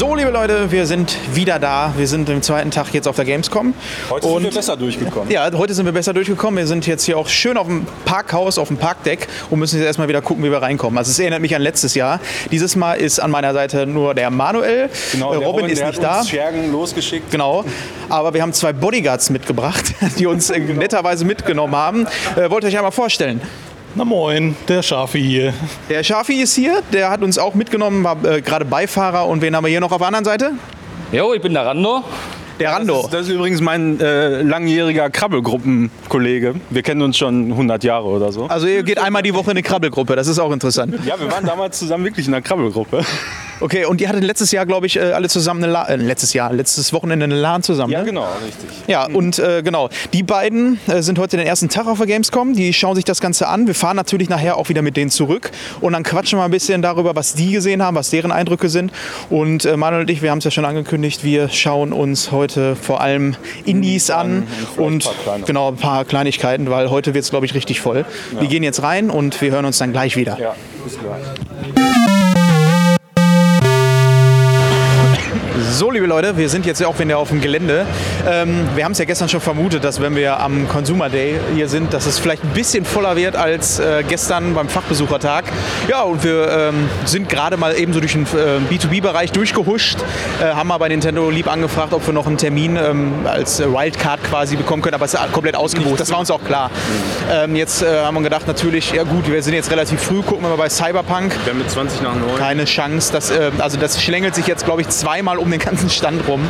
So, liebe Leute, wir sind wieder da. Wir sind im zweiten Tag jetzt auf der Gamescom. Heute sind wir besser durchgekommen. Ja, heute sind wir besser durchgekommen. Wir sind jetzt hier auch schön auf dem Parkhaus, auf dem Parkdeck und müssen jetzt erstmal wieder gucken, wie wir reinkommen. Also es erinnert mich an letztes Jahr. Dieses Mal ist an meiner Seite nur der Manuel. Genau, Äh, der Robin, ist nicht hat da. Schergen losgeschickt. Genau. Aber wir haben zwei Bodyguards mitgebracht, die uns äh, netterweise mitgenommen haben. Äh, wollt ihr euch einmal vorstellen? Na moin, der Schafi hier. Der Shafi ist hier, der hat uns auch mitgenommen, war äh, gerade Beifahrer. Und wen haben wir hier noch auf der anderen Seite? Jo, ich bin der Rando. Der Das Rando. ist, das ist übrigens mein äh, langjähriger Krabbelgruppenkollege. Wir kennen uns schon 100 Jahre oder so. Also ihr geht einmal die Woche in eine Krabbelgruppe, das ist auch interessant. Ja, wir waren damals zusammen wirklich in einer Krabbelgruppe. Okay, und ihr hattet letztes Jahr, glaube ich, äh, alle zusammen eine La äh, letztes Jahr, letztes Wochenende eine LAN zusammen. Ja, ne? genau, richtig. Ja, und äh, genau, die beiden äh, sind heute den ersten Tag auf der Gamescom. Die schauen sich das Ganze an. Wir fahren natürlich nachher auch wieder mit denen zurück und dann quatschen wir ein bisschen darüber, was die gesehen haben, was deren Eindrücke sind. Und äh, Manuel und ich, wir haben es ja schon angekündigt, wir schauen uns heute vor allem Indies an vielleicht und ein genau ein paar Kleinigkeiten, weil heute wird es, glaube ich, richtig voll. Wir gehen jetzt rein und wir hören uns dann gleich wieder. Ja, bis gleich. So, liebe Leute, wir sind jetzt auch wieder auf dem Gelände. Ähm, wir haben es ja gestern schon vermutet, dass wenn wir am Consumer Day hier sind, dass es vielleicht ein bisschen voller wird als äh, gestern beim Fachbesuchertag. Ja, und wir ähm, sind gerade mal eben so durch den äh, B2B-Bereich durchgehuscht, äh, haben mal bei Nintendo lieb angefragt, ob wir noch einen Termin ähm, als Wildcard quasi bekommen können, aber es ist komplett ausgebucht. Das war uns auch klar. Ähm, jetzt äh, haben wir gedacht, natürlich, ja gut, wir sind jetzt relativ früh, gucken wir mal bei Cyberpunk Wir haben mit 20 nach 9. keine Chance. Das, äh, also das schlängelt sich jetzt, glaube ich, zweimal um den ganzen Stand rum.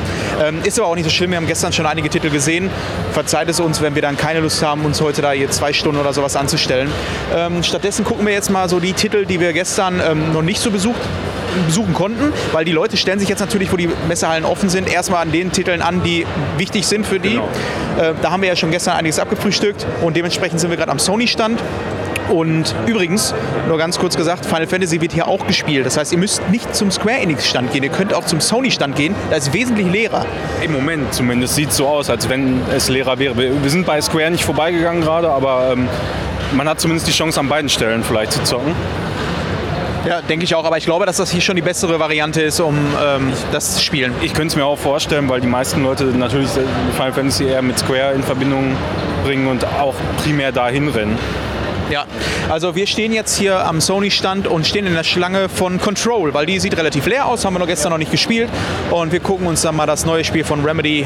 Ähm, ist aber auch nicht so schlimm. Wir haben gestern schon einige Titel gesehen. Verzeiht es uns, wenn wir dann keine Lust haben, uns heute da hier zwei Stunden oder sowas anzustellen. Ähm, stattdessen gucken wir jetzt mal so die Titel, die wir gestern ähm, noch nicht so besucht besuchen konnten, weil die Leute stellen sich jetzt natürlich, wo die Messehallen offen sind, erstmal an den Titeln an, die wichtig sind für die. Äh, da haben wir ja schon gestern einiges abgefrühstückt und dementsprechend sind wir gerade am Sony-Stand. Und übrigens, nur ganz kurz gesagt, Final Fantasy wird hier auch gespielt. Das heißt, ihr müsst nicht zum Square Enix-Stand gehen, ihr könnt auch zum Sony-Stand gehen. Da ist wesentlich leerer. Im Moment zumindest sieht es so aus, als wenn es leerer wäre. Wir, wir sind bei Square nicht vorbeigegangen gerade, aber ähm, man hat zumindest die Chance, an beiden Stellen vielleicht zu zocken. Ja, denke ich auch. Aber ich glaube, dass das hier schon die bessere Variante ist, um ähm, das zu spielen. Ich könnte es mir auch vorstellen, weil die meisten Leute natürlich Final Fantasy eher mit Square in Verbindung bringen und auch primär dahin rennen. Ja, also wir stehen jetzt hier am Sony-Stand und stehen in der Schlange von Control, weil die sieht relativ leer aus, haben wir noch gestern noch nicht gespielt. Und wir gucken uns dann mal das neue Spiel von Remedy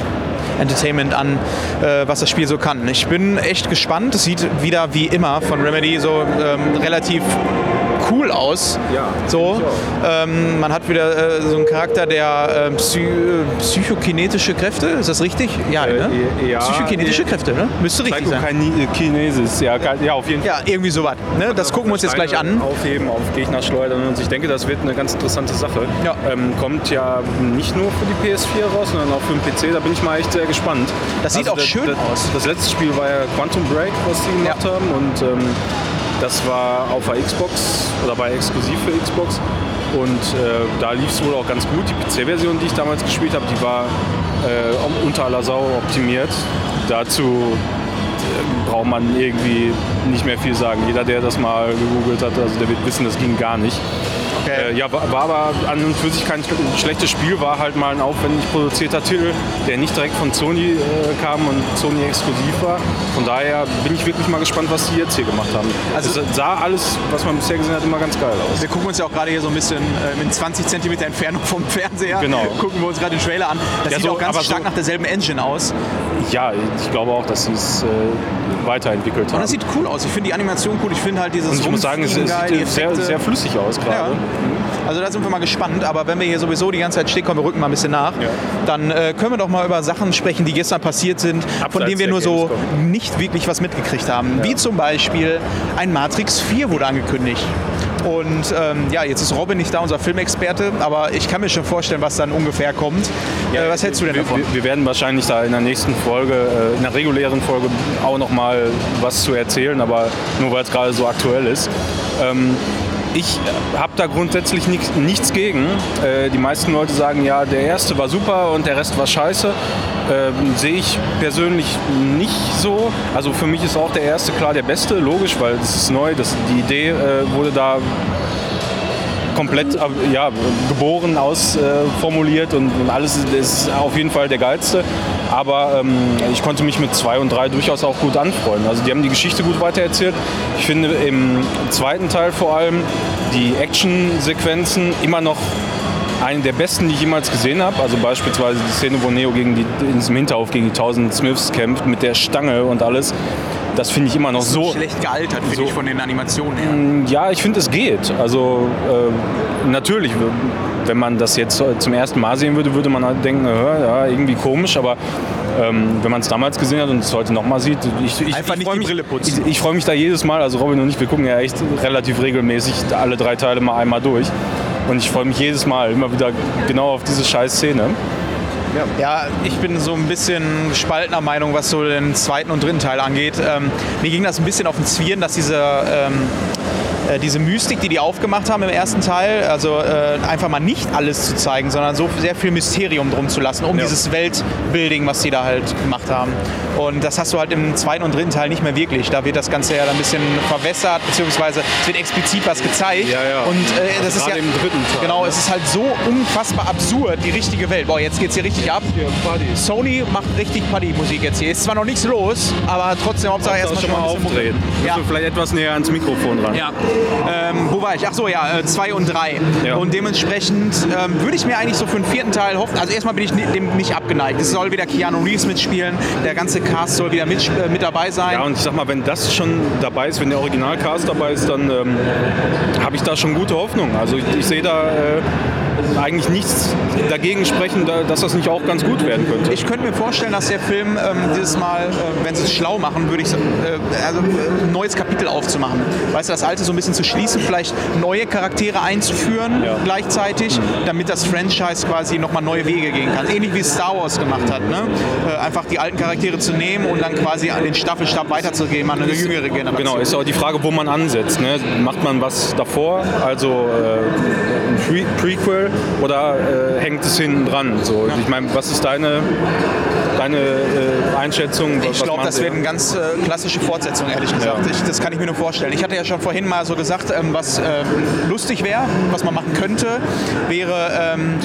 Entertainment an, äh, was das Spiel so kann. Ich bin echt gespannt. Es sieht wieder wie immer von Remedy so ähm, relativ cool aus. Ja, So, ähm, man hat wieder äh, so einen Charakter, der äh, psy psychokinetische Kräfte, ist das richtig? Ja, ne? äh, ja, Psychokinetische äh, Kräfte, ne? Müsste richtig sein. Psychokinesis, ja, ja, auf jeden Fall. Ja, irgendwie sowas. Ne? Das gucken wir uns jetzt gleich an. Aufheben, auf Gegner schleudern und ich denke, das wird eine ganz interessante Sache. Ja. Ähm, kommt ja nicht nur für die PS4 raus, sondern auch für den PC. Da bin ich mal echt sehr gespannt. Also Das sieht auch das, schön das, aus. Das letzte Spiel war ja Quantum Break, was sie gemacht Ja. haben und ähm, das war auf der Xbox oder war exklusiv für Xbox. Und äh, da lief es wohl auch ganz gut. Die PC-Version, die ich damals gespielt habe, die war äh, unter aller Sau optimiert. Dazu äh, braucht man irgendwie nicht mehr viel sagen. Jeder, der das mal gegoogelt hat, also der wird wissen, das ging gar nicht. Äh, ja, war, war aber an und für sich kein schlechtes Spiel, war halt mal ein aufwendig produzierter Titel, der nicht direkt von Sony äh, kam und Sony exklusiv war. Von daher bin ich wirklich mal gespannt, was die jetzt hier gemacht haben. Also- es sah alles, was man bisher gesehen hat, immer ganz geil aus. Wir gucken uns ja auch gerade hier so ein bisschen äh, in 20 cm Entfernung vom Fernseher. Genau. Gucken wir uns gerade den Trailer an. Das Ja, sieht so, auch ganz stark so- nach derselben Engine aus. Ja, ich glaube auch, dass sie es äh, weiterentwickelt Und haben. das sieht cool aus. Ich finde die Animation cool. Ich finde halt dieses Und ich muss sagen, es, sieht sehr, Effekte. sehr flüssig aus Ja. Also da sind wir mal gespannt, aber wenn wir hier sowieso die ganze Zeit stehen, kommen wir rücken mal ein bisschen nach, Ja. dann äh, können wir doch mal über Sachen sprechen, die gestern passiert sind, von Abseits denen wir nur so Gamescom. nicht wirklich was mitgekriegt haben. Wie zum Beispiel ein Matrix 4 wurde angekündigt. Und ähm, ja, jetzt ist Robin nicht da, unser Filmexperte, aber ich kann mir schon vorstellen, was dann ungefähr kommt. äh, was hältst du denn wir, davon? Wir, wir werden wahrscheinlich da in der nächsten Folge, äh, in der regulären Folge auch noch mal was zu erzählen, aber nur weil es gerade so aktuell ist. Ähm, ich habe da grundsätzlich nichts, nichts gegen. Äh, die meisten Leute sagen, ja, der erste war super und der Rest war scheiße. Ähm, Sehe ich persönlich nicht so. Also für mich ist auch der erste klar der beste, logisch, weil das ist neu, das, die Idee äh, wurde da komplett äh, ja, geboren, ausformuliert und, und alles ist, auf jeden Fall der geilste. Aber ähm, ich konnte mich mit zwei und drei durchaus auch gut anfreunden. Also die haben die Geschichte gut weitererzählt. Ich finde im zweiten Teil vor allem die Actionsequenzen immer noch eine der besten, die ich jemals gesehen habe. Also beispielsweise die Szene, wo Neo gegen die, in diesem Hinterhof gegen die 1000 Smiths kämpft mit der Stange und alles. Das finde ich immer noch so. Schlecht gealtert, finde so- ich, von den Animationen her. Ja, ich finde, es geht. Also äh, natürlich, wenn man das jetzt zum ersten Mal sehen würde, würde man halt denken, äh, ja, irgendwie komisch, aber ähm, wenn man es damals gesehen hat und es heute nochmal sieht, ich, ich, Einfach ich nicht freu die mich. Ich, ich freue mich da jedes Mal, also Robin und ich, wir gucken ja echt relativ regelmäßig alle drei Teile mal einmal durch. Und ich freue mich jedes Mal immer wieder genau auf diese scheiß Szene. Ja, ich bin so ein bisschen gespaltener Meinung, was so den zweiten und dritten Teil angeht. Ähm, mir ging das ein bisschen auf den Zwirn, dass diese, ähm, äh, diese Mystik, die die aufgemacht haben im ersten Teil, also äh, einfach mal nicht alles zu zeigen, sondern so sehr viel Mysterium drum zu lassen, um Ja. dieses Weltbuilding, was die da halt gemacht haben. Und das hast du halt im zweiten und dritten Teil nicht mehr wirklich. Da wird das Ganze ja dann ein bisschen verwässert, beziehungsweise es wird explizit was gezeigt. Ja, ja. Und äh, das ist ja im dritten Teil, Genau, es ist halt so unfassbar absurd, die richtige Welt. Boah, jetzt geht's hier richtig ab. Sony macht richtig Partymusik jetzt hier. Ist zwar noch nichts los, aber trotzdem Hauptsache erstmal schon mal aufdrehen. Ja. Müssen wir vielleicht etwas näher ans Mikrofon ran. Ja. Ähm, wo war ich? Ach so, ja, 2 und 3. Ja. Und dementsprechend ähm, würde ich mir eigentlich so für den vierten Teil hoffen. Also erstmal bin ich dem nicht abgeneigt. Es soll wieder Keanu Reeves mitspielen. Der ganze Cast soll wieder mit, äh, mit dabei sein. Ja, und ich sag mal, wenn das schon dabei ist, wenn der Originalcast dabei ist, dann ähm, habe ich da schon gute Hoffnung. Also ich, ich sehe da äh, eigentlich nichts dagegen sprechen, da, dass das nicht auch ganz gut werden könnte. Ich könnte mir vorstellen, dass der Film ähm, dieses Mal, äh, wenn sie es schlau machen, würde ich äh, also, äh, ein neues Kapitel aufzumachen. Weißt du, das alte so ein bisschen zu schließen, vielleicht neue Charaktere einzuführen Ja. gleichzeitig, damit das Franchise quasi nochmal neue Wege gehen kann. Ähnlich wie es Star Wars gemacht hat. Ne? Äh, einfach die alten Charaktere zu nehmen und dann quasi an den Staffelstab weiterzugeben an eine jüngere Generation. Genau, ist auch die Frage, wo man ansetzt. Ne? Macht man was davor, also äh, ein Pre Prequel, oder äh, hängt es hinten dran? So, Ich meine, was ist deine, deine äh, Einschätzung? Ich glaube, das wird eine ganz äh, klassische Fortsetzung, ehrlich gesagt. Ja. Ich, das kann ich mir nur vorstellen. Ich hatte ja schon vorhin mal so gesagt, ähm, was ähm, lustig wäre, was man machen könnte, wäre, ähm,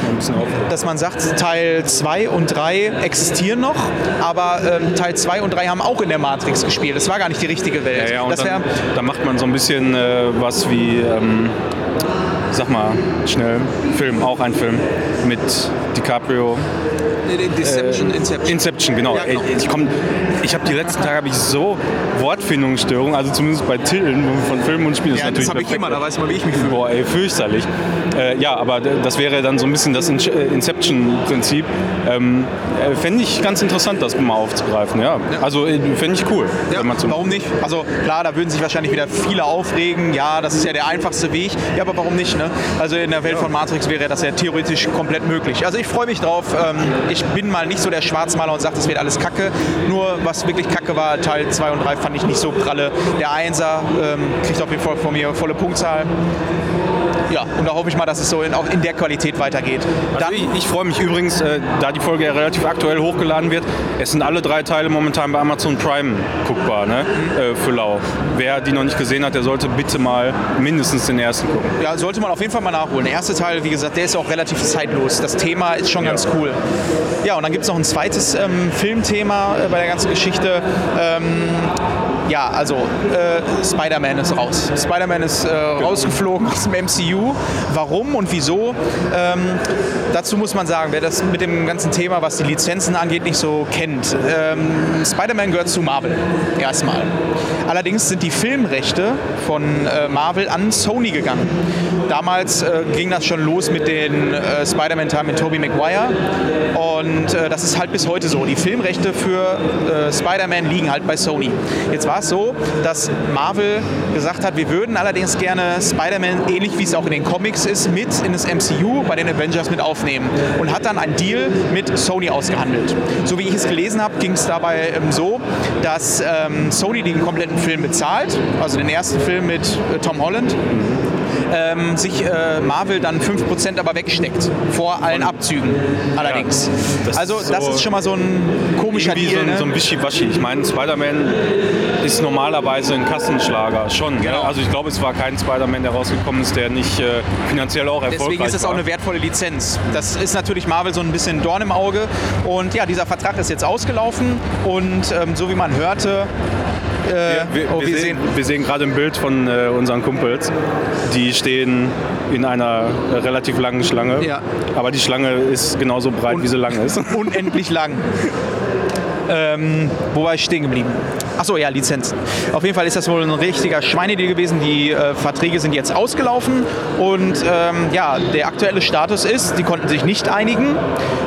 dass man sagt, Teil 2 und 3 existieren noch, aber ähm, Teil 2 und 3 haben auch in der Matrix gespielt. Das war gar nicht die richtige Welt. Ja, ja, das dann, wäre dann macht man so ein bisschen äh, was wie, ähm, sag mal schnell, Film, auch ein Film mit DiCaprio. Deception, Äh, Inception. Inception, genau. Ja, genau. Ich, komm, ich habe die letzten Tage habe ich so Wortfindungsstörungen, also zumindest bei Titeln von Filmen und Spielen. ja, das natürlich habe ich immer, da weiß man, wie ich mich fühle. Boah, ey, fürchterlich. Äh, ja, aber das wäre dann so ein bisschen das äh, Inception-Prinzip. Ähm, äh, Fände ich ganz interessant, das mal aufzugreifen. Ja. Also äh, fände ich cool. Ja, warum nicht? Also klar, da würden sich wahrscheinlich wieder viele aufregen. Ja, das ist ja der einfachste Weg. Ja, aber warum nicht? Ne? Also in der Welt von Matrix wäre das ja theoretisch komplett möglich. Also ich freue mich drauf. Ähm, ich bin mal nicht so der Schwarzmaler und sage, das wird alles Kacke. Nur was wirklich Kacke war, Teil 2 und 3 fand ich nicht so pralle. Der Einser ähm, kriegt auf jeden Fall von mir volle Punktzahl. Ja, und da hoffe ich mal, dass es so in, auch in der Qualität weitergeht. Also ich, ich freue mich übrigens, äh, da die Folge ja relativ aktuell hochgeladen wird. Es sind alle drei Teile momentan bei Amazon Prime guckbar ne? äh, für Lau. Wer die noch nicht gesehen hat, der sollte bitte mal mindestens den ersten gucken. Ja, sollte man auf jeden Fall mal nachholen. Der erste Teil, wie gesagt, der ist auch relativ zeitlos. Das Thema ist schon ganz cool. Ja, und dann gibt es noch ein zweites ähm, Filmthema äh, bei der ganzen Geschichte. Ähm, ja, also äh, Spider-Man ist raus. Spider-Man ist äh, rausgeflogen aus dem MCU. Warum und wieso? Ähm, dazu muss man sagen, wer das mit dem ganzen Thema, was die Lizenzen angeht, nicht so kennt. Ähm, Spider-Man gehört zu Marvel. Erstmal. Allerdings sind die Filmrechte von äh, Marvel an Sony gegangen. Damals äh, ging das schon los mit den äh, Spider-Man-Teilen mit Tobey Maguire. Und äh, das ist halt bis heute so. Die Filmrechte für Spider-Man liegen halt bei Sony. Jetzt war es so, dass Marvel gesagt hat, wir würden allerdings gerne Spider-Man, ähnlich wie es auch in den Comics ist, mit in das MCU bei den Avengers mit aufnehmen. Und hat dann einen Deal mit Sony ausgehandelt. So wie ich es gelesen habe, ging es dabei ähm, so, dass ähm, Sony den kompletten Film bezahlt, also den ersten Film mit äh, Tom Holland ähm, sich äh, Marvel dann 5% aber wegsteckt. Vor allen Abzügen allerdings. das also ist das so ist schon mal so ein komischer Deal. so ein, ne? so ein Wischiwaschi. Ich meine, Spider-Man ist normalerweise ein Kassenschlager, schon. Genau. Ja? Also ich glaube, es war kein Spider-Man, der rausgekommen ist, der nicht äh, finanziell auch erfolgreich Deswegen ist es auch war. eine wertvolle Lizenz. Das ist natürlich Marvel so ein bisschen Dorn im Auge. Und ja, dieser Vertrag ist jetzt ausgelaufen. Und ähm, so wie man hörte, äh, wir, oh, wir, sehen, wir sehen gerade ein Bild von äh, unseren Kumpels. Die stehen in einer relativ langen Schlange. Ja. Aber die Schlange ist genauso breit, wie sie lang ist. unendlich lang. Ähm, wo war ich stehen geblieben? Achso, ja, Lizenzen. Auf jeden Fall ist das wohl ein richtiger Schweinedeal gewesen. Die äh, Verträge sind jetzt ausgelaufen und ähm, ja, der aktuelle Status ist, die konnten sich nicht einigen.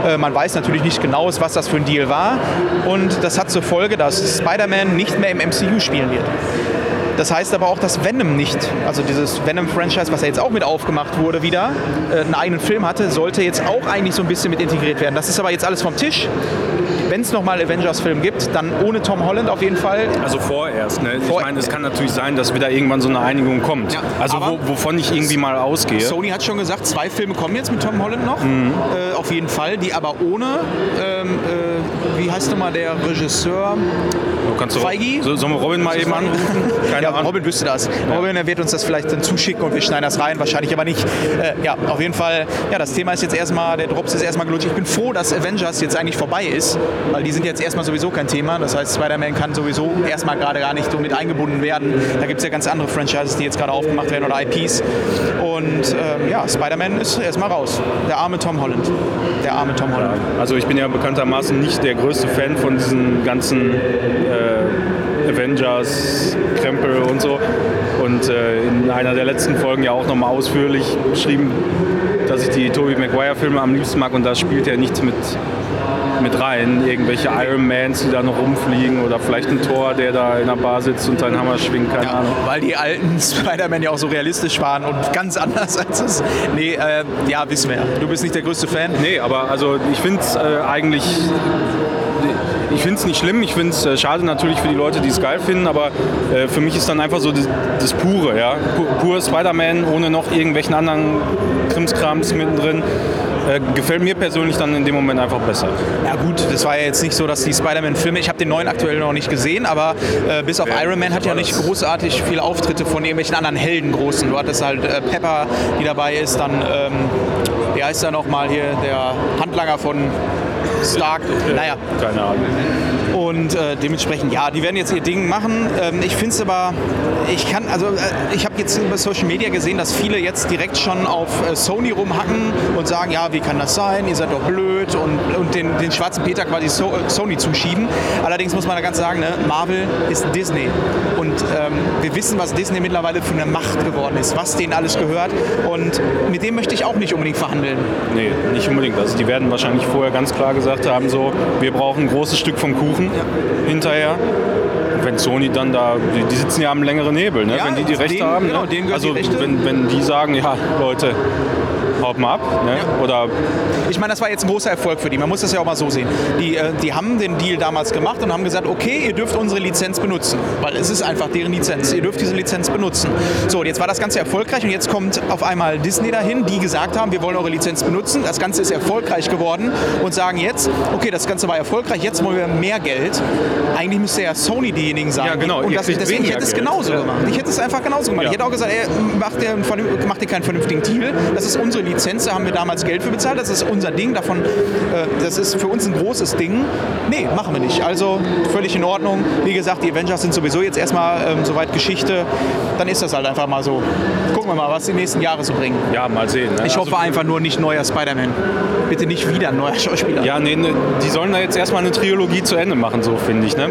Äh, man weiß natürlich nicht genau, was das für ein Deal war. Und das hat zur Folge, dass Spider-Man nicht mehr im MCU spielen wird. Das heißt aber auch, dass Venom nicht, also dieses Venom-Franchise, was ja jetzt auch mit aufgemacht wurde wieder, äh, einen eigenen Film hatte, sollte jetzt auch eigentlich so ein bisschen mit integriert werden. Das ist aber jetzt alles vom Tisch. Wenn es nochmal Avengers-Film gibt, dann ohne Tom Holland auf jeden Fall. Also vorerst. Ne? Vor- ich meine, es kann natürlich sein, dass wieder irgendwann so eine Einigung kommt. Ja, also wo, wovon ich irgendwie mal ausgehe. Sony hat schon gesagt, zwei Filme kommen jetzt mit Tom Holland noch, äh, auf jeden Fall, die aber ohne, ähm, äh, wie heißt nochmal der Regisseur? Du kannst du, Feige? so, sollen wir Robin mal eben anrufen? Keine ja, Ahnung. Robin wüsste das. Robin der wird uns das vielleicht dann zuschicken und wir schneiden das rein, wahrscheinlich aber nicht. Äh, ja, auf jeden Fall, ja, das Thema ist jetzt erstmal, der Drops ist erstmal gelutscht. Ich bin froh, dass Avengers jetzt eigentlich vorbei ist, weil die sind jetzt erstmal sowieso kein Thema. Das heißt, Spider-Man kann sowieso erstmal gerade gar nicht so mit eingebunden werden. Da gibt es ja ganz andere Franchises, die jetzt gerade aufgemacht werden oder IPs. Und ähm, ja, Spider-Man ist erstmal raus. Der arme Tom Holland. Der arme Tom Holland. Also ich bin ja bekanntermaßen nicht der größte Fan von diesen ganzen äh, Avengers, Krempel und so. Und äh, in einer der letzten Folgen ja auch nochmal ausführlich beschrieben, dass ich die Tobey Maguire-Filme am liebsten mag und da spielt ja nichts mit, mit rein. Irgendwelche Iron Mans, die da noch rumfliegen oder vielleicht ein Thor, der da in der Bar sitzt und seinen Hammer schwingt, keine Ja, Ahnung. weil die alten Spider-Man ja auch so realistisch waren und ganz anders als es. Nee, äh, ja, wissen wir ja. Du bist nicht der größte Fan. Nee, aber also ich finde es äh, eigentlich. Ich finde es nicht schlimm, ich finde es äh, schade natürlich für die Leute, die es geil finden, aber äh, für mich ist dann einfach so das, das Pure, ja. Pu- Pur Spider-Man ohne noch irgendwelchen anderen Krimskrams mittendrin. Äh, gefällt mir persönlich dann in dem Moment einfach besser. Ja gut, das war ja jetzt nicht so, dass die Spider-Man-Filme, ich habe den neuen aktuell noch nicht gesehen, aber äh, bis auf Ja, Iron Man hat ja nicht großartig viele Auftritte von irgendwelchen anderen Helden großen. Du hattest halt äh, Pepper, die dabei ist, dann, ähm, wie heißt er nochmal hier, der Handlanger von Stark. Naja, Keine Ahnung. Und äh, dementsprechend, ja, die werden jetzt ihr Ding machen. Ähm, ich finde es aber, ich kann, also äh, ich habe jetzt über Social Media gesehen, dass viele jetzt direkt schon auf äh, Sony rumhacken und sagen, ja, wie kann das sein? Ihr seid doch blöd und, und den, den schwarzen Peter quasi so, äh, Sony zuschieben. Allerdings muss man da ganz sagen, ne, Marvel ist Disney. Und ähm, wir wissen, was Disney mittlerweile für eine Macht geworden ist, was denen alles gehört. Und mit dem möchte ich auch nicht unbedingt verhandeln. Nee, nicht unbedingt. Also die werden wahrscheinlich vorher ganz klar gesagt haben, so, wir brauchen ein großes Stück vom Kuchen hinterher. Wenn Sony dann da, die, die sitzen ja am längeren Hebel, ne? Ja, wenn die die Rechte denen- haben. genau, ne? denen gehören also die Rechte. Wenn, wenn die sagen, ja Leute, haut mal ab. Ne? Oder Ich meine, das war jetzt ein großer Erfolg für die. Man muss das ja auch mal so sehen. Die, äh, die haben den Deal damals gemacht und haben gesagt, okay, ihr dürft unsere Lizenz benutzen. Weil es ist einfach deren Lizenz. Ihr dürft diese Lizenz benutzen. So, jetzt war das Ganze erfolgreich und jetzt kommt auf einmal Disney dahin, die gesagt haben, wir wollen eure Lizenz benutzen. Das Ganze ist erfolgreich geworden und sagen jetzt, okay, das Ganze war erfolgfolgreich, jetzt wollen wir mehr Geld. Eigentlich müsste ja Sony diejenigen sein. Ja, genau, Und das, deswegen, ich hätte es genauso Ja. gemacht. Ich hätte es einfach genauso gemacht. Ja. Ich hätte auch gesagt, ey, macht ihr, macht ihr keinen vernünftigen Deal. Das ist unsere Lizenz, da haben wir damals Geld für bezahlt. Das ist unser Ding. Davon, äh, das ist für uns ein großes Ding. Nee, machen wir nicht. Also völlig in Ordnung. Wie gesagt, die Avengers sind sowieso jetzt erstmal ähm, soweit Geschichte. Dann ist das halt einfach mal so. Gucken wir mal, was die nächsten Jahre so bringen. ja, mal sehen. Ne? Ich hoffe also, einfach nur nicht neuer Spider-Man. Bitte nicht wieder ein neuer Schauspieler. Ja, nee, ne, die sollen da jetzt erstmal eine Trilogie zu Ende machen, so finde ich. Ne?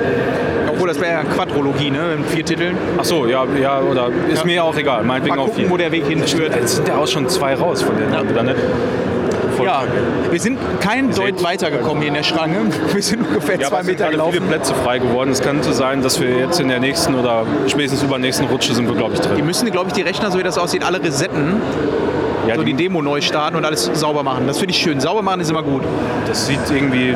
Obwohl, das wäre ja Quadrologie, ne? In vier Titeln. Ach so, ja, ja, oder ist Ja. mir auch egal. Meinetwegen Mal auch gucken, viel. wo der Weg hinführt. Jetzt sind ja auch schon zwei raus von den Ja. ne? Ja, wir sind kein Deut weitergekommen hier in der Schranke. Wir sind ungefähr Ja, zwei Meter gelaufen. viele Plätze frei geworden. Es könnte sein, dass wir jetzt in der nächsten oder spätestens übernächsten Rutsche sind wir, glaube ich, Die drin. müssen, glaube ich, die Rechner, so wie das aussieht, alle resetten, Ja, so die die, Demo neu starten und alles sauber machen. Das finde ich schön. Sauber machen ist immer gut. das sieht irgendwie. Äh,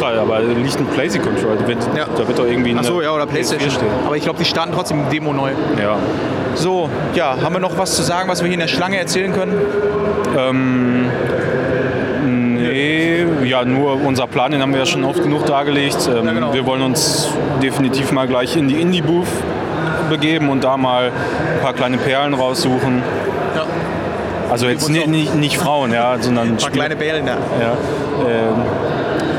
gerade, aber liegt ein PlayStation-Controller. Da, wird- Ja. da wird doch irgendwie eine Achso, ja, oder PS4 Playstation. stehen. Aber ich glaube, die starten trotzdem Demo neu. Ja. So, ja, haben wir noch was zu sagen, was wir hier in der Schlange erzählen können? Nee, ja, nur unser Plan, den haben wir ja schon oft genug dargelegt. Ähm, Ja, genau. Wir wollen uns definitiv mal gleich in die Indie-Booth begeben und da mal ein paar kleine Perlen raussuchen. Ja. Also jetzt nicht, nicht Frauen, ja, sondern Ein paar kleine Bären da. Ja, ähm,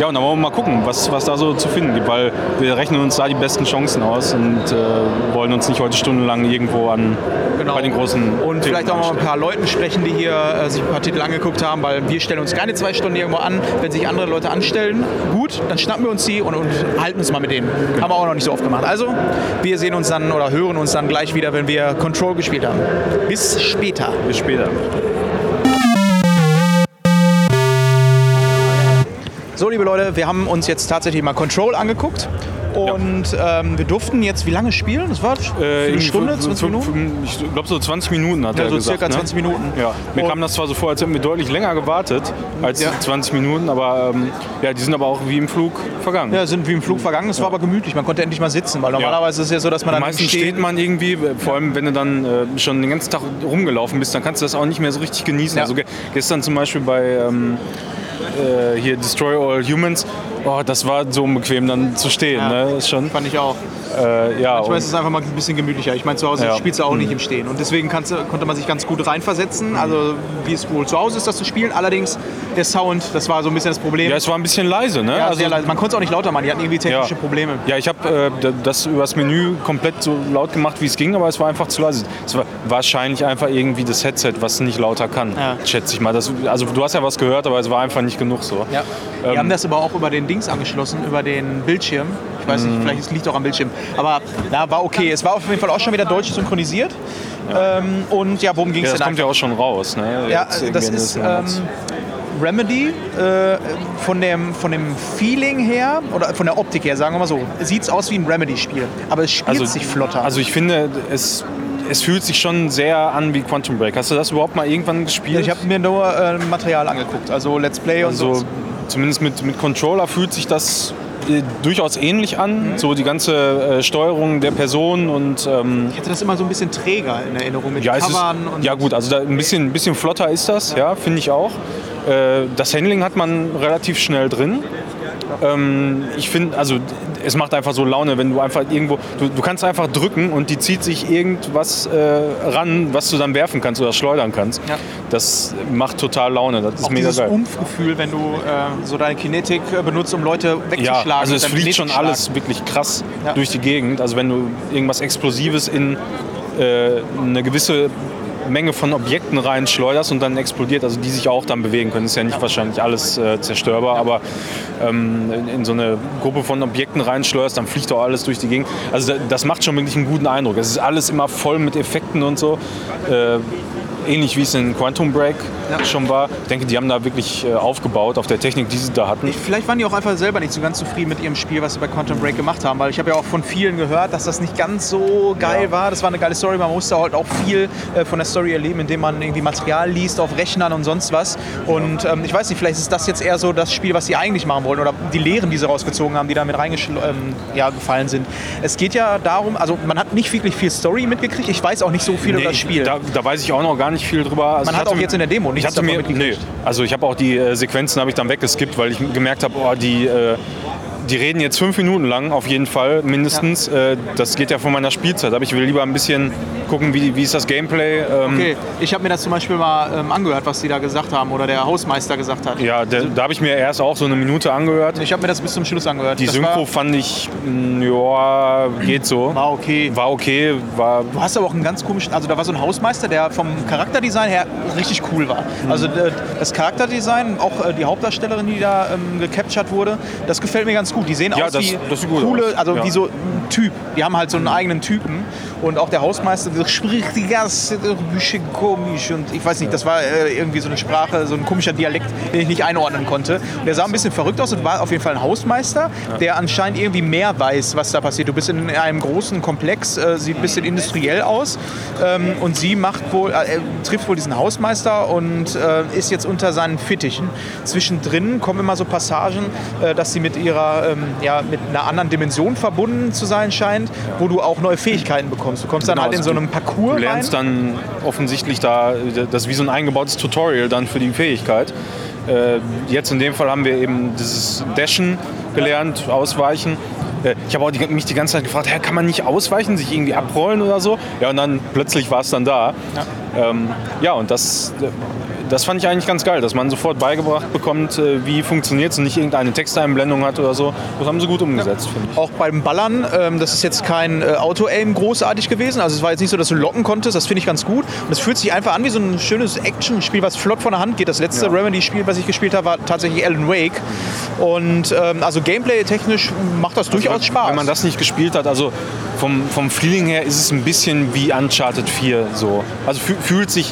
ja, und dann wollen wir mal gucken, was, was da so zu finden gibt, weil wir rechnen uns da die besten Chancen aus und äh, wollen uns nicht heute stundenlang irgendwo an Genau. bei den großen Und Themen vielleicht auch mal mit ein paar Leuten sprechen, die hier äh, sich ein paar Titel angeguckt haben, weil wir stellen uns keine zwei Stunden irgendwo an. Wenn sich andere Leute anstellen, gut, dann schnappen wir uns die und, und halten uns mal mit denen. Haben wir auch noch nicht so oft gemacht. Also, wir sehen uns dann oder hören uns dann gleich wieder, wenn wir Control gespielt haben. Bis später. Bis später. So, liebe Leute, wir haben uns jetzt tatsächlich mal Control angeguckt. Und ähm, wir durften jetzt wie lange spielen? Das war Äh, eine Stunde, fünf- 20 fünf- Minuten? Ich glaube so 20 Minuten hat Ja, er so gesagt. circa ne? 20 Minuten. Ja, mir Und- kam das zwar so vor, als hätten wir deutlich länger gewartet als Ja. 20 Minuten, aber ähm, ja, die sind aber auch wie im Flug vergangen. Ja, sind wie im Flug vergangen. Es war aber gemütlich. Man konnte endlich mal sitzen, weil normalerweise ist es ja so, dass man dann Meistens steht. steht man irgendwie, vor allem wenn du dann äh, schon den ganzen Tag rumgelaufen bist, dann kannst du das auch nicht mehr so richtig genießen. Also ge gestern zum Beispiel bei ähm, äh, hier Destroy All Humans, oh, das war so unbequem dann zu stehen. Ja. Ne? Ist schon, Fand ich auch. äh, ja, Manchmal ist es einfach mal ein bisschen gemütlicher. Ich meine, zu Hause Ja. spielst du auch nicht im Stehen. Und deswegen konnte man sich ganz gut reinversetzen. Also, wie es wohl zu Hause ist, das zu spielen. Allerdings, der Sound, das war so ein bisschen das Problem. ja, es war ein bisschen leise. Ne? Ja, also, sehr leise. Man konnte es auch nicht lauter machen. Die hatten irgendwie technische Ja. Probleme. Ja, ich habe äh, das übers Menü komplett so laut gemacht, wie es ging, aber es war einfach zu leise. Es war wahrscheinlich einfach irgendwie das Headset, was nicht lauter kann, schätze ich mal. Das, also du hast ja was gehört, aber es war einfach nicht genug so. Ja. Ähm, Wir haben das aber auch über den Dings angeschlossen, über den Bildschirm. Ich weiß Mhm. nicht, vielleicht liegt es auch am Bildschirm. Aber ja, war okay. Es war auf jeden Fall auch schon wieder deutsch synchronisiert. Ähm, und ja, worum ging Ja, es das denn kommt ja auch schon raus. Ne? Ja, das ist ähm, Remedy äh, von, dem, von dem Feeling her oder von der Optik her, sagen wir mal so. Sieht es aus wie ein Remedy-Spiel, aber es spielt sich flotter. Also ich finde, es, es fühlt sich schon sehr an wie Quantum Break. Hast du das überhaupt mal irgendwann gespielt? ich habe mir nur äh, Material angeguckt, also Let's Play und also so. zumindest mit, mit Controller fühlt sich das äh, durchaus ähnlich Mhm. an. So die ganze äh, Steuerung der Person und ähm, Ich hatte das immer so ein bisschen träger in Erinnerung mit ja, es ist, Covern und ja gut, also ein bisschen, ein bisschen flotter ist das, ja, finde ich auch. Äh, das Handling hat man relativ schnell drin. Ähm, ich finde, also es macht einfach so Laune, wenn du einfach irgendwo, du, du kannst einfach drücken und die zieht sich irgendwas äh, ran, was du dann werfen kannst oder schleudern kannst. Ja. Das macht total Laune, das ist auch mega dieses geil. Umgefühl, wenn du äh, so deine Kinetik äh, benutzt, um Leute Ja, wegzuschlagen. also es fliegt schon alles wirklich krass Ja. durch die Gegend. Also wenn du irgendwas Explosives in äh, eine gewisse Menge von Objekten reinschleuderst und dann explodiert, also die sich auch dann bewegen können, ist ja nicht wahrscheinlich alles äh, zerstörbar, aber ähm, in, in so eine Gruppe von Objekten reinschleuderst, dann fliegt auch alles durch die Gegend. Also da- das macht schon wirklich einen guten Eindruck. Es ist alles immer voll mit Effekten und so. Äh, ähnlich wie es in Quantum Break Ja. schon war. Ich denke, die haben da wirklich äh, aufgebaut auf der Technik, die sie da hatten. Vielleicht waren die auch einfach selber nicht so ganz zufrieden mit ihrem Spiel, was sie bei Quantum Break gemacht haben, weil ich habe ja auch von vielen gehört, dass das nicht ganz so geil Ja. war. Das war eine geile Story, man musste halt auch viel äh, von der Story erleben, indem man irgendwie Material liest auf Rechnern und sonst was. Und ähm, ich weiß nicht, vielleicht ist das jetzt eher so das Spiel, was sie eigentlich machen wollen oder die Lehren, die sie rausgezogen haben, die damit reingefallen ähm, ja, sind. Es geht ja darum, also man hat nicht wirklich viel Story mitgekriegt. Ich weiß auch nicht so viel über das ich- Spiel. Da, da weiß ich auch noch gar nicht viel drüber. Also Man ich hat auch jetzt in der Demo ich nichts hatte mir, nee, also ich habe auch die äh, Sequenzen habe ich dann weggeskippt, weil ich gemerkt habe, oh, die, äh, die reden jetzt fünf Minuten lang auf jeden Fall mindestens. Äh, das geht ja von meiner Spielzeit. Aber ich will lieber ein bisschen gucken, wie, wie ist das Gameplay. Ähm, Okay, ich habe mir das zum Beispiel mal ähm, angehört, was die da gesagt haben oder der Hausmeister gesagt hat. Ja, der, da habe ich mir erst auch so eine Minute angehört. Ich habe mir das bis zum Schluss angehört. Die das Synchro fand ich, mh, ja, geht so. war okay. War okay, war Du hast aber auch einen ganz komischen, also da war so ein Hausmeister, der vom Charakterdesign her richtig cool war. Mhm. Also äh, das Charakterdesign, auch äh, die Hauptdarstellerin, die da ähm, gecaptured wurde, das gefällt mir ganz gut. Die sehen Ja, aus das- wie das coole, also Ja. wie so ein Typ. Die haben halt so einen eigenen Typen und auch der Hausmeister, der spricht die ganze Zeit komisch und ich weiß nicht, das war äh, irgendwie so eine Sprache, so ein komischer Dialekt, den ich nicht einordnen konnte. Und der sah ein bisschen verrückt aus und war auf jeden Fall ein Hausmeister, der anscheinend irgendwie mehr weiß, was da passiert. Du bist in einem großen Komplex, äh, sieht ein bisschen industriell aus ähm, und sie macht wohl, äh, trifft wohl diesen Hausmeister und äh, ist jetzt unter seinen Fittichen. Zwischendrin kommen immer so Passagen, äh, dass sie mit ihrer, ähm, ja, mit einer anderen Dimension verbunden zu sein scheint, wo du auch neue Fähigkeiten bekommst. Du kommst dann Genau, halt in also so einem Parcours Du lernst rein. dann offensichtlich da, das ist wie so ein eingebautes Tutorial dann für die Fähigkeit. Äh, jetzt in dem Fall haben wir eben dieses Dashen gelernt, Ausweichen. Äh, Ich habe auch die, mich die ganze Zeit gefragt, kann man nicht ausweichen, sich irgendwie abrollen oder so? Ja, und dann plötzlich war es dann da. Ja, ähm, ja und das, das fand ich eigentlich ganz geil, dass man sofort beigebracht bekommt, äh, wie funktioniert es und nicht irgendeine Texteinblendung hat oder so. Das haben sie gut umgesetzt, finde ich. Auch beim Ballern, ähm, das ist jetzt kein äh, Auto-Aim großartig gewesen. Also es war jetzt nicht so, dass du locken konntest. Das finde ich ganz gut. Und es fühlt sich einfach an wie so ein schönes Action-Spiel, was flott von der Hand geht. Das letzte Ja. Remedy-Spiel, was ich gespielt habe, war tatsächlich Alan Wake. Und ähm, also Gameplay-technisch macht das durchaus Spaß. Wenn man das nicht gespielt hat, also vom, vom Feeling her ist es ein bisschen wie Uncharted 4 so. Also fü- fühlt sich,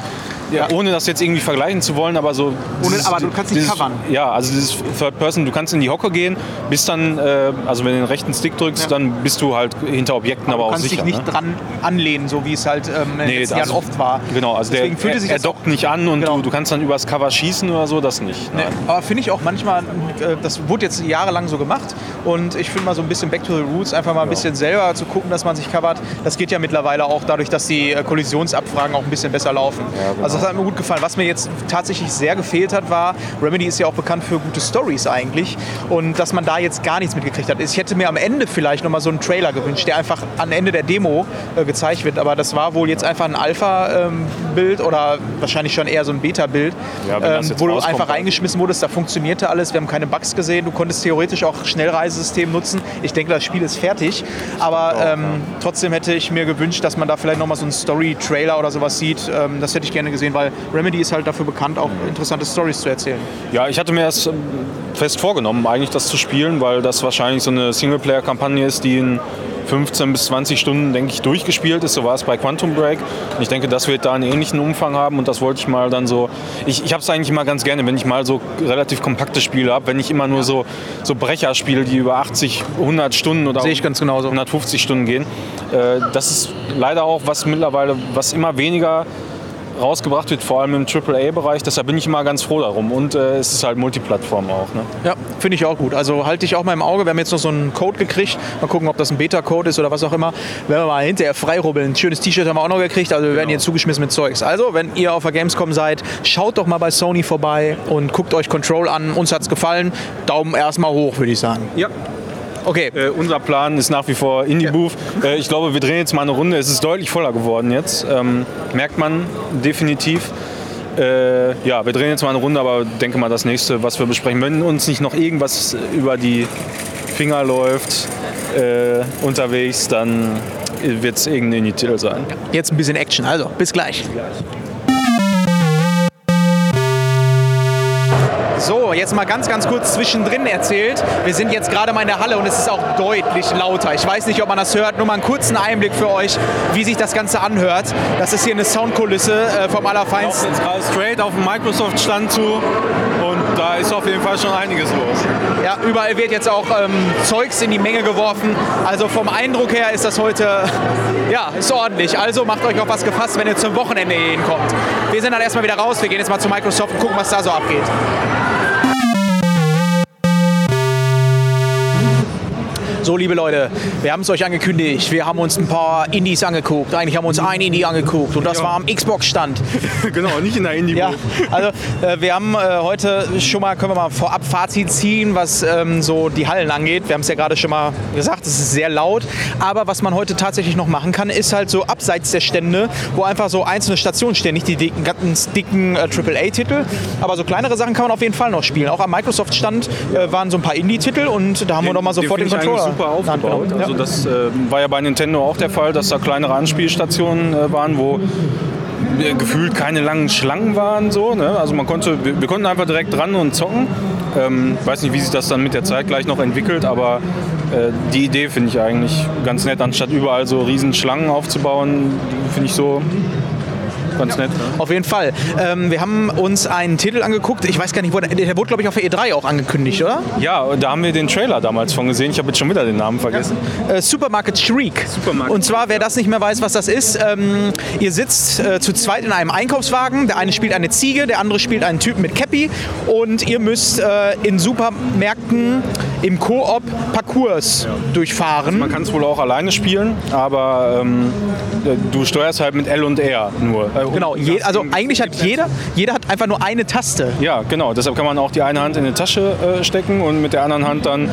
ja, ohne das jetzt irgendwie vergleichen zu wollen, aber so. dieses- aber du kannst nicht dieses, covern. Ja, also dieses Third Person, du kannst in die Hocke gehen, bist dann, äh, also wenn du den rechten Stick drückst, Ja. dann bist du halt hinter Objekten, aber du auch kannst sicher. dich nicht ne? dran anlehnen, so wie es halt ähm, Nee, also- oft war. Genau, also der, Deswegen fühlte er, sich er dockt nicht an und Genau. du, du kannst dann übers Cover schießen oder so, das nicht. Nee, aber finde ich auch manchmal, äh, das wurde jetzt jahrelang so gemacht und ich finde mal so ein bisschen Back to the Roots, einfach mal ein bisschen selber zu gucken, dass man sich covert. Das geht ja mittlerweile auch dadurch, dass die äh, Kollisionsabfragen auch ein bisschen besser laufen. genau. Also das hat mir gut gefallen. Was mir jetzt tatsächlich sehr gefehlt hat, war, Remedy ist ja auch bekannt für gute Stories eigentlich und dass man da jetzt gar nichts mitgekriegt hat. Ich hätte mir am Ende vielleicht nochmal so einen Trailer gewünscht, der einfach am Ende der Demo äh, gezeigt wird, aber das war wohl jetzt einfach ein Alpha-Bild oder wahrscheinlich schon eher so ein Beta-Bild, Ja, ähm, wo du einfach reingeschmissen wurdest, da funktionierte alles, wir haben keine Bugs gesehen, du konntest theoretisch auch Schnellreisesystem nutzen. Ich denke, das Spiel ist fertig, aber ähm, trotzdem hätte ich mir gewünscht, dass man da vielleicht nochmal so einen Story-Trailer oder sowas sieht. Ähm, das hätte ich gerne gesehen, weil Remedy ist halt dafür bekannt, auch interessante Stories zu erzählen. Ja, ich hatte mir das ähm, fest vorgenommen, eigentlich das zu spielen, weil das wahrscheinlich so eine Singleplayer-Kampagne ist, die in 15 bis 20 Stunden, denke ich, durchgespielt ist. So war es bei Quantum Break. Und ich denke, das wird da einen ähnlichen Umfang haben und das wollte ich mal dann so. Ich, ich habe es eigentlich immer ganz gerne, wenn ich mal so relativ kompakte Spiele habe, wenn ich immer nur so, so Brecher spiele, die über 80, 100 Stunden oder Sehe ich ganz genauso. 150 Stunden gehen. Äh, das ist leider auch was mittlerweile, was immer weniger rausgebracht wird, vor allem im AAA-Bereich. Deshalb bin ich immer ganz froh darum. Und äh, es ist halt Multiplattform auch. Ne? Ja, finde ich auch gut. Also halte ich auch mal im Auge. Wir haben jetzt noch so einen Code gekriegt. Mal gucken, ob das ein Beta-Code ist oder was auch immer. Werden wir mal hinterher freirubbeln. Ein schönes T-Shirt haben wir auch noch gekriegt. Also wir werden hier zugeschmissen mit Zeugs. Also, wenn ihr auf der Gamescom seid, schaut doch mal bei Sony vorbei und guckt euch Control an. Uns hat's gefallen. Daumen erstmal hoch, würde ich sagen. Ja. Okay. Äh, unser Plan ist nach wie vor Indie Booth. Äh, ich glaube, wir drehen jetzt mal eine Runde. Es ist deutlich voller geworden jetzt. Ähm, merkt man definitiv. Äh, ja, wir drehen jetzt mal eine Runde, aber denke mal das nächste, was wir besprechen. Wenn uns nicht noch irgendwas über die Finger läuft äh, unterwegs, dann wird es irgendein Indie-Titel sein. Jetzt ein bisschen Action. Also, bis gleich. So, jetzt mal ganz, ganz kurz zwischendrin erzählt. Wir sind jetzt gerade mal in der Halle und es ist auch deutlich lauter. Ich weiß nicht, ob man das hört. Nur mal einen kurzen Einblick für euch, wie sich das Ganze anhört. Das ist hier eine Soundkulisse äh, vom Allerfeinsten. jetzt gerade straight auf den Microsoft-Stand zu ist auf jeden Fall schon einiges los. Ja, überall wird jetzt auch ähm, Zeugs in die Menge geworfen. Also vom Eindruck her ist das heute, ja, ist ordentlich. Also macht euch auf was gefasst, wenn ihr zum Wochenende hinkommt. Wir sind dann erstmal wieder raus. Wir gehen jetzt mal zu Microsoft und gucken, was da so abgeht. So, liebe Leute, wir haben es euch angekündigt. Wir haben uns ein paar Indies angeguckt. Eigentlich haben wir uns ein Indie angeguckt und das war am Xbox-Stand. genau, nicht in der indie Ja, also äh, wir haben äh, heute schon mal, können wir mal vorab Fazit ziehen, was ähm, so die Hallen angeht. Wir haben es ja gerade schon mal gesagt, es ist sehr laut. Aber was man heute tatsächlich noch machen kann, ist halt so abseits der Stände, wo einfach so einzelne Stationen stehen. Nicht die dicken, ganz dicken äh, AAA-Titel, aber so kleinere Sachen kann man auf jeden Fall noch spielen. Auch am Microsoft-Stand äh, waren so ein paar Indie-Titel und da haben wir noch mal sofort den, den, den Controller. Super aufgebaut. genommen. Also das äh, war ja bei Nintendo auch der Fall, dass da kleinere Anspielstationen äh, waren, wo äh, gefühlt keine langen Schlangen waren. So, ne? Also man konnte, wir, wir konnten einfach direkt dran und zocken. Ähm, weiß nicht, wie sich das dann mit der Zeit gleich noch entwickelt, aber äh, die Idee finde ich eigentlich ganz nett, anstatt überall so riesen Schlangen aufzubauen, finde ich so ganz nett. Ne? Auf jeden Fall. Ähm, wir haben uns einen Titel angeguckt. Ich weiß gar nicht, wo der, der wurde, glaube ich, auf der E3 auch angekündigt, oder? Ja, da haben wir den Trailer damals von gesehen. Ich habe jetzt schon wieder den Namen vergessen. Äh, Supermarket Shriek. Supermarket Und zwar, wer das nicht mehr weiß, was das ist, ähm, ihr sitzt äh, zu zweit in einem Einkaufswagen. Der eine spielt eine Ziege, der andere spielt einen Typen mit Cappy. Und ihr müsst äh, in Supermärkten im Koop Parcours durchfahren. Man kann es wohl auch alleine spielen, aber ähm, du steuerst halt mit L und R nur. Äh, Genau, je, also eigentlich hat jeder, jeder hat einfach nur eine Taste. Ja, genau. Deshalb kann man auch die eine Hand in die Tasche äh, stecken und mit der anderen Hand dann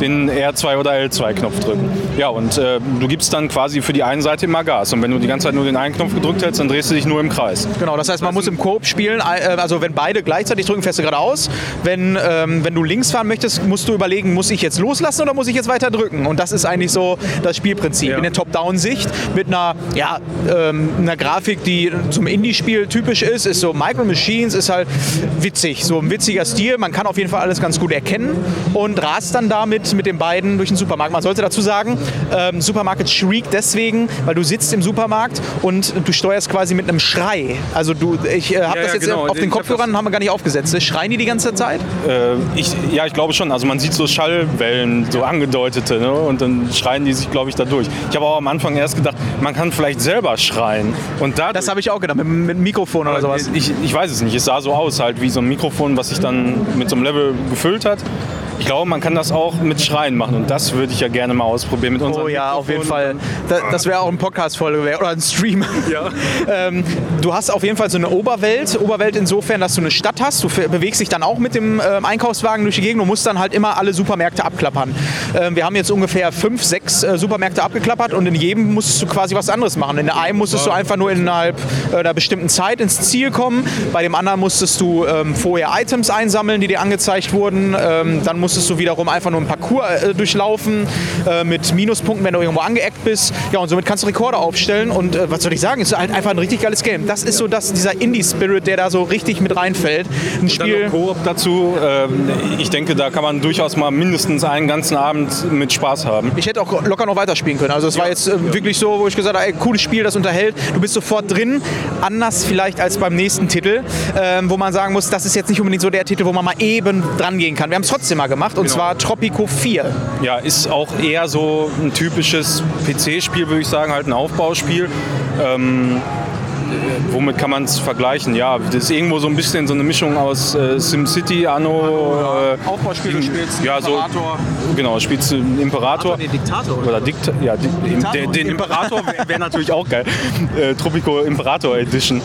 den R2 oder L2-Knopf drücken. Ja, und äh, du gibst dann quasi für die eine Seite immer Gas. Und wenn du die ganze Zeit nur den einen Knopf gedrückt hältst, dann drehst du dich nur im Kreis. Genau, das heißt, man muss im Koop spielen, äh, also wenn beide gleichzeitig drücken, fährst du geradeaus. Wenn, ähm, wenn du links fahren möchtest, musst du überlegen, muss ich jetzt loslassen oder muss ich jetzt weiter drücken? Und das ist eigentlich so das Spielprinzip. Ja. In der Top-Down-Sicht mit einer, ja, ähm, einer Grafik, die zum Indie-Spiel typisch ist, ist so Micro Machines, ist halt witzig, so ein witziger Stil. Man kann auf jeden Fall alles ganz gut erkennen und rast dann damit mit den beiden durch den Supermarkt. Man sollte dazu sagen, ähm, Supermarket Shriek deswegen, weil du sitzt im Supermarkt und du steuerst quasi mit einem Schrei. Also du, ich äh, habe Ja, das jetzt genau. auf den Ich hab Kopfhörern haben wir gar nicht aufgesetzt. Schreien die die ganze Zeit? Äh, ich, ja, ich glaube schon. Also man sieht so Schallwellen, so angedeutete. Ne? Und dann schreien die sich, glaube ich, da durch. Ich habe auch am Anfang erst gedacht, man kann vielleicht selber schreien. Und dadurch, Das habe ich auch gedacht, mit, mit Mikrofon oder sowas. Ich, ich weiß es nicht. Es sah so aus, halt wie so ein Mikrofon, was sich dann mit so einem Level gefüllt hat. Ich glaube, man kann das auch mit Schreien machen und das würde ich ja gerne mal ausprobieren mit unserem Oh ja, auf jeden Mikrofon. Fall. Da, das wäre auch ein Podcast-Folge oder ein Stream. Ja. ähm, du hast auf jeden Fall so eine Oberwelt. Oberwelt insofern, dass du eine Stadt hast. Du bewegst dich dann auch mit dem ähm, Einkaufswagen durch die Gegend und musst dann halt immer alle Supermärkte abklappern. Ähm, wir haben jetzt ungefähr fünf, sechs äh, Supermärkte abgeklappert und in jedem musstest du quasi was anderes machen. In einem musstest du einfach nur innerhalb äh, einer bestimmten Zeit ins Ziel kommen. Bei dem anderen musstest du ähm, vorher Items einsammeln, die dir angezeigt wurden. Ähm, dann musstest du wiederum einfach nur einen Parcours äh, durchlaufen äh, mit Minuspunkten, wenn du irgendwo angeeckt bist. Ja, und somit kannst du Rekorde aufstellen. Und äh, was soll ich sagen? Es ist halt einfach ein richtig geiles Game. Das ist so das, dieser Indie-Spirit, der da so richtig mit reinfällt. Ein Dann Spiel. noch Koop dazu. Ähm, ich denke, da kann man durchaus mal mindestens einen ganzen Abend mit Spaß haben. Ich hätte auch locker noch weiterspielen können. Also es war jetzt äh, wirklich so, wo ich gesagt habe, ey, cooles Spiel, das unterhält. Du bist sofort drin. Anders vielleicht als beim nächsten Titel, ähm, wo man sagen muss, das ist jetzt nicht unbedingt so der Titel, wo man mal eben dran gehen kann. Wir haben es trotzdem mal gemacht und zwar Tropico 4. Ja, ist auch eher so ein typisches PC-Spiel, würde ich sagen, halt ein Aufbauspiel. Ähm, äh, womit kann man es vergleichen? Ja, das ist irgendwo so ein bisschen so eine Mischung aus äh, SimCity, Anno. Äh, Aufbauspiel, du spielst ja, so, genau, spielst du einen Imperator. Diktator. Oder Dikt ja, Di den, den Imperator wäre wär natürlich auch geil. Äh, Tropico Imperator Edition.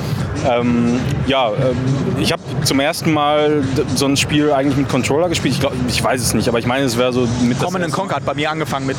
Ähm, ja, ähm, ich habe zum ersten Mal so ein Spiel eigentlich mit Controller gespielt. Ich, glaub, ich weiß es nicht, aber ich meine, es wäre so mit erste- Conquer hat bei mir angefangen mit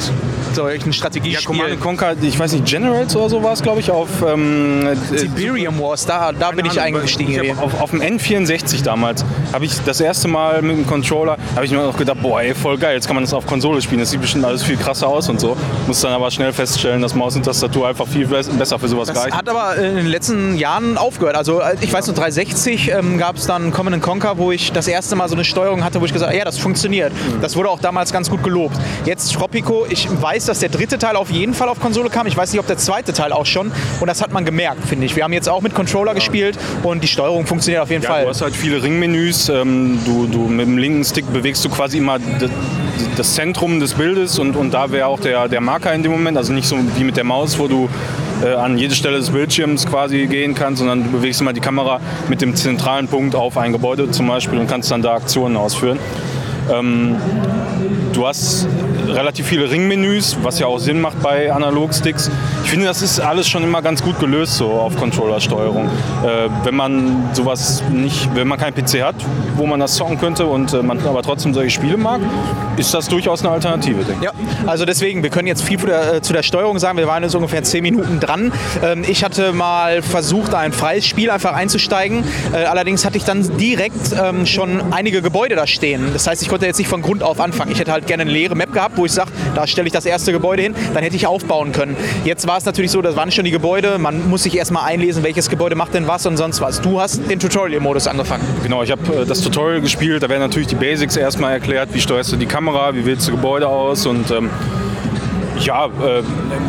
solchen ja, Command Strategiespielen. Conquer, ich weiß nicht, Generals oder so war es, glaube ich, auf, ähm, äh, Siberian Wars, da, da bin ich Ahnung, eingestiegen. Ich auf, auf dem N64 damals habe ich das erste Mal mit dem Controller, habe ich mir auch gedacht, boah, ey, voll geil, jetzt kann man das auf Konsole spielen. Das sieht bestimmt alles viel krasser aus und so. Muss dann aber schnell feststellen, dass Maus und Tastatur einfach viel bes- besser für sowas Das reichen. hat aber in den letzten Jahren aufgehört. Also äh, ich weiß noch, 360 ähm, gab es dann Command Conquer, wo ich das erste Mal so eine Steuerung hatte, wo ich gesagt habe, ja, das funktioniert. Das wurde auch damals ganz gut gelobt. Jetzt Tropico, ich weiß, dass der dritte Teil auf jeden Fall auf Konsole kam. Ich weiß nicht, ob der zweite Teil auch schon. Und das hat man gemerkt, finde ich. Wir haben jetzt auch mit Controller gespielt und die Steuerung funktioniert auf jeden Ja, Fall. du hast halt viele Ringmenüs. Ähm, du, du mit dem linken Stick bewegst du quasi immer das Zentrum des Bildes und, und da wäre auch der, der Marker in dem Moment. Also nicht so wie mit der Maus, wo du äh, an jede Stelle des Bildschirms quasi gehen kannst, sondern du bewegst immer die Kamera mit dem zentralen Punkt auf ein Gebäude zum Beispiel und kannst dann da Aktionen ausführen. Ähm, du hast relativ viele Ringmenüs, was ja auch Sinn macht bei Analogsticks. Ich finde, das ist alles schon immer ganz gut gelöst so auf Controllersteuerung. Äh, wenn man sowas nicht, wenn man keinen PC hat, wo man das zocken könnte und äh, man aber trotzdem solche Spiele mag, ist das durchaus eine Alternative, denke ich. Ja, also deswegen, wir können jetzt viel zu der, äh, zu der Steuerung sagen. Wir waren jetzt ungefähr 10 Minuten dran. Ähm, ich hatte mal versucht, ein freies Spiel einfach einzusteigen. Äh, allerdings hatte ich dann direkt ähm, schon einige Gebäude da stehen. Das heißt, ich konnte jetzt nicht von Grund auf anfangen. Ich hätte halt gerne eine leere Map gehabt habe, wo ich sage, da stelle ich das erste Gebäude hin, dann hätte ich aufbauen können. Jetzt war es natürlich so, das waren schon die Gebäude, man muss sich erstmal einlesen, welches Gebäude macht denn was und sonst was. Du hast den Tutorial-Modus angefangen. Genau, ich habe äh, das Tutorial gespielt, da werden natürlich die Basics erstmal erklärt, wie steuerst du die Kamera, wie wählst du Gebäude aus und ähm, ja, äh,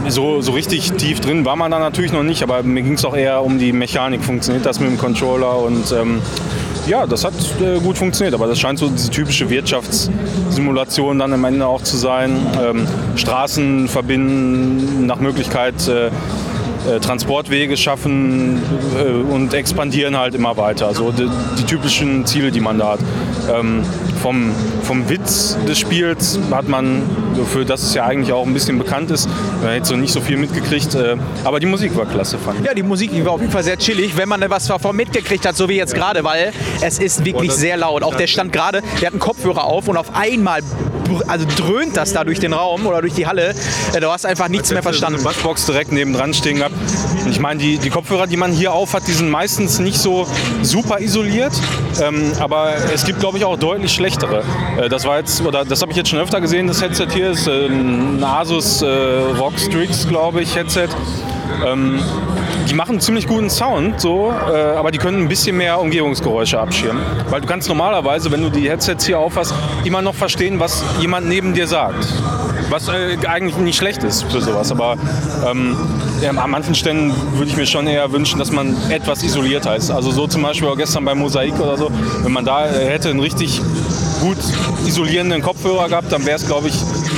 so, so richtig tief drin war man da natürlich noch nicht, aber mir ging es auch eher um die Mechanik. Funktioniert das mit dem Controller? Und ähm, ja, das hat äh, gut funktioniert, aber das scheint so diese typische Wirtschaftssimulation dann am Ende auch zu sein. Ähm, Straßen verbinden, nach Möglichkeit äh, äh, Transportwege schaffen äh, und expandieren halt immer weiter. Also die, die typischen Ziele, die man da hat. Ähm, vom, vom Witz des Spiels hat man, für das es ja eigentlich auch ein bisschen bekannt ist, man hätte so nicht so viel mitgekriegt, äh, aber die Musik war klasse, fand ich. Ja, die Musik war auf jeden Fall sehr chillig, wenn man was davon mitgekriegt hat, so wie jetzt gerade, weil es ist wirklich sehr laut. Auch der stand gerade, der hat einen Kopfhörer auf und auf einmal also dröhnt das da durch den Raum oder durch die Halle. Äh, Du hast einfach nichts mehr verstanden. So eine Bassbox direkt nebendran stehen gehabt. Ich meine, die, die Kopfhörer, die man hier auf hat, die sind meistens nicht so super isoliert. Ähm, aber es gibt, glaube ich, auch deutlich schlechtere. Äh, das war jetzt, oder das habe ich jetzt schon öfter gesehen, das Headset hier ist äh, ein Asus äh, ROG Strix, glaube ich, Headset. Ähm, die machen einen ziemlich guten Sound, so, äh, aber die können ein bisschen mehr Umgebungsgeräusche abschirmen. Weil du kannst normalerweise, wenn du die Headsets hier aufhast, immer noch verstehen, was jemand neben dir sagt. Was äh, eigentlich nicht schlecht ist für sowas. Aber ähm, ja, an manchen Stellen würde ich mir schon eher wünschen, dass man etwas isolierter ist. Also so zum Beispiel auch gestern bei Mosaik oder so. Wenn man da äh, hätte einen richtig gut isolierenden Kopfhörer gehabt, dann wäre es, glaube ich,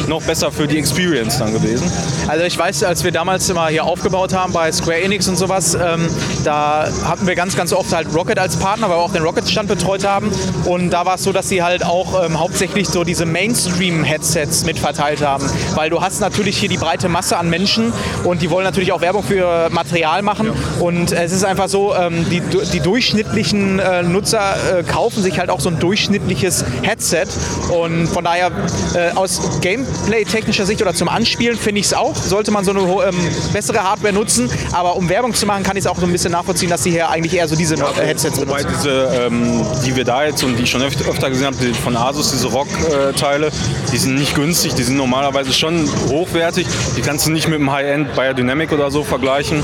noch besser für die Experience dann gewesen. Also ich weiß, als wir damals immer hier aufgebaut haben bei Square Enix und sowas, ähm, da hatten wir ganz, ganz oft halt Rocket als Partner, weil wir auch den Rocket-Stand betreut haben. Und da war es so, dass sie halt auch ähm, hauptsächlich so diese Mainstream-Headsets mitverteilt haben. Weil du hast natürlich hier die breite Masse an Menschen und die wollen natürlich auch Werbung für Material machen. Und es ist einfach so, ähm, die, die durchschnittlichen äh, Nutzer äh, kaufen sich halt auch so ein durchschnittliches Headset. Und von daher äh, aus Gameplay-technischer Sicht oder zum Anspielen finde ich es auch, sollte man so eine ähm, bessere Hardware nutzen. Aber um Werbung zu machen, kann ich es auch so ein bisschen nachvollziehen, dass sie hier eigentlich eher so diese Headsets Wobei benutzen. diese, ähm, die wir da jetzt und die ich schon öfter, gesehen habe, von Asus, diese Rock-Teile, die sind nicht günstig, die sind normalerweise schon hochwertig. Die kannst du nicht mit dem High-End Biodynamic oder so vergleichen.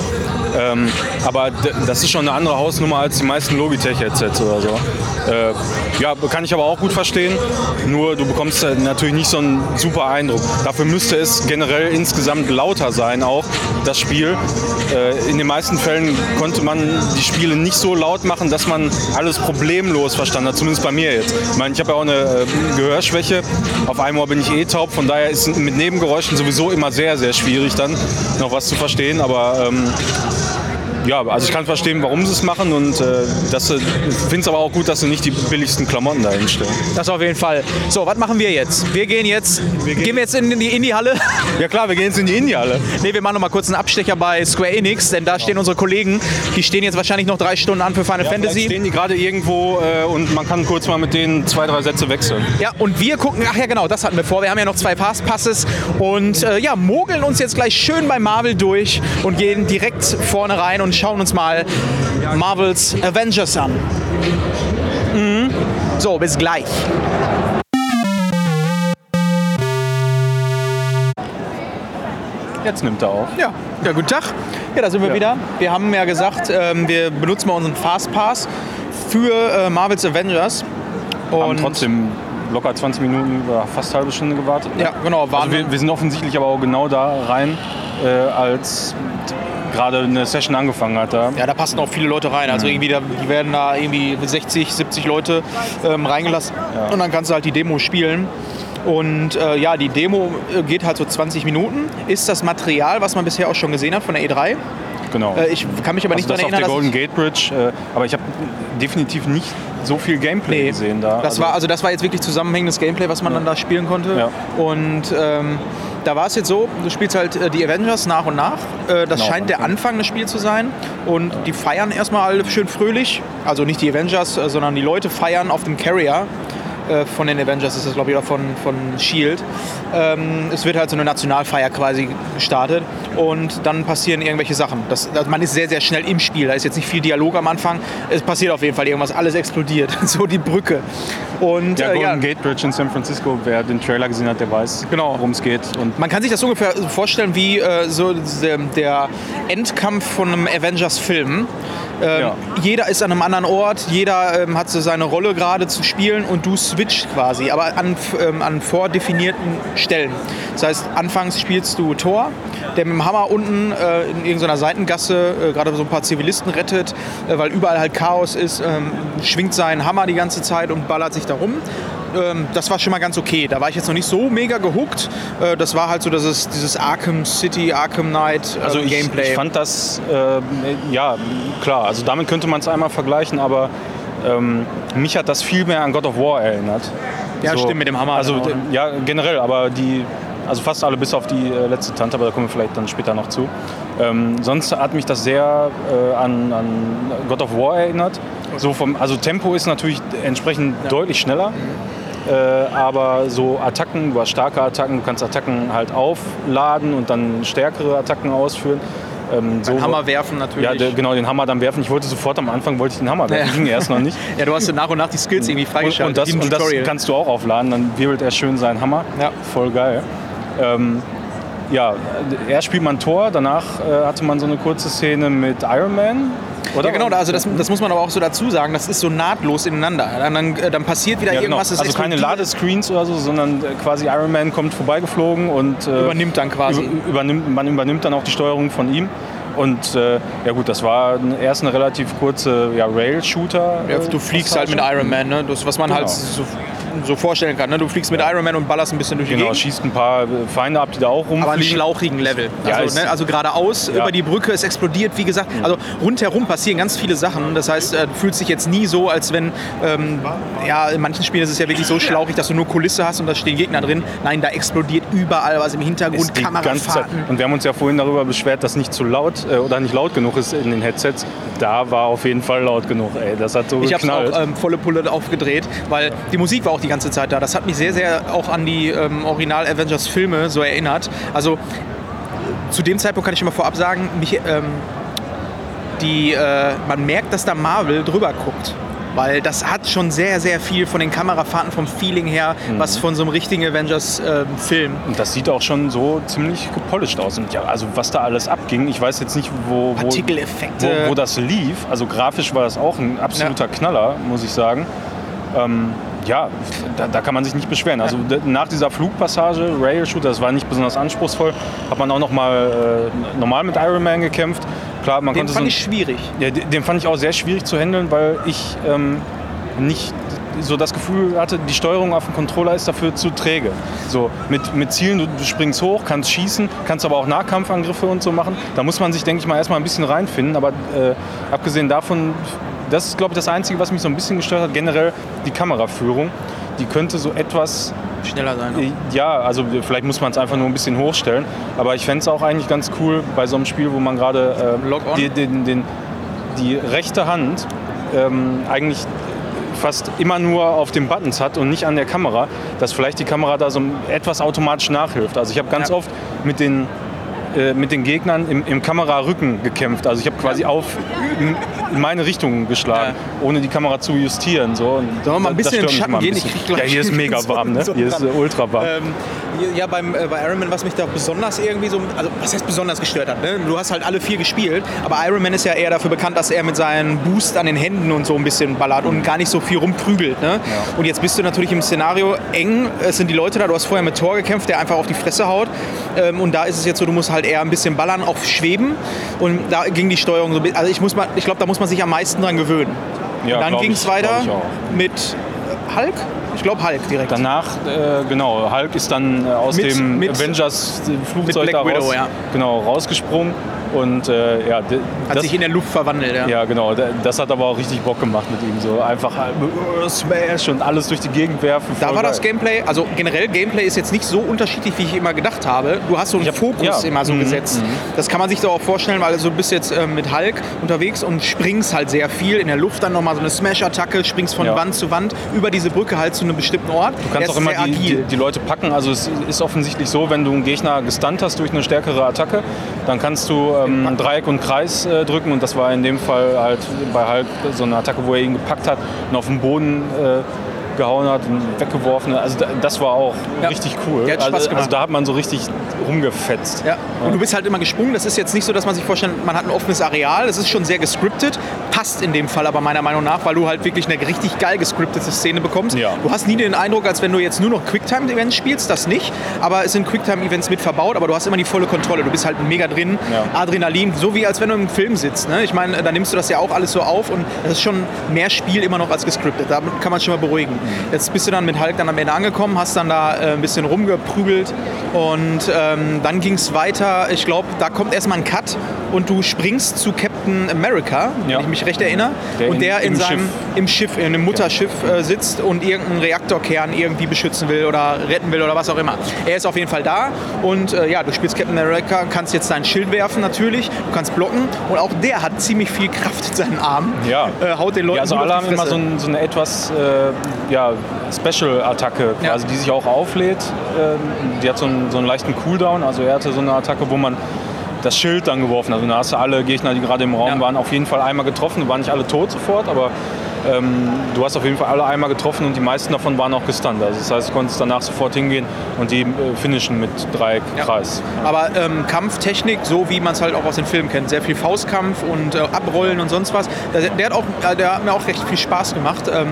Ähm, aber das ist schon eine andere Hausnummer als die meisten Logitech-Headsets oder so. Äh, ja, kann ich aber auch gut verstehen. Nur du bekommst äh, natürlich nicht so einen super Eindruck. Dafür müsste es generell insgesamt lauter sein, auch das Spiel. Äh, in den meisten Fällen konnte man die Spiele nicht so laut machen, dass man alles problemlos verstanden hat. Zumindest bei mir jetzt. Ich meine, ich habe ja auch eine äh, Gehörschwäche. Auf einem Ohr bin ich eh taub. Von daher ist mit Nebengeräuschen sowieso immer sehr, sehr schwierig dann noch was zu verstehen. Aber ähm, ja, also ich kann verstehen, warum sie es machen und äh, das, äh, ich finde es aber auch gut, dass sie nicht die billigsten Klamotten dahin stellen. Das auf jeden Fall. So, was machen wir jetzt? Wir gehen jetzt, gehen wir jetzt in die Indie-Halle? Ja klar, wir gehen jetzt in die Indie-Halle. Ne, wir machen noch mal kurz einen Abstecher bei Square Enix, denn da stehen unsere Kollegen. Die stehen jetzt wahrscheinlich noch drei Stunden an für Final Vielleicht Fantasy. stehen die gerade irgendwo äh, und man kann kurz mal mit denen zwei, drei Sätze wechseln. Ja, und wir gucken, ach ja genau, das hatten wir vor. Wir haben ja noch zwei Passpasses und äh, ja, mogeln uns jetzt gleich schön bei Marvel durch und gehen direkt vorne rein und schauen uns mal Marvels Avengers an. Mhm. So, bis gleich. Jetzt nimmt er auf. Ja, ja guten Tag. Ja, da sind wir Ja. wieder. Wir haben ja gesagt, ähm, wir benutzen mal unseren Fastpass für äh, Marvels Avengers. Haben Und trotzdem locker 20 Minuten oder fast eine halbe Stunde gewartet. ja, genau, waren Also wir, wir sind offensichtlich aber auch genau da rein, äh, als gerade eine Session angefangen hat. Da. Ja, da passen auch viele Leute rein. Also irgendwie, da, die werden da irgendwie 60, 70 Leute ähm, reingelassen. Und dann kannst du halt die Demo spielen. Und äh, ja, die Demo äh, geht halt so 20 Minuten. Ist das Material, was man bisher auch schon gesehen hat von der E3. Genau. Äh, ich kann mich aber also nicht das daran auf der erinnern, Golden Gate Bridge, äh, aber ich habe definitiv nicht so viel Gameplay Nee, gesehen da. das war also das war jetzt wirklich zusammenhängendes Gameplay, was man dann da spielen konnte. Ja. Und ähm, da war es jetzt so, du spielst halt äh, die Avengers nach und nach. Äh, das Genau, scheint der Anfang. Des Spiels zu sein. Und die feiern erstmal alle schön fröhlich. Also nicht die Avengers, äh, sondern die Leute feiern auf dem Carrier. Äh, von den Avengers ist das, glaube ich, oder von, von S.H.I.E.L.D. Ähm, es wird halt so eine Nationalfeier quasi gestartet und dann passieren irgendwelche Sachen. Das, also man ist sehr, sehr schnell im Spiel. Da ist jetzt nicht viel Dialog am Anfang. Es passiert auf jeden Fall irgendwas. Alles explodiert. so die Brücke. Und Der äh, Golden ja, Gate Bridge in San Francisco, wer den Trailer gesehen hat, der weiß, Genau. worum es geht. Und Man kann sich das ungefähr so vorstellen wie äh, so der, der Endkampf von einem Avengers-Film. Ähm, Ja. Jeder ist an einem anderen Ort, jeder ähm, hat so seine Rolle gerade zu spielen und du switcht quasi, aber an, ähm, an vordefinierten Stellen. Das heißt, anfangs spielst du Thor, der mit dem Hammer unten äh, in irgendeiner Seitengasse äh, gerade so ein paar Zivilisten rettet, äh, weil überall halt Chaos ist, ähm, schwingt seinen Hammer die ganze Zeit und ballert sich da rum ähm, das war schon mal ganz okay. Da war ich jetzt noch nicht so mega gehuckt. Äh, das war halt so dass es dieses Arkham City, Arkham Knight äh, also ich, Gameplay. ich fand das, äh, ja, klar, also damit könnte man es einmal vergleichen, aber ähm, mich hat das viel mehr an God of War erinnert. Ja, stimmt, mit dem Hammer Also genau, ne? ja, generell, aber die, also fast alle bis auf die äh, letzte Tante, aber da kommen wir vielleicht dann später noch zu. Ähm, sonst hat mich das sehr äh, an, an God of War erinnert. So vom, also Tempo ist natürlich entsprechend deutlich schneller. Äh, aber so Attacken, du hast starke Attacken, du kannst Attacken halt aufladen und dann stärkere Attacken ausführen. Ähm, so, Hammer werfen natürlich. Ja, der, genau, den Hammer dann werfen. Ich wollte sofort am Anfang wollte ich den Hammer werfen, Ja. ging erst noch nicht. Ja, du hast so nach und nach die Skills irgendwie Und, freigeschaltet. und, das, wie im und das kannst du auch aufladen, dann wirbelt er schön seinen Hammer. Ja. Voll geil. Ähm, ja, erst spielt man Tor, danach äh, hatte man so eine kurze Szene mit Iron Man. Oder? ja, genau, also das, das muss man aber auch so dazu sagen, das ist so nahtlos ineinander. Dann, dann, äh, dann passiert wieder Ja, genau. irgendwas, es Also keine Ladescreens oder so, sondern äh, quasi Iron Man kommt vorbeigeflogen und äh, übernimmt dann quasi. über, übernimmt, man übernimmt dann auch die Steuerung von ihm. Und äh, ja gut, das war erst eine relativ kurze ja, Rail-Shooter. Ja, äh, du fliegst halt mit Iron Man, ne? das, was man halt Genau. so, so vorstellen kann. Ne? Du fliegst mit Iron Man und ballerst ein bisschen durch die Genau, Gegend. schießt ein paar äh, Feinde ab, die da auch rumfliegen. Aber einen schlauchigen Level. Ja, Also, ne, also geradeaus Ja. über die Brücke, es explodiert, wie gesagt. Also rundherum passieren ganz viele Sachen. Das heißt, äh, du fühlst dich jetzt nie so, als wenn, ähm, ja, in manchen Spielen ist es ja wirklich so schlauchig, dass du nur Kulisse hast und da stehen Gegner drin. Nein, da explodiert überall was im Hintergrund. Kamerafahrten. Und wir haben uns ja vorhin darüber beschwert, dass nicht zu laut äh, oder nicht laut genug ist in den Headsets. Da war auf jeden Fall laut genug. Ey, das hat so Ich habe geknallt. auch ähm, volle Pulle aufgedreht, weil die Musik war auch die ganze Zeit da. Das hat mich sehr, sehr auch an die ähm, Original-Avengers-Filme so erinnert. Also zu dem Zeitpunkt kann ich schon mal vorab sagen, mich, ähm, die, äh, man merkt, dass da Marvel drüber guckt. Weil das hat schon sehr, sehr viel von den Kamerafahrten, vom Feeling her, Mhm. was von so einem richtigen Avengers-Film. Und das sieht auch schon so ziemlich gepolished aus. Und ja, also was da alles abging, ich weiß jetzt nicht, wo, wo, wo, wo das lief. Also grafisch war das auch ein absoluter Knaller, muss ich sagen. Ähm, ja, da, da kann man sich nicht beschweren. Also nach dieser Flugpassage, Rail Shooter, das war nicht besonders anspruchsvoll, hat man auch noch mal äh, normal mit Iron Man gekämpft. Klar, man Den fand so ich schwierig. Ja, den fand ich auch sehr schwierig zu handeln, weil ich ähm, nicht so das Gefühl hatte, die Steuerung auf dem Controller ist dafür zu träge. So mit, mit Zielen, du, du springst hoch, kannst schießen, kannst aber auch Nahkampfangriffe und so machen. Da muss man sich, denke ich mal, erstmal ein bisschen reinfinden. Aber äh, abgesehen davon, das ist, glaube ich, das Einzige, was mich so ein bisschen gestört hat, generell die Kameraführung. Die könnte so etwas Schneller sein. äh, Ja, also vielleicht muss man es einfach nur ein bisschen hochstellen. Aber ich fände es auch eigentlich ganz cool bei so einem Spiel, wo man gerade äh, die, den, den, die rechte Hand ähm, eigentlich fast immer nur auf den Buttons hat und nicht an der Kamera, dass vielleicht die Kamera da so etwas automatisch nachhilft. Also ich habe ganz Ja. oft mit den äh, mit den Gegnern im, im Kamerarücken gekämpft. Also ich habe quasi auf in, in meine Richtung geschlagen, ohne die Kamera zu justieren. So. Und Sollen wir mal ein bisschen in den Schatten gehen? Ich bisschen. krieg gleich ja, hier ist mega warm, ne? Hier ist äh, ultra warm. Ähm, ja, beim, äh, bei Iron Man, was mich da besonders irgendwie so, also was heißt besonders gestört hat, ne? du hast halt alle vier gespielt, aber Iron Man ist ja eher dafür bekannt, dass er mit seinem Boost an den Händen und so ein bisschen ballert und gar nicht so viel rumprügelt. Ne? Und jetzt bist du natürlich im Szenario eng, es sind die Leute da, du hast vorher mit Thor gekämpft, der einfach auf die Fresse haut ähm, und da ist es jetzt so, du musst halt eher ein bisschen ballern, auch schweben und da ging die Steuerung so, ein bisschen- also ich, muss mal, ich glaube, da muss man sich am meisten dran gewöhnen. Ja, und dann ging es weiter mit Hulk, ich glaube Hulk direkt. Danach, äh, genau, Hulk ist dann äh, aus Mit- dem mit- Avengers Flugzeug mit Black da raus, Widow, ja. genau, rausgesprungen. Und äh, ja, Hat das, sich in der Luft verwandelt, ja. ja, genau. Das hat aber auch richtig Bock gemacht mit ihm. So einfach äh, Smash und alles durch die Gegend werfen. Da war das geil. Gameplay, also generell Gameplay ist jetzt nicht so unterschiedlich, wie ich immer gedacht habe. Du hast so einen hab- Fokus ja. immer so Mhm, gesetzt. Das kann man sich doch auch vorstellen, weil du bist jetzt ähm, mit Hulk unterwegs und springst halt sehr viel in der Luft, dann nochmal so eine Smash-Attacke, springst von Ja. Wand zu Wand über diese Brücke halt zu einem bestimmten Ort. Du kannst auch immer die, die, die Leute packen. Also es ist offensichtlich so, wenn du einen Gegner gestunt hast durch eine stärkere Attacke, dann kannst du ähm, Dreieck und Kreis äh, drücken. Und das war in dem Fall halt bei Hulk so eine Attacke, wo er ihn gepackt hat und auf den Boden äh, gehauen hat und weggeworfen. hat. Also da- das war auch Ja. richtig cool. Der hat Spaß also, gemacht. also da hat man so richtig rumgefetzt. Ja. Und du bist halt immer gesprungen. Das ist jetzt nicht so, dass man sich vorstellt, man hat ein offenes Areal. Das ist schon sehr gescriptet. Passt in dem Fall aber meiner Meinung nach, weil du halt wirklich eine richtig geil gescriptete Szene bekommst. Ja. Du hast nie den Eindruck, als wenn du jetzt nur noch Quicktime-Events spielst. Das nicht. Aber es sind Quicktime-Events mit verbaut. Aber du hast immer die volle Kontrolle. Du bist halt mega drin. Adrenalin. So wie als wenn du im Film sitzt. Ne? Ich meine, da nimmst du das ja auch alles so auf. Und das ist schon mehr Spiel immer noch als gescriptet. Da kann man schon mal beruhigen. Jetzt bist du dann mit Hulk dann am Ende angekommen, hast dann da äh, ein bisschen rumgeprügelt. Und ähm, dann ging es weiter. Ich glaube, da kommt erstmal ein Cut und du springst zu Captain America, Ja. wenn ich mich recht erinnere. Der und in- der in im seinem Schiff. im Schiff, in einem Mutterschiff äh, sitzt und irgendeinen Reaktorkern irgendwie beschützen will oder retten will oder was auch immer. Er ist auf jeden Fall da und äh, ja, du spielst Captain America, kannst jetzt dein Schild werfen natürlich, du kannst blocken und auch der hat ziemlich viel Kraft in seinen Armen. Ja. Äh, haut den Leuten Ja, also alle haben immer so, ein, so eine etwas äh, ja, Special-Attacke, Ja. quasi, die sich auch auflädt. Ähm, die hat so einen, so einen leichten Cooldown. Also er hatte so eine Attacke, wo man das Schild dann geworfen hat. Und da hast du alle Gegner, die gerade im Raum Ja. waren, auf jeden Fall einmal getroffen. Die waren nicht alle tot sofort, aber ähm, du hast auf jeden Fall alle einmal getroffen und die meisten davon waren auch gestunt. Also das heißt, du konntest danach sofort hingehen und die äh, finishen mit Dreieck, Ja. Kreis. Aber ähm, Kampftechnik, so wie man es halt auch aus den Filmen kennt, sehr viel Faustkampf und äh, Abrollen und sonst was. Der, der, hat auch, äh, der hat mir auch recht viel Spaß gemacht. Ähm,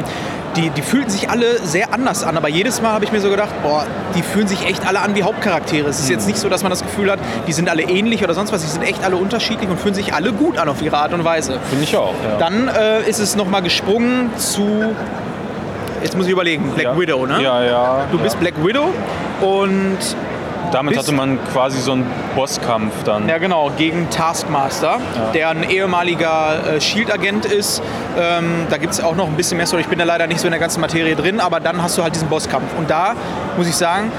die, die fühlten sich alle sehr anders an, aber jedes Mal habe ich mir so gedacht, boah, die fühlen sich echt alle an wie Hauptcharaktere. Es ist jetzt nicht so, dass man das Gefühl hat, die sind alle ähnlich oder sonst was. Die sind echt alle unterschiedlich und fühlen sich alle gut an auf ihre Art und Weise. Finde ich auch. Ja. Dann äh, ist es nochmal gesprungen zu, jetzt muss ich überlegen, Black ja. Widow, ne? Ja, ja. Du ja. bist Black Widow und Damit hatte man quasi so einen Bosskampf dann. Ja, genau, gegen Taskmaster, der ein ehemaliger äh, Shield-Agent ist. Ähm, da gibt es auch noch ein bisschen mehr Story. Ich bin da leider nicht so in der ganzen Materie drin, aber dann hast du halt diesen Bosskampf. Und da muss ich sagen,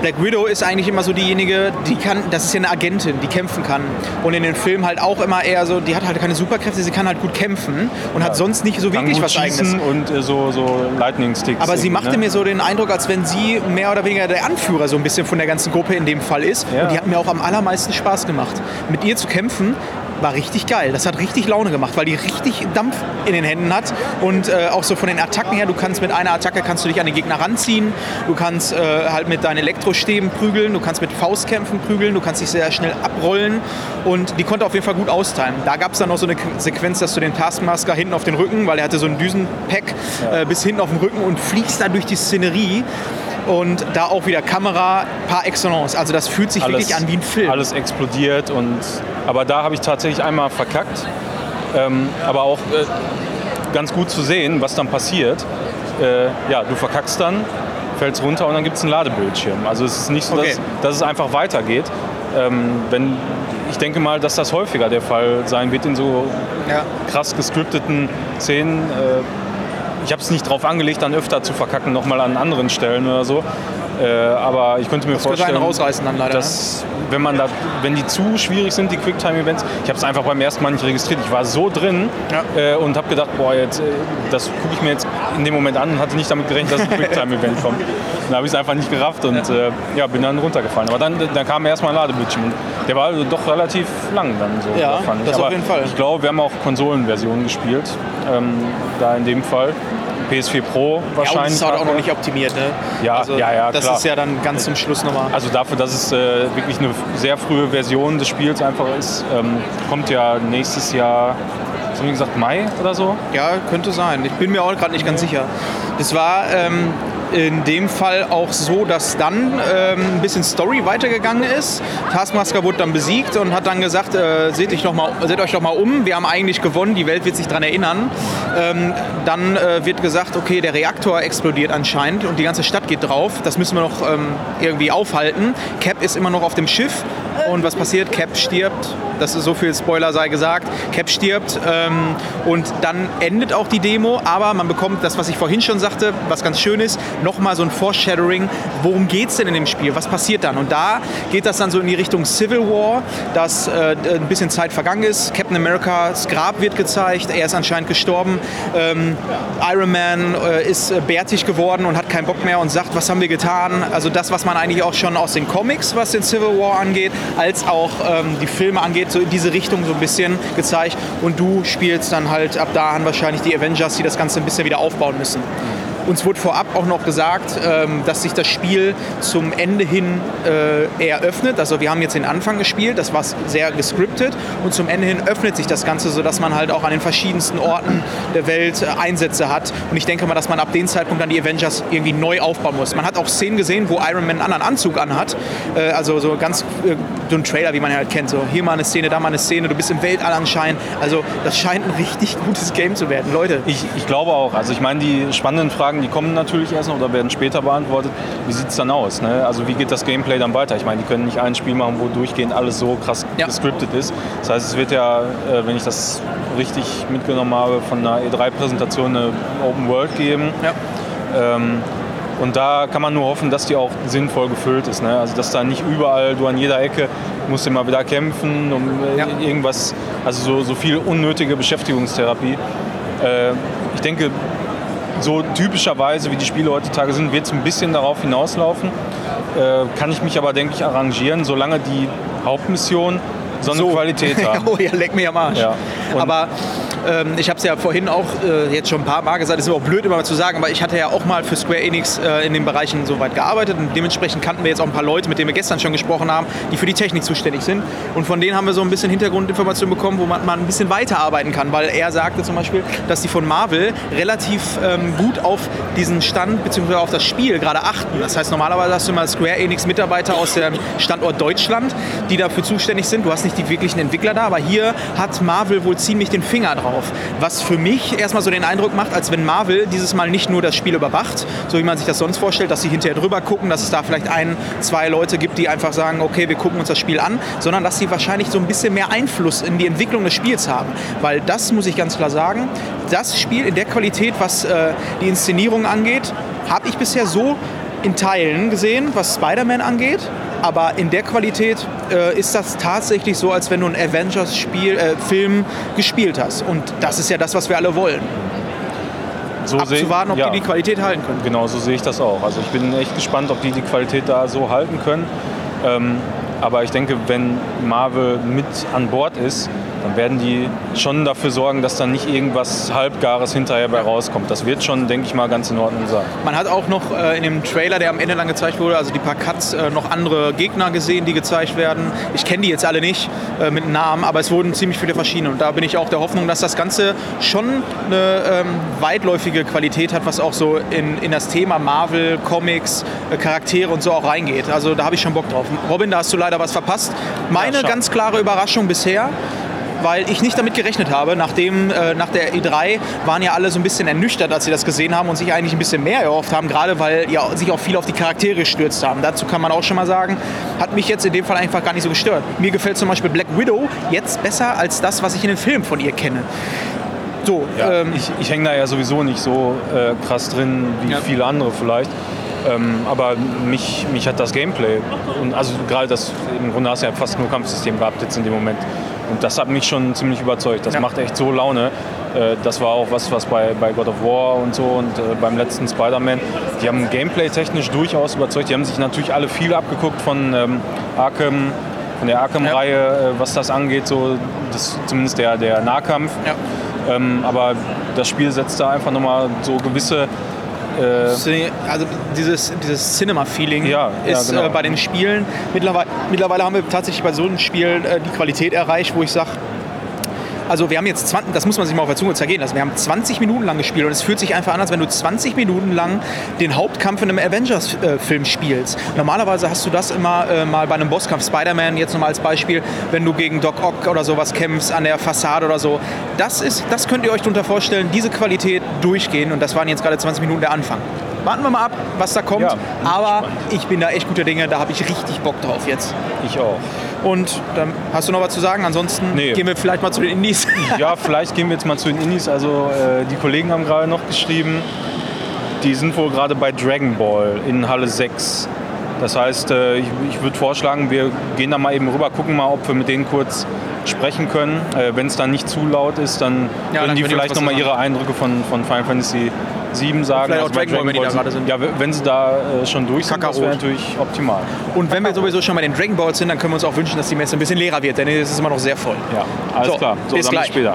Black Widow ist eigentlich immer so diejenige, die kann, das ist ja eine Agentin, die kämpfen kann. Und in den Filmen halt auch immer eher so, die hat halt keine Superkräfte, sie kann halt gut kämpfen und hat sonst nicht so wirklich was Eigenes. und äh, so, so Lightning Sticks. Aber sie machte ne? mir so den Eindruck, als wenn sie mehr oder weniger der Anführer so ein bisschen von der ganzen Gruppe in dem Fall ist. Ja. Und die hat mir auch am allermeisten Spaß gemacht. Mit ihr zu kämpfen war richtig geil. Das hat richtig Laune gemacht, weil die richtig Dampf in den Händen hat. Und äh, auch so von den Attacken her, du kannst mit einer Attacke kannst du dich an den Gegner ranziehen. Du kannst äh, halt mit deinen Elektrostäben prügeln. Du kannst mit Faustkämpfen prügeln. Du kannst dich sehr schnell abrollen. Und die konnte auf jeden Fall gut austeilen. Da gab es dann noch so eine Qu- Sequenz, dass du den Taskmaster hinten auf den Rücken, weil er hatte so einen Düsenpack äh, bis hinten auf den Rücken und fliegst da durch die Szenerie. Und da auch wieder Kamera par excellence. Also das fühlt sich wirklich an wie ein Film. Alles explodiert und aber da habe ich tatsächlich einmal verkackt. Ähm, aber auch äh, ganz gut zu sehen, was dann passiert. Äh, ja, du verkackst dann, fällst runter und dann gibt es einen Ladebildschirm. Also es ist nicht so, Okay. dass, dass es einfach weitergeht. Ähm, wenn, ich denke mal, dass das häufiger der Fall sein wird in so Ja. krass gescripteten Szenen. Äh, ich habe es nicht drauf angelegt, dann öfter zu verkacken, nochmal an anderen Stellen oder so. Äh, aber ich könnte mir Das vorstellen, rausreißen dann leider. ne? dass wenn man da, wenn die zu schwierig sind, die Quicktime-Events, ich habe es einfach beim ersten Mal nicht registriert. Ich war so drin Ja. äh, und habe gedacht, boah, jetzt, äh, das gucke ich mir jetzt in dem Moment an und hatte nicht damit gerechnet, dass ein Quicktime-Event kommt. Dann habe ich es einfach nicht gerafft und äh, ja, bin dann runtergefallen. Aber dann, dann kam erstmal ein Ladebildschirm. Der war also doch relativ lang dann so, Ja, fand ich. das auf Aber jeden Fall. Ich glaube, wir haben auch Konsolenversionen gespielt. Ähm, da in dem Fall. PS4 Pro Ja, und wahrscheinlich. das auch noch nicht optimiert. Ne? Ja, also, ja, ja, Das klar. ist ja dann ganz zum Schluss nochmal. Also dafür, dass es äh, wirklich eine sehr frühe Version des Spiels einfach ist, ähm, kommt ja nächstes Jahr, haben wir gesagt, Mai oder so? Ja, könnte sein. Ich bin mir auch gerade nicht ganz sicher. Das war ähm, in dem Fall auch so, dass dann ähm, ein bisschen Story weitergegangen ist. Taskmaster wurde dann besiegt und hat dann gesagt, äh, seht, euch doch mal, seht euch doch mal um, wir haben eigentlich gewonnen, die Welt wird sich daran erinnern. Ähm, dann äh, wird gesagt, okay, der Reaktor explodiert anscheinend und die ganze Stadt geht drauf. Das müssen wir noch ähm, irgendwie aufhalten. Cap ist immer noch auf dem Schiff und was passiert? Cap stirbt das ist so viel Spoiler sei gesagt. Cap stirbt ähm, und dann endet auch die Demo, aber man bekommt das, was ich vorhin schon sagte, was ganz schön ist, nochmal so ein Foreshadowing, worum geht es denn in dem Spiel, was passiert dann? Und da geht das dann so in die Richtung Civil War, dass äh, ein bisschen Zeit vergangen ist. Captain Americas Grab wird gezeigt, er ist anscheinend gestorben. Ähm, Iron Man äh, ist äh, bärtig geworden und hat keinen Bock mehr und sagt, was haben wir getan? Also das, was man eigentlich auch schon aus den Comics, was den Civil War angeht, als auch ähm, die Filme angeht, so in diese Richtung so ein bisschen gezeigt. Und du spielst dann halt ab da an wahrscheinlich die Avengers, die das Ganze ein bisschen wieder aufbauen müssen. Uns wurde vorab auch noch gesagt, ähm, dass sich das Spiel zum Ende hin äh, eröffnet. Also wir haben jetzt den Anfang gespielt, das war sehr gescriptet und zum Ende hin öffnet sich das Ganze, sodass man halt auch an den verschiedensten Orten der Welt äh, Einsätze hat. Und ich denke mal, dass man ab dem Zeitpunkt dann die Avengers irgendwie neu aufbauen muss. Man hat auch Szenen gesehen, wo Iron Man einen anderen Anzug anhat. Äh, also so ganz so ein Trailer, wie man halt kennt. So hier mal eine Szene, da mal eine Szene, du bist im Weltall anscheinend. Also das scheint ein richtig gutes Game zu werden. Leute. Ich, ich glaube auch. Also ich meine, die spannenden Fragen, die kommen natürlich erst noch oder werden später beantwortet. Wie sieht es dann aus? Ne? Also wie geht das Gameplay dann weiter? Ich meine, die können nicht ein Spiel machen, wo durchgehend alles so krass Ja. gescriptet ist. Das heißt, es wird ja, äh, wenn ich das richtig mitgenommen habe, von einer E3-Präsentation eine Open World geben. Ja. Ähm, und da kann man nur hoffen, dass die auch sinnvoll gefüllt ist. Ne? Also dass da nicht überall, du an jeder Ecke musst immer wieder kämpfen, um äh, Ja. irgendwas, also so, so viel unnötige Beschäftigungstherapie. Äh, ich denke, so typischerweise, wie die Spiele heutzutage sind, wird es ein bisschen darauf hinauslaufen. Äh, kann ich mich aber, denke ich, arrangieren, solange die Hauptmission so eine Qualität haben. oh ja, leck mich am Arsch. Ja. Aber ähm, ich habe es ja vorhin auch äh, jetzt schon ein paar Mal gesagt, ist immer auch blöd immer mal zu sagen, aber ich hatte ja auch mal für Square Enix äh, in den Bereichen so weit gearbeitet und dementsprechend kannten wir jetzt auch ein paar Leute, mit denen wir gestern schon gesprochen haben, die für die Technik zuständig sind. Und von denen haben wir so ein bisschen Hintergrundinformationen bekommen, wo man mal ein bisschen weiterarbeiten kann, weil er sagte zum Beispiel, dass die von Marvel relativ ähm, gut auf diesen Stand bzw. auf das Spiel gerade achten. Das heißt, normalerweise hast du immer Square Enix Mitarbeiter aus dem Standort Deutschland, die dafür zuständig sind. Du hast nicht die wirklichen Entwickler da, aber hier hat Marvel wohl ziemlich den Finger drauf. Was für mich erstmal so den Eindruck macht, als wenn Marvel dieses Mal nicht nur das Spiel überwacht, so wie man sich das sonst vorstellt, dass sie hinterher drüber gucken, dass es da vielleicht ein, zwei Leute gibt, die einfach sagen, okay, wir gucken uns das Spiel an, sondern dass sie wahrscheinlich so ein bisschen mehr Einfluss in die Entwicklung des Spiels haben. Weil das muss ich ganz klar sagen, das Spiel in der Qualität, was äh, die Inszenierung angeht, habe ich bisher so in Teilen gesehen, was Spider-Man angeht. Aber in der Qualität äh, ist das tatsächlich so, als wenn du einen Avengers-Spiel, äh, gespielt hast. Und das ist ja das, was wir alle wollen. So Abzuwarten, ob ja. die die Qualität halten können. Genau, so sehe ich das auch. Also ich bin echt gespannt, ob die die Qualität da so halten können. Ähm, aber ich denke, wenn Marvel mit an Bord ist, dann werden die schon dafür sorgen, dass dann nicht irgendwas Halbgares hinterher bei rauskommt. Das wird schon, denke ich mal, ganz in Ordnung sein. Man hat auch noch äh, in dem Trailer, der am Ende dann gezeigt wurde, also die paar Cuts, äh, noch andere Gegner gesehen, die gezeigt werden. Ich kenne die jetzt alle nicht äh, mit Namen, aber es wurden ziemlich viele verschiedene. Und da bin ich auch der Hoffnung, dass das Ganze schon eine ähm, weitläufige Qualität hat, was auch so in, in das Thema Marvel, Comics, äh, Charaktere und so auch reingeht. Also da habe ich schon Bock drauf. Robin, da hast du leider was verpasst. Meine schade. ganz klare Überraschung bisher weil ich nicht damit gerechnet habe. Nachdem, äh, nach der E3 waren ja alle so ein bisschen ernüchtert, als sie das gesehen haben und sich eigentlich ein bisschen mehr erhofft haben, gerade weil ja sich auch viel auf die Charaktere gestürzt haben. Dazu kann man auch schon mal sagen, hat mich jetzt in dem Fall einfach gar nicht so gestört. Mir gefällt zum Beispiel Black Widow jetzt besser als das, was ich in den Filmen von ihr kenne. So, Ja, ähm, ich ich hänge da ja sowieso nicht so äh, krass drin wie Ja. viele andere vielleicht. Ähm, aber mich, mich hat das Gameplay, und also gerade das, im Grunde hast du ja fast nur Kampfsystem gehabt jetzt in dem Moment. Und das hat mich schon ziemlich überzeugt. Das Ja. macht echt so Laune. Äh, das war auch was, was bei, bei God of War und so und äh, beim letzten Spider-Man, die haben gameplay-technisch durchaus überzeugt. Die haben sich natürlich alle viel abgeguckt von ähm, Arkham, von der Arkham-Reihe, äh, was das angeht, so das, zumindest der, der Nahkampf. ja. Ähm, aber das Spiel setzt da einfach nochmal so gewisse. Äh, Also dieses, dieses Cinema-Feeling Ja, ja, ist genau. äh, bei den Spielen, mittlerweile, mittlerweile haben wir tatsächlich bei so einem Spiel äh, die Qualität erreicht, wo ich sage, also wir haben jetzt 20, das muss man sich mal auf der Zunge zergehen lassen, wir haben 20 Minuten lang gespielt und es fühlt sich einfach an, als wenn du 20 Minuten lang den Hauptkampf in einem Avengers-Film spielst. Normalerweise hast du das immer äh, mal bei einem Bosskampf, Spider-Man jetzt nochmal als Beispiel, wenn du gegen Doc Ock oder sowas kämpfst, an der Fassade oder so. Das, ist, das könnt ihr euch darunter vorstellen, diese Qualität durchgehen und das waren jetzt gerade 20 Minuten der Anfang. Warten wir mal ab, was da kommt. Ja, Aber ich bin da echt guter Dinge, da habe ich richtig Bock drauf jetzt. Ich auch. Und dann hast du noch was zu sagen? Ansonsten Nee. gehen wir vielleicht mal zu den Indies. Ja, vielleicht gehen wir jetzt mal zu den Indies. Also äh, die Kollegen haben gerade noch geschrieben, die sind wohl gerade bei Dragon Ball in Halle 6. Das heißt, äh, ich, ich würde vorschlagen, wir gehen da mal eben rüber, gucken mal, ob wir mit denen kurz sprechen können. Äh, Wenn es dann nicht zu laut ist, dann Ja, dann können die können die vielleicht nochmal ihre Eindrücke von, von Final Fantasy 7 sagen. vielleicht auch Also bei Dragon Ball, wenn die da gerade sind. Ja, wenn sie da äh, schon durch sind, das wäre Kakarot. natürlich optimal. Und wenn wir sowieso schon bei den Dragon Balls sind, dann können wir uns auch wünschen, dass die Messe ein bisschen leerer wird, denn es ist immer noch sehr voll. Ja, alles So, klar. So, bis gleich. später.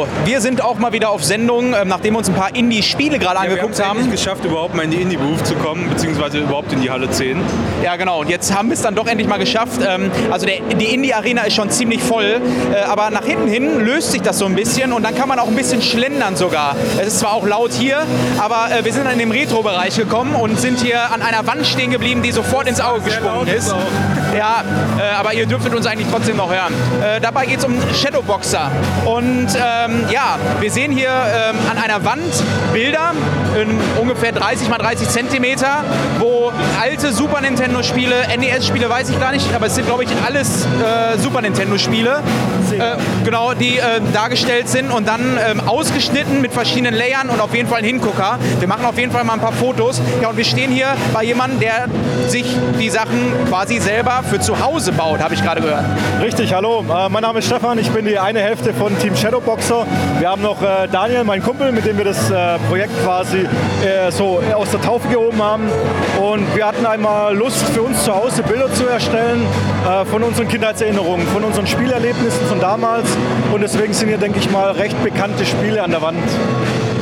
So, wir sind auch mal wieder auf Sendung, ähm, nachdem wir uns ein paar Indie-Spiele gerade angeguckt wir haben es haben. endlich geschafft, überhaupt mal in die Indie-Booth zu kommen, beziehungsweise überhaupt in die Halle 10. Ja, genau. Und jetzt haben wir es dann doch endlich mal geschafft. Ähm, Also der, die Indie-Arena ist schon ziemlich voll, äh, aber nach hinten hin löst sich das so ein bisschen und dann kann man auch ein bisschen schlendern sogar. Es ist zwar auch laut hier, aber äh, wir sind dann in den Retro-Bereich gekommen und sind hier an einer Wand stehen geblieben, die sofort ins Auge gesprungen ist. Ja, äh, aber ihr dürftet uns eigentlich trotzdem noch hören. Dabei geht es um Shadowboxer. Und ähm, ja, wir sehen hier ähm, an einer Wand Bilder in ungefähr 30 mal 30 Zentimeter, wo alte Super Nintendo-Spiele, NES-Spiele weiß ich gar nicht, aber es sind glaube ich alles äh, Super Nintendo-Spiele, äh, genau, die äh, dargestellt sind und dann ähm, ausgeschnitten mit verschiedenen Layern und auf jeden Fall ein Hingucker. Wir machen auf jeden Fall mal ein paar Fotos. Ja, und wir stehen hier bei jemandem, der sich die Sachen quasi selber für zu Hause baut, habe ich gerade gehört. Richtig, hallo. Äh, mein Name ist Stefan, ich bin die eine Hälfte von Team Shadowboxer. Wir haben noch äh, Daniel, mein Kumpel, mit dem wir das äh, Projekt quasi äh, so aus der Taufe gehoben haben. Und wir hatten einmal Lust für uns zu Hause Bilder zu erstellen äh, von unseren Kindheitserinnerungen, von unseren Spielerlebnissen von damals. Und deswegen sind hier, denke ich mal, recht bekannte Spiele an der Wand.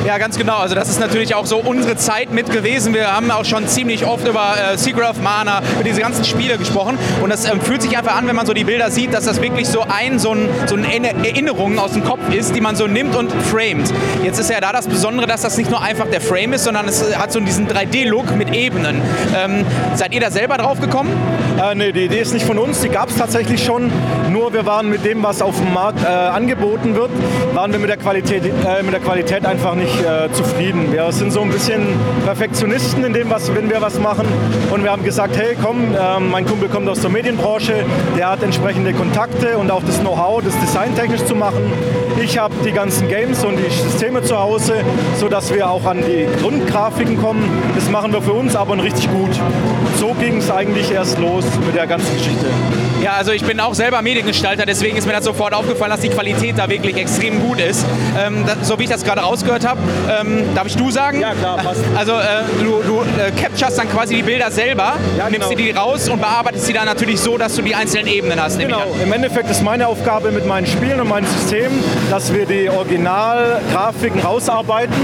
Ja, ganz genau. Also das ist natürlich auch so unsere Zeit mit gewesen. Wir haben auch schon ziemlich oft über äh, Secret Mana, über diese ganzen Spiele gesprochen. Und das ähm, fühlt sich einfach an, wenn man so die Bilder sieht, dass das wirklich so ein, so ein, so eine Erinner- Erinnerung aus dem Kopf ist, die man so nimmt und framet. Jetzt ist ja da das Besondere, dass das nicht nur einfach der Frame ist, sondern es hat so diesen 3D-Look mit Ebenen. Ähm, seid ihr da selber drauf gekommen? Äh, nee, die Idee ist nicht von uns, die gab es tatsächlich schon. Nur wir waren mit dem, was auf dem Markt äh, angeboten wird, waren wir mit der Qualität, äh, mit der Qualität einfach nicht äh, zufrieden. Wir sind so ein bisschen Perfektionisten in dem, was, wenn wir was machen. Und wir haben gesagt, hey komm, ähm, mein Kumpel kommt aus der Medienbranche, der hat entsprechende Kontakte und auch das Know-how, das designtechnisch zu machen. Ich habe die ganzen Games und die Systeme zu Hause, sodass wir auch an die Grundgrafiken kommen. Das machen wir für uns aber richtig gut. So ging es eigentlich erst los mit der ganzen Geschichte. Ja, also ich bin auch selber Mediengestalter, deswegen ist mir das sofort aufgefallen, dass die Qualität da wirklich extrem gut ist. Ähm, das, so wie ich das gerade rausgehört habe, ähm, darf ich du sagen? Ja, klar, passt. Also äh, du, du äh, capturest dann quasi die Bilder selber, Ja, nimmst genau. sie die raus und bearbeitest sie dann natürlich so, dass du die einzelnen Ebenen hast. Genau, im Endeffekt ist meine Aufgabe mit meinen Spielen und meinem System, dass wir die Originalgrafiken rausarbeiten,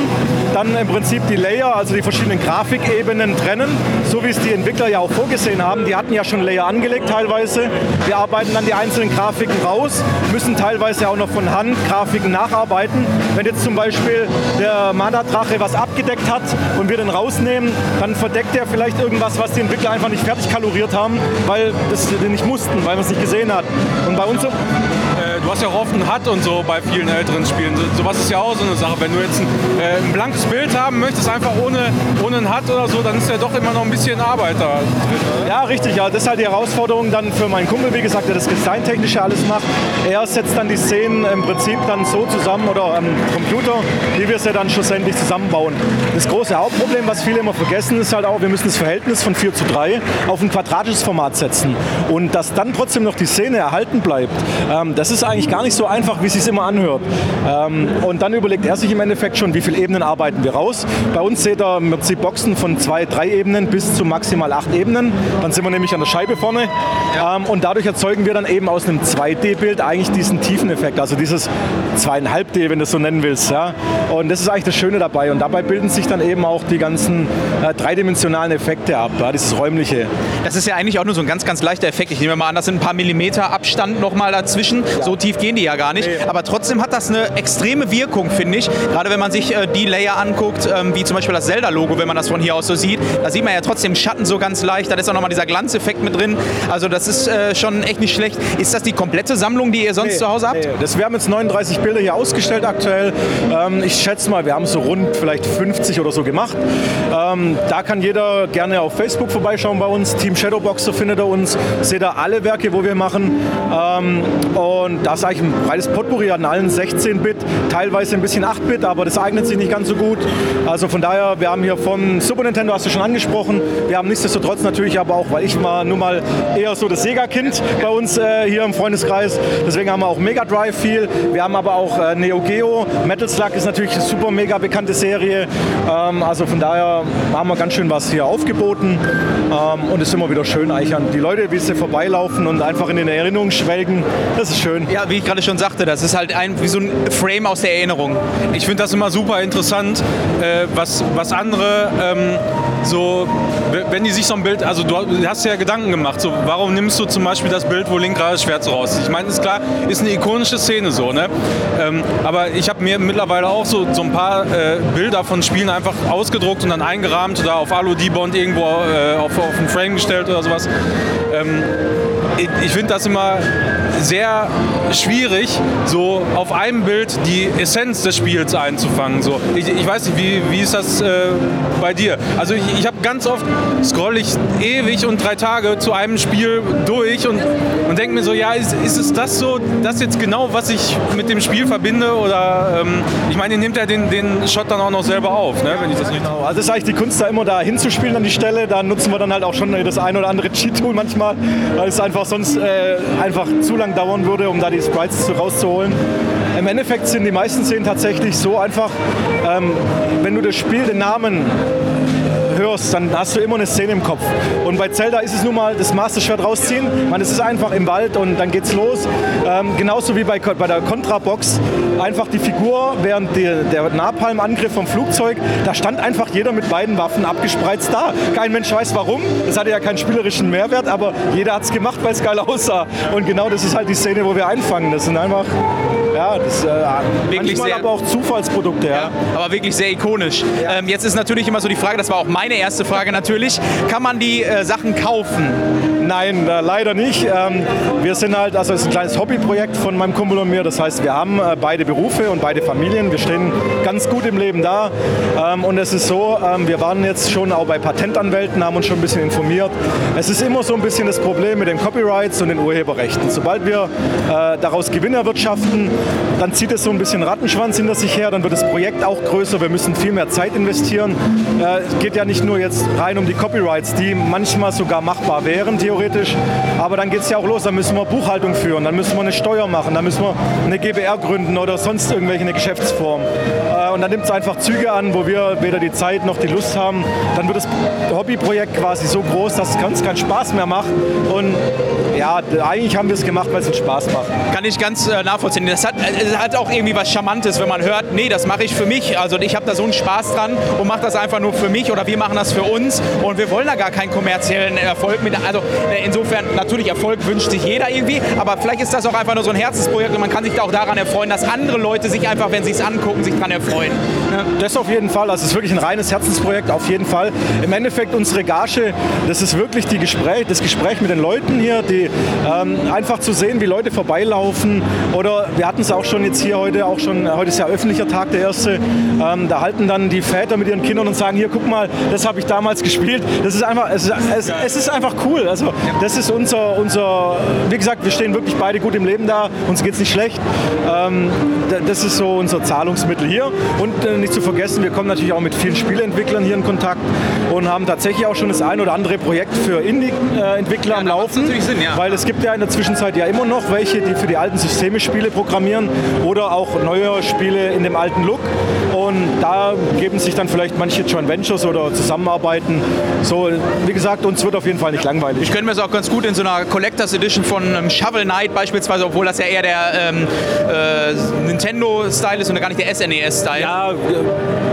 dann im Prinzip die Layer, also die verschiedenen Grafikebenen trennen, so wie es die Entwickler ja auch vorgesehen haben. Die hatten ja schon Layer angelegt teilweise. Wir arbeiten dann die einzelnen Grafiken raus, müssen teilweise auch noch von Hand Grafiken nacharbeiten. Wenn jetzt zum Beispiel der Mana-Drache was abgedeckt hat und wir den rausnehmen, dann verdeckt er vielleicht irgendwas, was die Entwickler einfach nicht fertig kaloriert haben, weil das nicht mussten, weil man es nicht gesehen hat. Und bei uns du hast ja auch oft einen HUD und so bei vielen älteren Spielen. So, sowas ist ja auch so eine Sache. Wenn du jetzt ein, äh, ein blankes Bild haben möchtest, einfach ohne, ohne einen HUD oder so, dann ist ja doch immer noch ein bisschen Arbeit da. Ja, richtig. Ja. Das ist halt die Herausforderung dann für meinen Kumpel, wie gesagt, der das Designtechnische alles macht. Er setzt dann die Szenen im Prinzip dann so zusammen oder am Computer, wie wir sie dann schlussendlich zusammenbauen. Das große Hauptproblem, was viele immer vergessen, ist halt auch, wir müssen das Verhältnis von 4 zu 3 auf ein quadratisches Format setzen. Und dass dann trotzdem noch die Szene erhalten bleibt, ähm, das ist eigentlich gar nicht so einfach, wie es sich immer anhört. Ähm, und dann überlegt er sich im Endeffekt schon, wie viele Ebenen arbeiten wir raus. Bei uns seht ihr im Prinzip Boxen von zwei, drei Ebenen bis zu maximal acht Ebenen. Dann sind wir nämlich an der Scheibe vorne. Ähm, und dadurch erzeugen wir dann eben aus einem 2D-Bild eigentlich diesen Tiefeneffekt, also dieses 2,5D, wenn du es so nennen willst. Ja? Und das ist eigentlich das Schöne dabei. Und dabei bilden sich dann eben auch die ganzen äh, dreidimensionalen Effekte ab, ja? dieses räumliche. Das ist ja eigentlich auch nur so ein ganz, ganz leichter Effekt. Ich nehme mal an, das sind ein paar Millimeter Abstand nochmal dazwischen. So tief gehen die ja gar nicht. Aber trotzdem hat das eine extreme Wirkung, finde ich. Gerade wenn man sich äh, die Layer anguckt, ähm, wie zum Beispiel das Zelda-Logo, wenn man das von hier aus so sieht. Da sieht man ja trotzdem Schatten so ganz leicht. Da ist auch nochmal dieser Glanzeffekt mit drin. Also das ist äh, schon echt nicht schlecht. Ist das die komplette Sammlung, die ihr sonst Nee, zu Hause habt? nee. Das, wir haben jetzt 39 Bilder hier ausgestellt aktuell. Ähm, ich schätze mal, wir haben so rund vielleicht 50 oder so gemacht. Ähm, da kann jeder gerne auf Facebook vorbeischauen bei uns. Team Shadowboxer findet er uns. Seht ihr alle Werke, wo wir machen. Und das ist eigentlich ein breites Potpourri an allen 16-Bit, teilweise ein bisschen 8-Bit, aber das eignet sich nicht ganz so gut. Also von daher, wir haben hier vom Super Nintendo, hast du schon angesprochen. Wir haben nichtsdestotrotz natürlich aber auch, weil ich mal nur mal eher so das Sega-Kind bei uns äh, hier im Freundeskreis. Deswegen haben wir auch Mega Drive viel. Wir haben aber auch äh, Neo Geo. Metal Slug ist natürlich eine super mega bekannte Serie. Ähm, also von daher haben wir ganz schön was hier aufgeboten. Ähm, und es ist immer wieder schön, eigentlich an die Leute, wie sie vorbeilaufen und einfach in den Erinnerungen schwelgen. Das ist schön. Ja, wie ich gerade schon sagte, das ist halt ein, wie so ein Frame aus der Erinnerung. Ich finde das immer super interessant, äh, was, was andere ähm, so, wenn die sich so ein Bild, also du hast ja Gedanken gemacht, so, warum nimmst du zum Beispiel das Bild, wo Link gerade das Schwert so rauszieht? Ich meine, ist klar, ist eine ikonische Szene so, ne? Ähm, aber ich habe mir mittlerweile auch so, so ein paar äh, Bilder von Spielen einfach ausgedruckt und dann eingerahmt oder auf Alu-D-Bond irgendwo äh, auf, auf ein Frame gestellt oder sowas. Ähm, ich, finde das immer sehr schwierig, so auf einem Bild die Essenz des Spiels einzufangen. So. Ich, ich weiß nicht, wie, wie ist das äh, bei dir? Also ich, ich habe ganz oft, scroll ich ewig und drei Tage zu einem Spiel durch und, und denke mir so, ja, ist, ist es das so, das jetzt genau, was ich mit dem Spiel verbinde? Oder ähm, ich meine, ihr nehmt ja den, den Shot dann auch noch selber auf, ne? wenn ich das nicht... Genau, also ist eigentlich die Kunst da immer da hinzuspielen an die Stelle. Da nutzen wir dann halt auch schon das ein oder andere Cheat-Tool manchmal, weil es einfach sonst äh, einfach zu lang dauern würde, um da die Sprites zu- rauszuholen. Im Endeffekt sind die meisten Szenen tatsächlich so einfach, ähm, wenn du das Spiel, den Namen hörst, dann hast du immer eine Szene im Kopf. Und bei Zelda ist es nun mal das Master Schwert rausziehen. Man, es ist einfach im Wald und dann geht's los. Ähm, genauso wie bei, bei der Contra-Box. Einfach die Figur während der, der Napalm-Angriff vom Flugzeug, da stand einfach jeder mit beiden Waffen abgespreizt da. Kein Mensch weiß warum. Das hatte ja keinen spielerischen Mehrwert, aber jeder hat es gemacht, weil es geil aussah. Und genau das ist halt die Szene, wo wir einfangen. Das sind einfach, ja, das äh, Wirklich manchmal sehr- aber auch Zufallsprodukte. Ja. Ja, aber wirklich sehr ikonisch. Ähm, jetzt ist natürlich immer so die Frage, das war auch meine erste Frage natürlich, kann man die äh, Sachen kaufen? Nein, äh, leider nicht. Ähm, wir sind halt, also es ist ein kleines Hobbyprojekt von meinem Kumpel und mir. Das heißt, wir haben äh, beide Berufe und beide Familien. Wir stehen ganz gut im Leben da. Ähm, und es ist so, ähm, wir waren jetzt schon auch bei Patentanwälten, haben uns schon ein bisschen informiert. Es ist immer so ein bisschen das Problem mit den Copyrights und den Urheberrechten. Sobald wir äh, daraus Gewinn erwirtschaften, dann zieht es so ein bisschen Rattenschwanz hinter sich her. Dann wird das Projekt auch größer. Wir müssen viel mehr Zeit investieren. Äh, geht ja nicht nur jetzt rein um die Copyrights, die manchmal sogar machbar wären, theoretisch. Aber dann geht es ja auch los. Dann müssen wir Buchhaltung führen, dann müssen wir eine Steuer machen, dann müssen wir eine GBR gründen oder sonst irgendwelche eine Geschäftsform. Äh, und dann nimmt es einfach Züge an, wo wir weder die Zeit noch die Lust haben. Dann wird das Hobbyprojekt quasi so groß, dass es ganz keinen Spaß mehr macht. Und ja, eigentlich haben wir es gemacht, weil es uns Spaß macht. Kann ich ganz äh, nachvollziehen. Das hat, äh, es hat auch irgendwie was Charmantes, wenn man hört, nee, das mache ich für mich. Also ich habe da so einen Spaß dran und mache das einfach nur für mich oder wir machen das für uns und wir wollen da gar keinen kommerziellen Erfolg mit. Also äh, insofern, natürlich Erfolg wünscht sich jeder irgendwie, aber vielleicht ist das auch einfach nur so ein Herzensprojekt und man kann sich da auch daran erfreuen, dass andere Leute sich einfach, wenn sie es angucken, sich daran erfreuen. Das auf jeden Fall. Also es ist wirklich ein reines Herzensprojekt, auf jeden Fall. Im Endeffekt unsere Gage, das ist wirklich die Gespräch, das Gespräch mit den Leuten hier, die ähm, einfach zu sehen, wie Leute vorbeilaufen. Oder wir hatten es auch schon jetzt hier heute, auch schon, heute ist ja öffentlicher Tag, der erste. Ähm, da halten dann die Väter mit ihren Kindern und sagen, hier guck mal, das habe ich damals gespielt. Das ist einfach, es ist, es, es ist einfach cool. Also das ist unser, unser, wie gesagt, wir stehen wirklich beide gut im Leben da, uns geht es nicht schlecht. Ähm, das ist so unser Zahlungsmittel hier. Und äh, nicht zu vergessen, wir kommen natürlich auch mit vielen Spieleentwicklern hier in Kontakt und haben tatsächlich auch schon das ein oder andere Projekt für Indie-Entwickler am da macht's Laufen. Sinn, ja. Weil es gibt ja in der Zwischenzeit ja immer noch welche, die für die alten Systeme Spiele programmieren oder auch neue Spiele in dem alten Look. Und da geben sich dann vielleicht manche Joint Ventures oder Zusammenarbeiten. So, wie gesagt, uns wird auf jeden Fall nicht langweilig. Ich könnte mir das auch ganz gut in so einer Collectors Edition von ähm, Shovel Knight beispielsweise, obwohl das ja eher der ähm, äh, Nintendo-Style ist und gar nicht der SNES-Style. Style. Ja,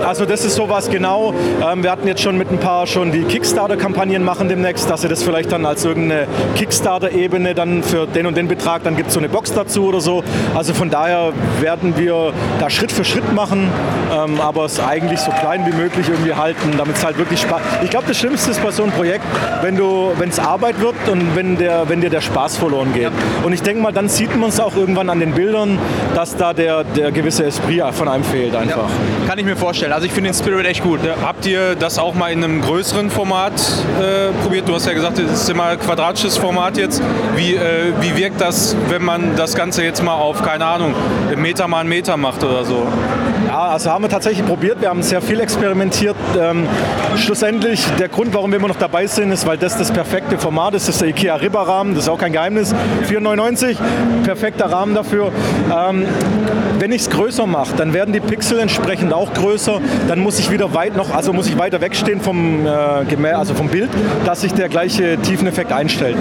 also das ist sowas genau. Ähm, wir hatten jetzt schon mit ein paar schon die Kickstarter-Kampagnen machen demnächst, dass sie das vielleicht dann als irgendeine Kickstarter-Ebene dann für den und den Betrag, dann gibt es so eine Box dazu oder so. Also von daher werden wir da Schritt für Schritt machen, ähm, aber es eigentlich so klein wie möglich irgendwie halten, damit es halt wirklich Spaß. Ich glaube, das Schlimmste ist bei so einem Projekt, wenn du, wenn es Arbeit wird und wenn der, wenn dir der Spaß verloren geht. Und ich denke mal, dann sieht man es auch irgendwann an den Bildern, dass da der, der gewisse Esprit von einem fehlt einfach. Kann ich mir vorstellen. Also ich finde den Spirit echt gut. Ja, habt ihr das auch mal in einem größeren Format äh, probiert? Du hast ja gesagt, es ist immer ein quadratisches Format jetzt. Wie, äh, wie wirkt das, wenn man das Ganze jetzt mal auf, keine Ahnung, Meter mal einen Meter macht oder so? Ja, also haben wir tatsächlich probiert. Wir haben sehr viel experimentiert. Ähm, schlussendlich, der Grund, warum wir immer noch dabei sind, ist, weil das das perfekte Format ist. Das ist der IKEA Ribber-Rahmen. Das ist auch kein Geheimnis. 4,99, perfekter Rahmen dafür. Ähm, wenn ich es größer mache, dann werden die Pixel entsprechend auch größer. Dann muss ich wieder weit noch, also muss ich weiter wegstehen vom, äh, Gemä also vom Bild, dass sich der gleiche Tiefeneffekt einstellt.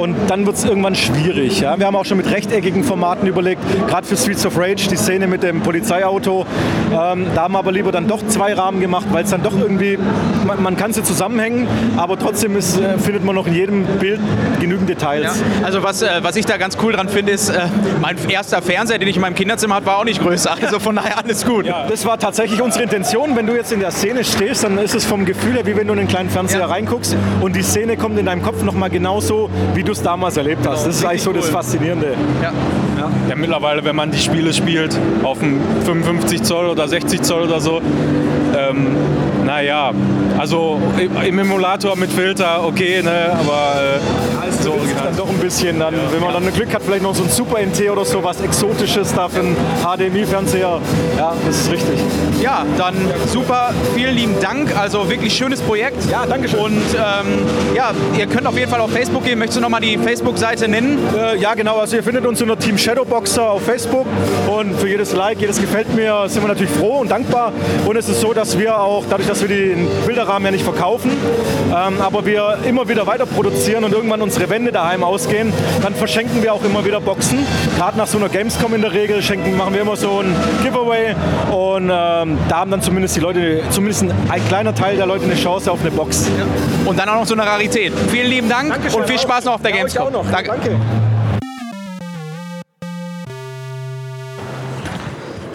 Und dann wird es irgendwann schwierig. Ja? Wir haben auch schon mit rechteckigen Formaten überlegt, gerade für Streets of Rage, die Szene mit dem Polizeiauto. Ähm, da haben wir aber lieber dann doch zwei Rahmen gemacht, weil es dann doch irgendwie, man, man kann sie zusammenhängen, aber trotzdem ist, äh, findet man noch in jedem Bild genügend Details. Ja. Also was, äh, was ich da ganz cool dran finde, ist, äh, mein erster Fernseher, den ich in meinem Kinderzimmer hatte, war auch nicht größer. Also von daher alles gut. Ja, das war tatsächlich unsere Intention. Wenn du jetzt in der Szene stehst, dann ist es vom Gefühl her, wie wenn du in einen kleinen Fernseher Ja. reinguckst und die Szene kommt in deinem Kopf nochmal genauso, wie du es damals erlebt hast. Das ist eigentlich so das. Faszinierende. Ja. Ja, mittlerweile, wenn man die Spiele spielt, auf dem 55 Zoll oder 60 Zoll oder so, ähm, naja, also im Emulator mit Filter, okay, ne, aber äh, so So original. dann doch ein bisschen, dann, wenn man dann Glück hat, vielleicht noch so ein Super NT oder so was Exotisches da für einen HDMI-Fernseher. Ja, das ist richtig. ja, dann super. Vielen lieben Dank. Also wirklich schönes Projekt. Ja, danke schön. Und ähm, ja, ihr könnt auf jeden Fall auf Facebook gehen. Möchtest du nochmal die Facebook-Seite nennen? Äh, ja, genau. Also ihr findet uns unter Team Shadowboxer auf Facebook und für jedes Like, jedes gefällt mir, sind wir natürlich froh und dankbar. Und es ist so, dass wir auch, dadurch, dass wir den Bilderrahmen ja nicht verkaufen, ähm, aber wir immer wieder weiter produzieren und irgendwann unsere Wände daheim ausgehen, dann verschenken wir auch immer wieder Boxen. Gerade nach so einer Gamescom in der Regel schenken, machen wir immer so ein Giveaway und ähm, da haben dann zumindest die Leute, zumindest ein, ein kleiner Teil der Leute eine Chance auf eine Box. Und dann auch noch so eine Rarität. Vielen lieben Dank und viel Spaß noch auf der Ja, Gamescom. auch noch. Danke. Danke.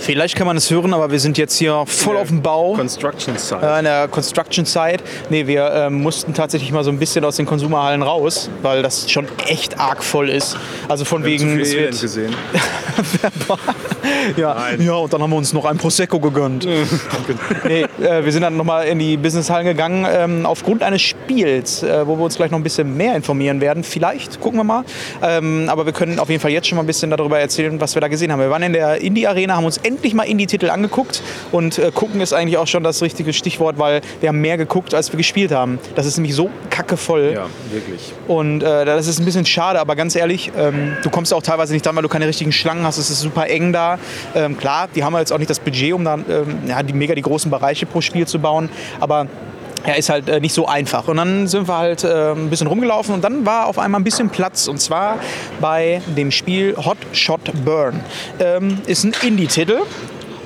Vielleicht kann man es hören, aber wir sind jetzt hier voll auf dem Bau. Construction Site. äh, in der Construction Site. Nee, wir ähm, mussten tatsächlich mal so ein bisschen aus den Konsumerhallen raus, weil das schon echt arg voll ist. Also von wegen. es wird- gesehen. ja, ja, und dann haben wir uns noch ein Prosecco gegönnt. nee, äh, wir sind dann nochmal in die Businesshallen gegangen, ähm, aufgrund eines Spiels, äh, wo wir uns gleich noch ein bisschen mehr informieren werden. Vielleicht, gucken wir mal. Ähm, aber wir können auf jeden Fall jetzt schon mal ein bisschen darüber erzählen, was wir da gesehen haben. Wir waren in der Indie-Arena, haben uns endlich mal Indie-Titel angeguckt und äh, gucken ist eigentlich auch schon das richtige Stichwort, weil wir haben mehr geguckt, als wir gespielt haben. Das ist nämlich so kackevoll. Ja, wirklich. Und äh, das ist ein bisschen schade, aber ganz ehrlich, ähm, du kommst auch teilweise nicht dran, weil du keine richtigen Schlangen hast. Es ist super eng da. Ähm, klar, die haben jetzt auch nicht das Budget, um da ähm, ja, die mega die großen Bereiche pro Spiel zu bauen. Aber ja, ist halt äh, nicht so einfach. Und dann sind wir halt äh, ein bisschen rumgelaufen und dann war auf einmal ein bisschen Platz. Und zwar bei dem Spiel Hot Shot Burn. Ähm, ist ein Indie-Titel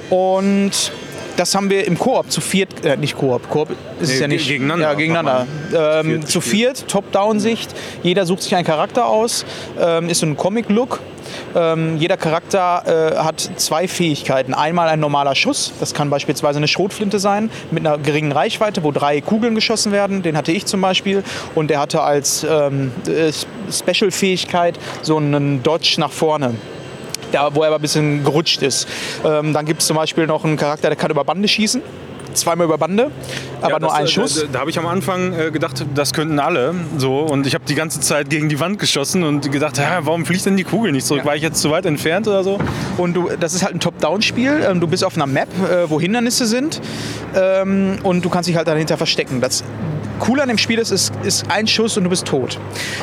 und das haben wir im Koop zu viert, äh, nicht Koop, Koop ist es Nee, ja nicht. ge- gegeneinander Ja, gegeneinander. Ähm, zu viert, Top-Down-Sicht. Jeder sucht sich einen Charakter aus. Ähm, ist so ein Comic-Look. Ähm, jeder Charakter äh, hat zwei Fähigkeiten. Einmal ein normaler Schuss. Das kann beispielsweise eine Schrotflinte sein mit einer geringen Reichweite, wo drei Kugeln geschossen werden. Den hatte ich zum Beispiel. Und der hatte als ähm, äh, Special-Fähigkeit so einen Dodge nach vorne ja, wo er aber ein bisschen gerutscht ist. Ähm, dann gibt es zum Beispiel noch einen Charakter, der kann über Bande schießen. Zweimal über Bande, aber Ja, nur das, ein äh, Schuss. Da, da habe ich am Anfang äh, gedacht, das könnten alle. So, und ich habe die ganze Zeit gegen die Wand geschossen und gedacht, ja, warum fliegt denn die Kugel nicht zurück? War ich jetzt zu weit entfernt oder so? Und du, das ist halt ein Top-Down-Spiel. Ähm, du bist auf einer Map, äh, wo Hindernisse sind. Ähm, und du kannst dich halt dahinter verstecken. Das Coole an dem Spiel ist, ist, ist ein Schuss und du bist tot.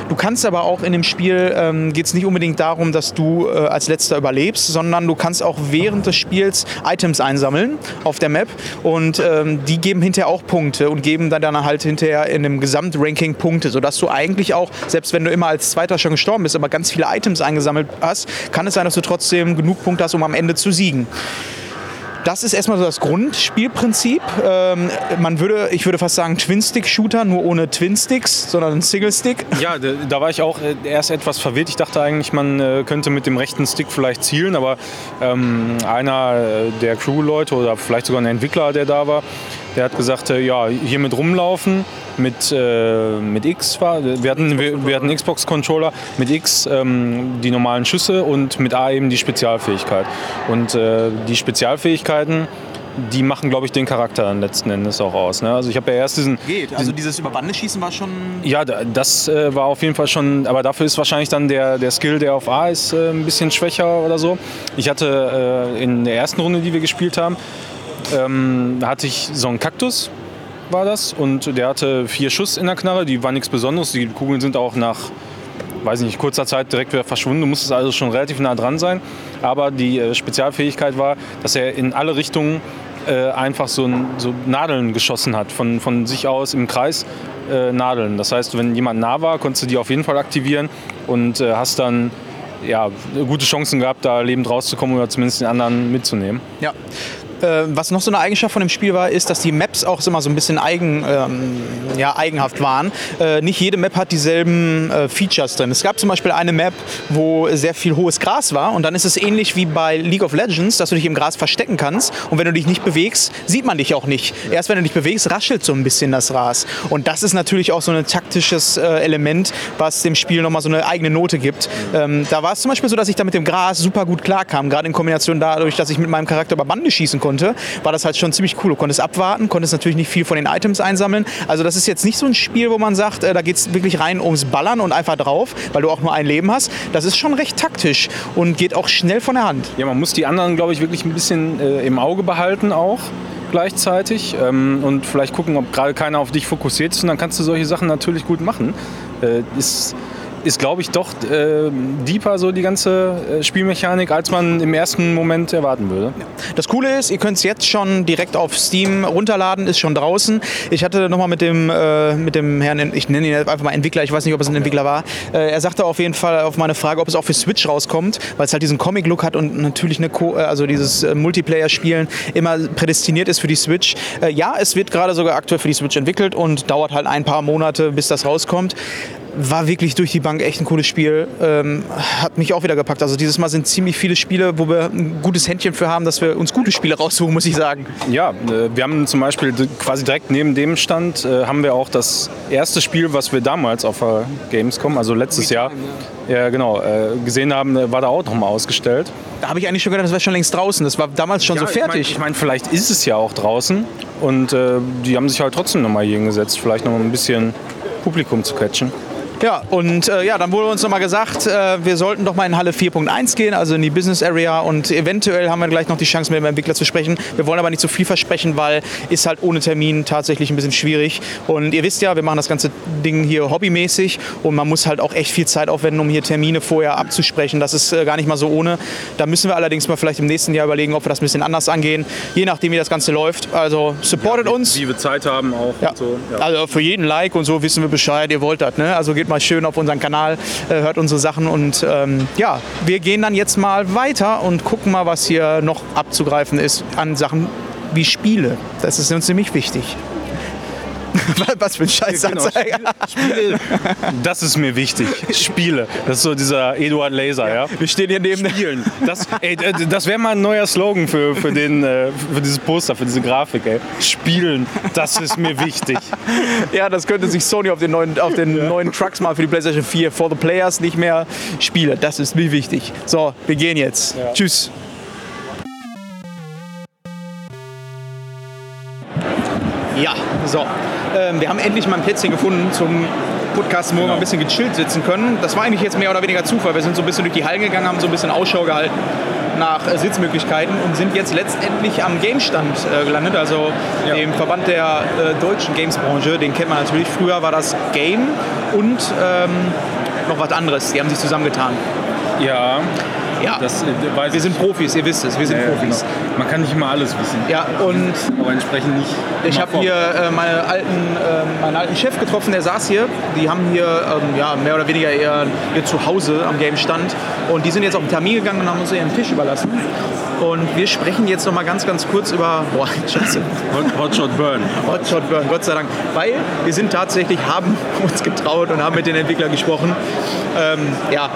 Du kannst aber auch in dem Spiel, ähm, geht es nicht unbedingt darum, dass du äh, als Letzter überlebst, sondern du kannst auch während des Spiels Items einsammeln auf der Map. Und ähm, die geben hinterher auch Punkte und geben dann, dann halt hinterher in dem Gesamtranking Punkte, sodass du eigentlich auch, selbst wenn du immer als Zweiter schon gestorben bist, aber ganz viele Items eingesammelt hast, kann es sein, dass du trotzdem genug Punkte hast, um am Ende zu siegen. Das ist erstmal so das Grundspielprinzip. Ähm, man würde, ich würde fast sagen Twin-Stick-Shooter, nur ohne Twin-Sticks, sondern Single-Stick. Ja, da, da war ich auch äh, erst etwas verwirrt. Ich dachte eigentlich, man äh, könnte mit dem rechten Stick vielleicht zielen, aber ähm, einer äh, der Crew-Leute oder vielleicht sogar ein Entwickler, der da war, der hat gesagt, äh, ja, hier mit rumlaufen, mit, äh, mit X war, wir hatten, wir, wir hatten Xbox-Controller, mit X ähm, die normalen Schüsse und mit A eben die Spezialfähigkeit. Und äh, die Spezialfähigkeiten, die machen, glaube ich, den Charakter dann letzten Endes auch aus. Ne? Also ich habe ja erst diesen, Geht. Also dieses über Bande schießen war schon. ja, da- das äh, war auf jeden Fall schon, aber dafür ist wahrscheinlich dann der, der Skill, der auf A ist, äh, ein bisschen schwächer oder so. Ich hatte äh, in der ersten Runde, die wir gespielt haben, ähm, hatte ich so einen Kaktus, war das, und der hatte vier Schuss in der Knarre, die war nichts Besonderes, die Kugeln sind auch nach, weiß nicht, kurzer Zeit direkt wieder verschwunden, du musstest also schon relativ nah dran sein, aber die äh, Spezialfähigkeit war, dass er in alle Richtungen äh, einfach so, so Nadeln geschossen hat, von, von sich aus im Kreis äh, Nadeln. Das heißt, wenn jemand nah war, konntest du die auf jeden Fall aktivieren und äh, hast dann ja, gute Chancen gehabt, da lebend rauszukommen oder zumindest den anderen mitzunehmen. Ja. Äh, was noch so eine Eigenschaft von dem Spiel war, ist, dass die Maps auch immer so ein bisschen eigen, ähm, ja, eigenhaft waren. Äh, nicht jede Map hat dieselben äh, Features drin. Es gab zum Beispiel eine Map, wo sehr viel hohes Gras war und dann ist es ähnlich wie bei League of Legends, dass du dich im Gras verstecken kannst und wenn du dich nicht bewegst, sieht man dich auch nicht. Erst wenn du dich bewegst, raschelt so ein bisschen das Gras. Und das ist natürlich auch so ein taktisches äh, Element, was dem Spiel nochmal so eine eigene Note gibt. Ähm, da war es zum Beispiel so, dass ich da mit dem Gras super gut klarkam, gerade in Kombination dadurch, dass ich mit meinem Charakter über Bande schießen konnte, war das halt schon ziemlich cool. Du konntest abwarten, konntest natürlich nicht viel von den Items einsammeln. Also das ist jetzt nicht so ein Spiel, wo man sagt, äh, da geht es wirklich rein ums Ballern und einfach drauf, weil du auch nur ein Leben hast. Das ist schon recht taktisch und geht auch schnell von der Hand. Ja, man muss die anderen, glaube ich, wirklich ein bisschen äh, im Auge behalten auch gleichzeitig ähm, und vielleicht gucken, ob gerade keiner auf dich fokussiert ist und dann kannst du solche Sachen natürlich gut machen. Äh, ist, ist glaube ich, doch äh, deeper so die ganze äh, Spielmechanik, als man im ersten Moment erwarten würde. Das Coole ist, ihr könnt es jetzt schon direkt auf Steam runterladen, ist schon draußen. Ich hatte nochmal mit dem, äh, mit dem Herrn, ich nenne ihn jetzt einfach mal Entwickler, ich weiß nicht, ob es ein Entwickler war. Äh, er sagte auf jeden Fall auf meine Frage, ob es auch für Switch rauskommt, weil es halt diesen Comic-Look hat und natürlich eine Co äh, also dieses äh, Multiplayer-Spielen immer prädestiniert ist für die Switch. Ja, es wird gerade sogar aktuell für die Switch entwickelt und dauert halt ein paar Monate, bis das rauskommt. War wirklich durch die Bank echt ein cooles Spiel. Ähm, hat mich auch wieder gepackt. Also dieses Mal sind ziemlich viele Spiele, wo wir ein gutes Händchen für haben, dass wir uns gute Spiele raussuchen, muss ich sagen. Ja, äh, wir haben zum Beispiel quasi direkt neben dem Stand äh, haben wir auch das erste Spiel, was wir damals auf der Gamescom, also letztes Jahr, ja genau, äh, gesehen haben, äh, war da auch nochmal ausgestellt. Da habe ich eigentlich schon gedacht, das wäre schon längst draußen. Das war damals schon so fertig. Ich meine, ich mein, vielleicht ist es ja auch draußen und äh, die haben sich halt trotzdem nochmal hier hingesetzt, vielleicht noch ein bisschen Publikum zu catchen. Ja, und äh, ja, dann wurde uns nochmal gesagt, äh, wir sollten doch mal in Halle 4.1 gehen, also in die Business Area und eventuell haben wir gleich noch die Chance, mit dem Entwickler zu sprechen. Wir wollen aber nicht zu viel versprechen, weil ist halt ohne Termin tatsächlich ein bisschen schwierig. Und ihr wisst ja, wir machen das ganze Ding hier hobbymäßig und man muss halt auch echt viel Zeit aufwenden, um hier Termine vorher abzusprechen. Das ist äh, gar nicht mal so ohne. Da müssen wir allerdings mal vielleicht im nächsten Jahr überlegen, ob wir das ein bisschen anders angehen, je nachdem, wie das Ganze läuft. Also supportet uns. Wie wir Zeit haben auch Ja. so. Ja. Also für jeden Like und so wissen wir Bescheid, ihr wollt das. Ne? Also geht mal schön auf unseren Kanal, äh, hört unsere Sachen und ähm, ja, wir gehen dann jetzt mal weiter und gucken mal, was hier noch abzugreifen ist an Sachen wie Spiele. Das ist uns nämlich wichtig. was für ein Scheißanzeiger. Spiele, das ist mir wichtig. Spiele. Das ist so dieser Eduard Laser, ja. Wir stehen hier neben Spielen. Das, ey, äh, das wäre mal ein neuer Slogan für, für, den, äh, für dieses Poster, für diese Grafik. Ey. Spielen, das ist mir wichtig. Ja, das könnte sich Sony auf den neuen, auf den neuen Trucks mal für die PlayStation 4 for the Players nicht mehr Spiele. Das ist mir wichtig. So, wir gehen jetzt. Tschüss. Ja, so. Ähm, wir haben endlich mal ein Plätzchen gefunden zum Podcast, wo wir mal ein bisschen gechillt sitzen können. Das war eigentlich jetzt mehr oder weniger Zufall. Wir sind so ein bisschen durch die Hallen gegangen, haben so ein bisschen Ausschau gehalten nach äh, Sitzmöglichkeiten und sind jetzt letztendlich am Game-Stand äh, gelandet, also dem Verband der äh, deutschen Games-Branche. Den kennt man natürlich. Früher war das Game und ähm, noch was anderes. Die haben sich zusammengetan. Ja, Ja. das äh, Wir sind Profis, ihr wisst es, wir sind Ja, ja, Profis. Man kann nicht immer alles wissen. Ja, und Aber entsprechend nicht. Ich habe hier äh, meine alten, äh, meinen alten Chef getroffen, der saß hier. Die haben hier ähm, ja, mehr oder weniger eher ihr Zuhause am Game-Stand. Und die sind jetzt auf den Termin gegangen und haben uns ihren Tisch überlassen. Und wir sprechen jetzt noch mal ganz, ganz kurz über boah, Scheiße, Hot, Hotshot Burn. Hotshot Burn, Gott sei Dank. Weil wir sind tatsächlich, haben uns getraut und haben mit den Entwicklern gesprochen. Ähm, ja,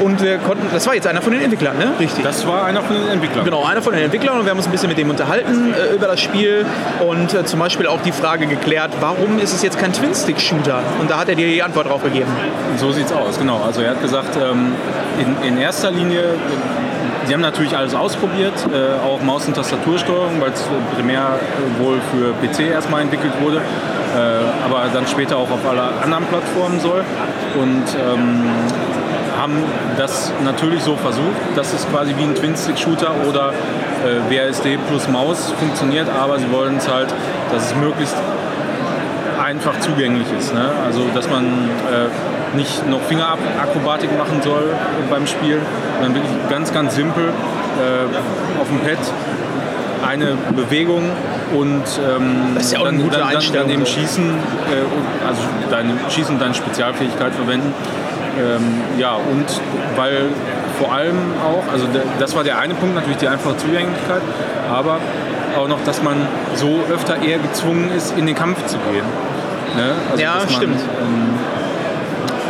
und wir konnten, das war jetzt einer von den Entwicklern, ne? Richtig. Das war einer von den Entwicklern. Genau, einer von den Entwicklern und wir haben uns ein bisschen mit dem unterhalten äh, über das Spiel und äh, zum Beispiel auch die Frage geklärt, warum ist es jetzt kein Twin-Stick-Shooter? Und da hat er dir die Antwort drauf gegeben. So sieht's aus, genau. Also er hat gesagt, ähm, in, in erster Linie, sie haben natürlich alles ausprobiert, äh, auch Maus- und Tastatursteuerung, weil es primär wohl für PC erstmal entwickelt wurde, äh, aber dann später auch auf alle anderen Plattformen soll. Und ähm, haben das natürlich so versucht, dass es quasi wie ein Twin-Stick-Shooter oder äh, WASD plus Maus funktioniert, aber sie wollen es halt, dass es möglichst einfach zugänglich ist. Ne? Also dass man äh, nicht noch Fingerakrobatik machen soll beim Spiel, sondern wirklich ganz, ganz simpel äh, auf dem Pad eine Bewegung und ähm, Das ist ja auch eine dann, gute dann, dann, dann eben so. Schießen, äh, also deine Schießen und deine Spezialfähigkeit verwenden. Ähm, ja, und weil vor allem auch, also das war der eine Punkt, natürlich die einfache Zugänglichkeit, aber auch noch, dass man so öfter eher gezwungen ist, in den Kampf zu gehen. Ne? Also, Ja, man, stimmt. Ähm,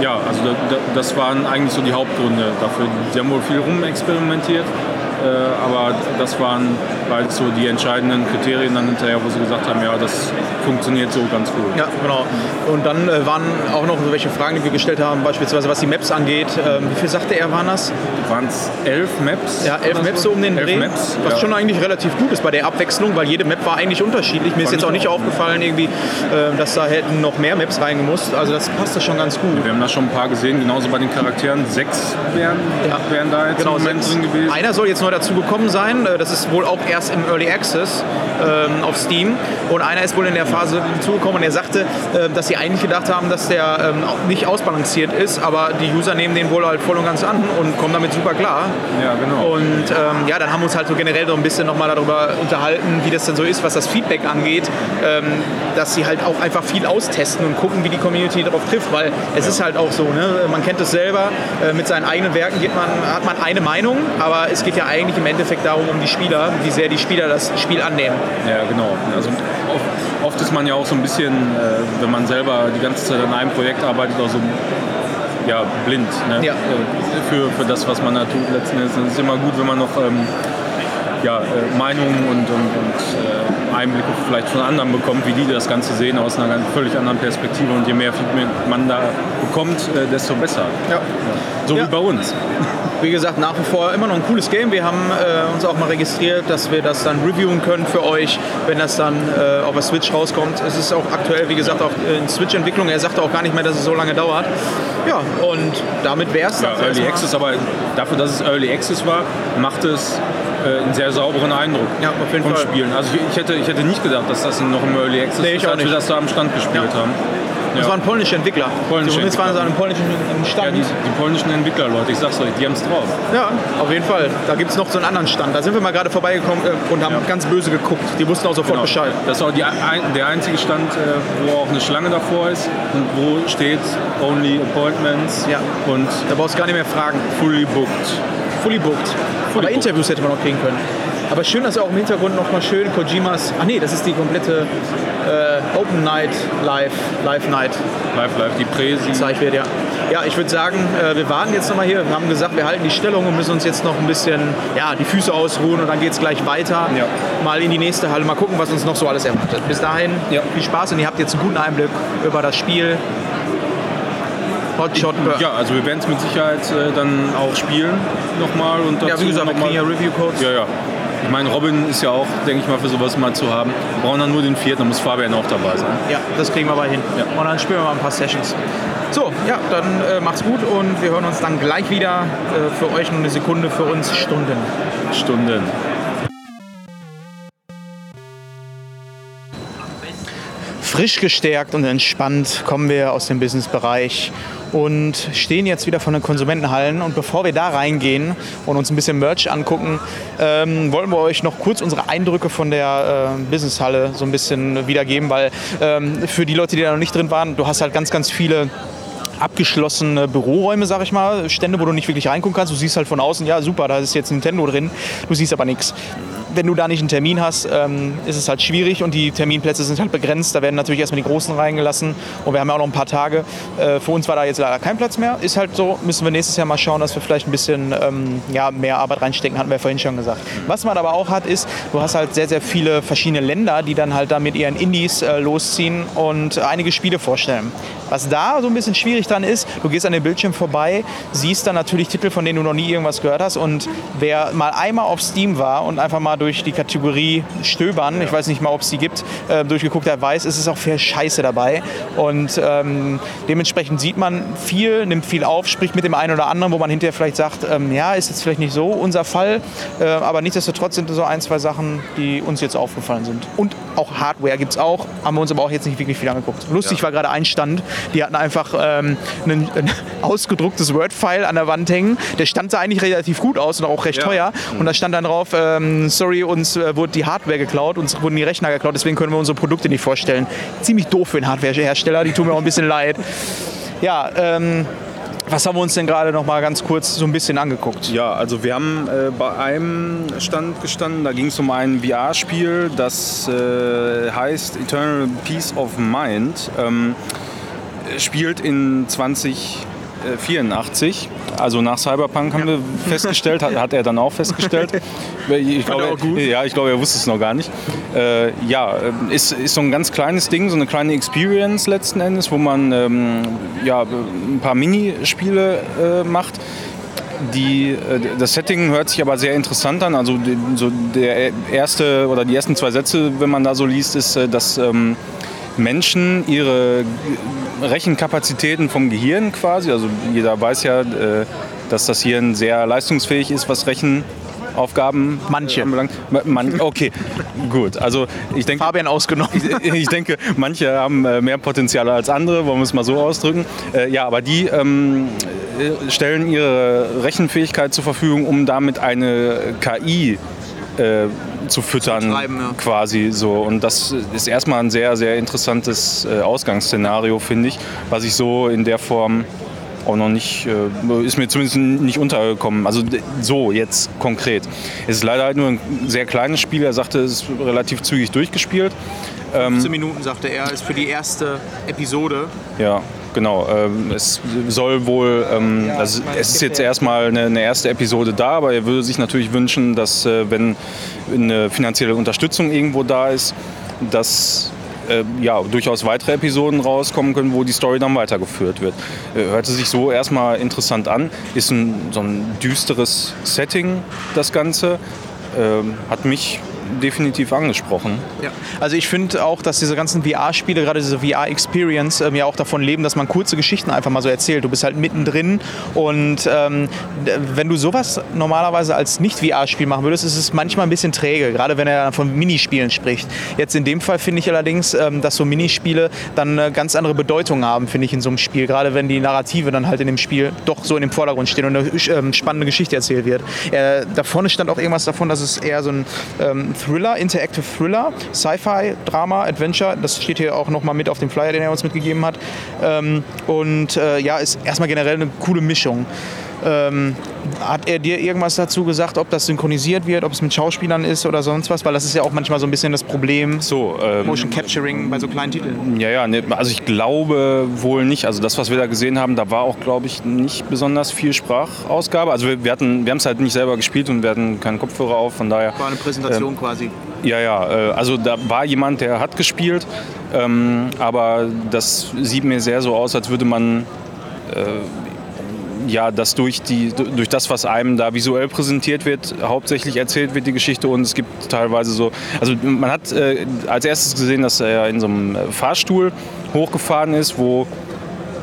ja, also da, da, das waren eigentlich so die Hauptgründe dafür. Sie haben wohl viel rumexperimentiert, äh, aber das waren halt so die entscheidenden Kriterien dann hinterher, wo sie gesagt haben, ja, das funktioniert so ganz gut. Ja, genau. Und dann äh, waren auch noch so welche Fragen, die wir gestellt haben, beispielsweise was die Maps angeht. Ähm, wie viel sagte er, waren das? Waren es elf Maps? Ja, elf Maps so um den elf Dreh. Maps, was ja. schon eigentlich relativ gut ist bei der Abwechslung, weil jede Map war eigentlich unterschiedlich. Mir ist Fand jetzt ich auch nicht aufgefallen, irgendwie, äh, dass da hätten noch mehr Maps reingemusst. Also das passte schon ganz gut. Wir haben da schon ein paar gesehen, genauso bei den Charakteren. Sechs wären, Ja. wären da jetzt Genau, im Moment sechs. drin gewesen. Einer soll jetzt neu dazu gekommen sein. Äh, Das ist wohl auch erst im Early Access ähm, auf Steam. Und einer ist wohl in der Phase hinzugekommen und er sagte, äh, dass sie eigentlich gedacht haben, dass der ähm, nicht ausbalanciert ist. Aber die User nehmen den wohl halt voll und ganz an und kommen damit super klar. Ja, genau. Und ähm, ja, dann haben wir uns halt so generell so ein bisschen nochmal darüber unterhalten, wie das denn so ist, was das Feedback angeht, ähm, dass sie halt auch einfach viel austesten und gucken, wie die Community darauf trifft, weil es ist halt auch so, ne? man kennt es selber, äh, mit seinen eigenen Werken man, hat man eine Meinung, aber es geht ja eigentlich im Endeffekt darum, um die Spieler, wie sehr die Spieler das Spiel annehmen. Ja, genau. Also oft, oft ist man ja auch so ein bisschen, äh, wenn man selber die ganze Zeit an einem Projekt arbeitet, auch so ja, blind ne? Ja. Äh, für, für das, was man da tut letzten Endes. Es ist immer gut, wenn man noch ähm, ja, äh, Meinungen und, und, und äh, Einblicke vielleicht von anderen bekommt, wie die das Ganze sehen aus einer völlig anderen Perspektive. Und je mehr Feedback man da bekommt, äh, desto besser. Ja. So Ja. wie bei uns. Wie gesagt, nach wie vor immer noch ein cooles Game. Wir haben äh, uns auch mal registriert, dass wir das dann reviewen können für euch, wenn das dann äh, auf der Switch rauskommt. Es ist auch aktuell, wie gesagt, auch in Switch-Entwicklung. Er sagte auch gar nicht mehr, dass es so lange dauert. Ja, und damit wäre es Ja, Early Access, aber dafür, dass es Early Access war, macht es äh, einen sehr sauberen Eindruck Ja, auf jeden vom Fall. Spielen. Also ich, ich, hätte, ich hätte nicht gedacht, dass das noch im Early Access Nee, ist, als wir das da am Stand gespielt haben. Das Ja. waren polnische Entwickler. Polnische die jetzt waren sie an einem polnischen Ja, Stand. die, die polnischen Entwickler, Leute, ich sag's euch, die haben's drauf. Ja, auf jeden Fall. Da gibt es noch so einen anderen Stand. Da sind wir mal gerade vorbeigekommen äh, und haben ganz böse geguckt. Die wussten auch sofort Genau. Bescheid. Das ist auch die, der einzige Stand, äh, wo auch eine Schlange davor ist und wo steht Only Appointments Ja. und Da brauchst du gar nicht mehr fragen. Fully Booked. Fully booked. Aber. Interviews hätte man noch kriegen können. Aber schön, dass auch im Hintergrund noch mal schön Kojimas. Ach nee, das ist die komplette äh, Open Night Live, Live Night Live, live, die Präsi. gezeigt wird. Ja, ja ich würde sagen, äh, wir warten jetzt noch mal hier. Wir haben gesagt, wir halten die Stellung und müssen uns jetzt noch ein bisschen ja, die Füße ausruhen und dann geht es gleich weiter. Ja. Mal in die nächste Halle. Mal gucken, was uns noch so alles erwartet. Bis dahin Ja. viel Spaß und ihr habt jetzt einen guten Einblick über das Spiel. Hotshot. Ja, also wir werden es mit Sicherheit äh, dann auch spielen nochmal. Und Ja, dazu wie gesagt, wir kriegen ja Review-Codes. Ja, ja. Ich meine, Robin ist ja auch, denke ich mal, für sowas mal zu haben. Wir brauchen dann nur den vierten, dann muss Fabian auch dabei sein. Ja, das kriegen wir aber hin. Ja. Und dann spielen wir mal ein paar Sessions. So, ja, dann äh, macht's gut und wir hören uns dann gleich wieder. Äh, für euch nur eine Sekunde, für uns Stunden. Stunden. Frisch gestärkt und entspannt kommen wir aus dem Businessbereich und stehen jetzt wieder von den Konsumentenhallen. Und bevor wir da reingehen und uns ein bisschen Merch angucken, ähm, wollen wir euch noch kurz unsere Eindrücke von der äh, Businesshalle so ein bisschen wiedergeben, weil ähm, für die Leute, die da noch nicht drin waren, du hast halt ganz, ganz viele abgeschlossene Büroräume, sag ich mal, Stände, wo du nicht wirklich reingucken kannst. Du siehst halt von außen, ja super, da ist jetzt Nintendo drin, du siehst aber nichts wenn du da nicht einen Termin hast, ähm, ist es halt schwierig und die Terminplätze sind halt begrenzt. Da werden natürlich erstmal die Großen reingelassen und wir haben ja auch noch ein paar Tage. Äh, für uns war da jetzt leider kein Platz mehr. Ist halt so, müssen wir nächstes Jahr mal schauen, dass wir vielleicht ein bisschen ähm, ja, mehr Arbeit reinstecken, hatten wir vorhin schon gesagt. Was man aber auch hat, ist, du hast halt sehr, sehr viele verschiedene Länder, die dann halt da mit ihren Indies äh, losziehen und einige Spiele vorstellen. Was da so ein bisschen schwierig dran ist, du gehst an den Bildschirm vorbei, siehst dann natürlich Titel, von denen du noch nie irgendwas gehört hast und wer mal einmal auf Steam war und einfach mal durch die Kategorie Stöbern, ich weiß nicht mal, ob es die gibt, äh, durchgeguckt hat, weiß, es ist auch viel Scheiße dabei. Und ähm, dementsprechend sieht man viel, nimmt viel auf, spricht mit dem einen oder anderen, wo man hinterher vielleicht sagt, ähm, ja, ist jetzt vielleicht nicht so unser Fall, äh, aber nichtsdestotrotz sind so ein, zwei Sachen, die uns jetzt aufgefallen sind. Und auch Hardware gibt es auch, haben wir uns aber auch jetzt nicht wirklich viel angeguckt. Lustig ja. war gerade ein Stand, die hatten einfach ähm, ein, ein, ausgedrucktes Word-File an der Wand hängen. Der Stand sah eigentlich relativ gut aus und auch recht ja. teuer. Und da stand dann drauf, ähm, sorry, uns äh, wurde die Hardware geklaut, uns wurden die Rechner geklaut, deswegen können wir unsere Produkte nicht vorstellen. Ziemlich doof für einen Hardwarehersteller, die tun mir auch ein bisschen leid. Ja, ähm, was haben wir uns denn gerade noch mal ganz kurz so ein bisschen angeguckt? Ja, also wir haben äh, bei einem Stand gestanden, da ging es um ein VR-Spiel, das äh, heißt Eternal Peace of Mind. Ähm, spielt in 2084. Also nach Cyberpunk haben wir festgestellt, hat, hat, er dann auch festgestellt. Ich glaube, ja, ich glaube, er wusste es noch gar nicht. Äh, ja, äh, ist, ist so ein ganz kleines Ding, so eine kleine Experience letzten Endes, wo man ähm, ja, ein paar Minispiele äh, macht. Die, äh, das Setting hört sich aber sehr interessant an. Also so der erste oder die ersten zwei Sätze, wenn man da so liest, ist, äh, dass ähm, Menschen ihre Rechenkapazitäten vom Gehirn quasi, also jeder weiß ja, äh, dass das Hirn sehr leistungsfähig ist, was Rechenaufgaben manche anbelangt. Man, okay, gut. Also ich denke, Fabian ausgenommen. Ich, ich, denke, manche haben äh, mehr Potenzial als andere, wollen wir es mal so ausdrücken. Äh, ja, aber die ähm, stellen ihre Rechenfähigkeit zur Verfügung, um damit eine KI äh, zu füttern, zu ja. quasi so. Und das ist erstmal ein sehr, sehr interessantes äh, Ausgangsszenario, finde ich, was ich so in der Form auch noch nicht, äh, ist mir zumindest nicht untergekommen. Also so jetzt konkret. Es ist leider halt nur ein sehr kleines Spiel. Er sagte, es ist relativ zügig durchgespielt. 15 ähm, Minuten, sagte er, ist für die erste Episode. Ja, genau. Ähm, es soll wohl, ähm, also es ist jetzt erstmal eine, eine, erste Episode da, aber er würde sich natürlich wünschen, dass äh, wenn eine finanzielle Unterstützung irgendwo da ist, dass äh, ja, durchaus weitere Episoden rauskommen können, wo die Story dann weitergeführt wird. Äh, hörte sich so erstmal interessant an. Ist ein, so ein düsteres Setting, das Ganze. Ähm, hat mich definitiv angesprochen. Ja. Also ich finde auch, dass diese ganzen VR-Spiele, gerade diese VR-Experience, ähm, ja auch davon leben, dass man kurze Geschichten einfach mal so erzählt. Du bist halt mittendrin und ähm, wenn du sowas normalerweise als Nicht-VR-Spiel machen würdest, ist es manchmal ein bisschen träge, gerade wenn er von Minispielen spricht. Jetzt in dem Fall finde ich allerdings, ähm, dass so Minispiele dann eine ganz andere Bedeutung haben, finde ich, in so einem Spiel. Gerade wenn die Narrative dann halt in dem Spiel doch so in dem Vordergrund stehen und eine ähm, spannende Geschichte erzählt wird. Äh, da vorne stand auch irgendwas davon, dass es eher so ein ähm, Thriller, Interactive Thriller, Sci-Fi, Drama, Adventure. Das steht hier auch nochmal mit auf dem Flyer, den er uns mitgegeben hat. Ähm, und äh, ja, ist erstmal generell eine coole Mischung. Ähm, hat er dir irgendwas dazu gesagt, ob das synchronisiert wird, ob es mit Schauspielern ist oder sonst was? Weil das ist ja auch manchmal so ein bisschen das Problem. So, ähm, Motion Capturing bei so kleinen Titeln. Ja, ja, ne, also ich glaube wohl nicht. Also das, was wir da gesehen haben, da war auch, glaube ich, nicht besonders viel Sprachausgabe. Also wir, wir hatten, wir haben es halt nicht selber gespielt und wir hatten keinen Kopfhörer auf, von daher. War eine Präsentation ähm, quasi. Ja, ja. Äh, also da war jemand, der hat gespielt, ähm, aber das sieht mir sehr so aus, als würde man äh, ja, dass durch, die, durch das, was einem da visuell präsentiert wird, hauptsächlich erzählt wird die Geschichte und es gibt teilweise so, also man hat äh, als erstes gesehen, dass er in so einem Fahrstuhl hochgefahren ist, wo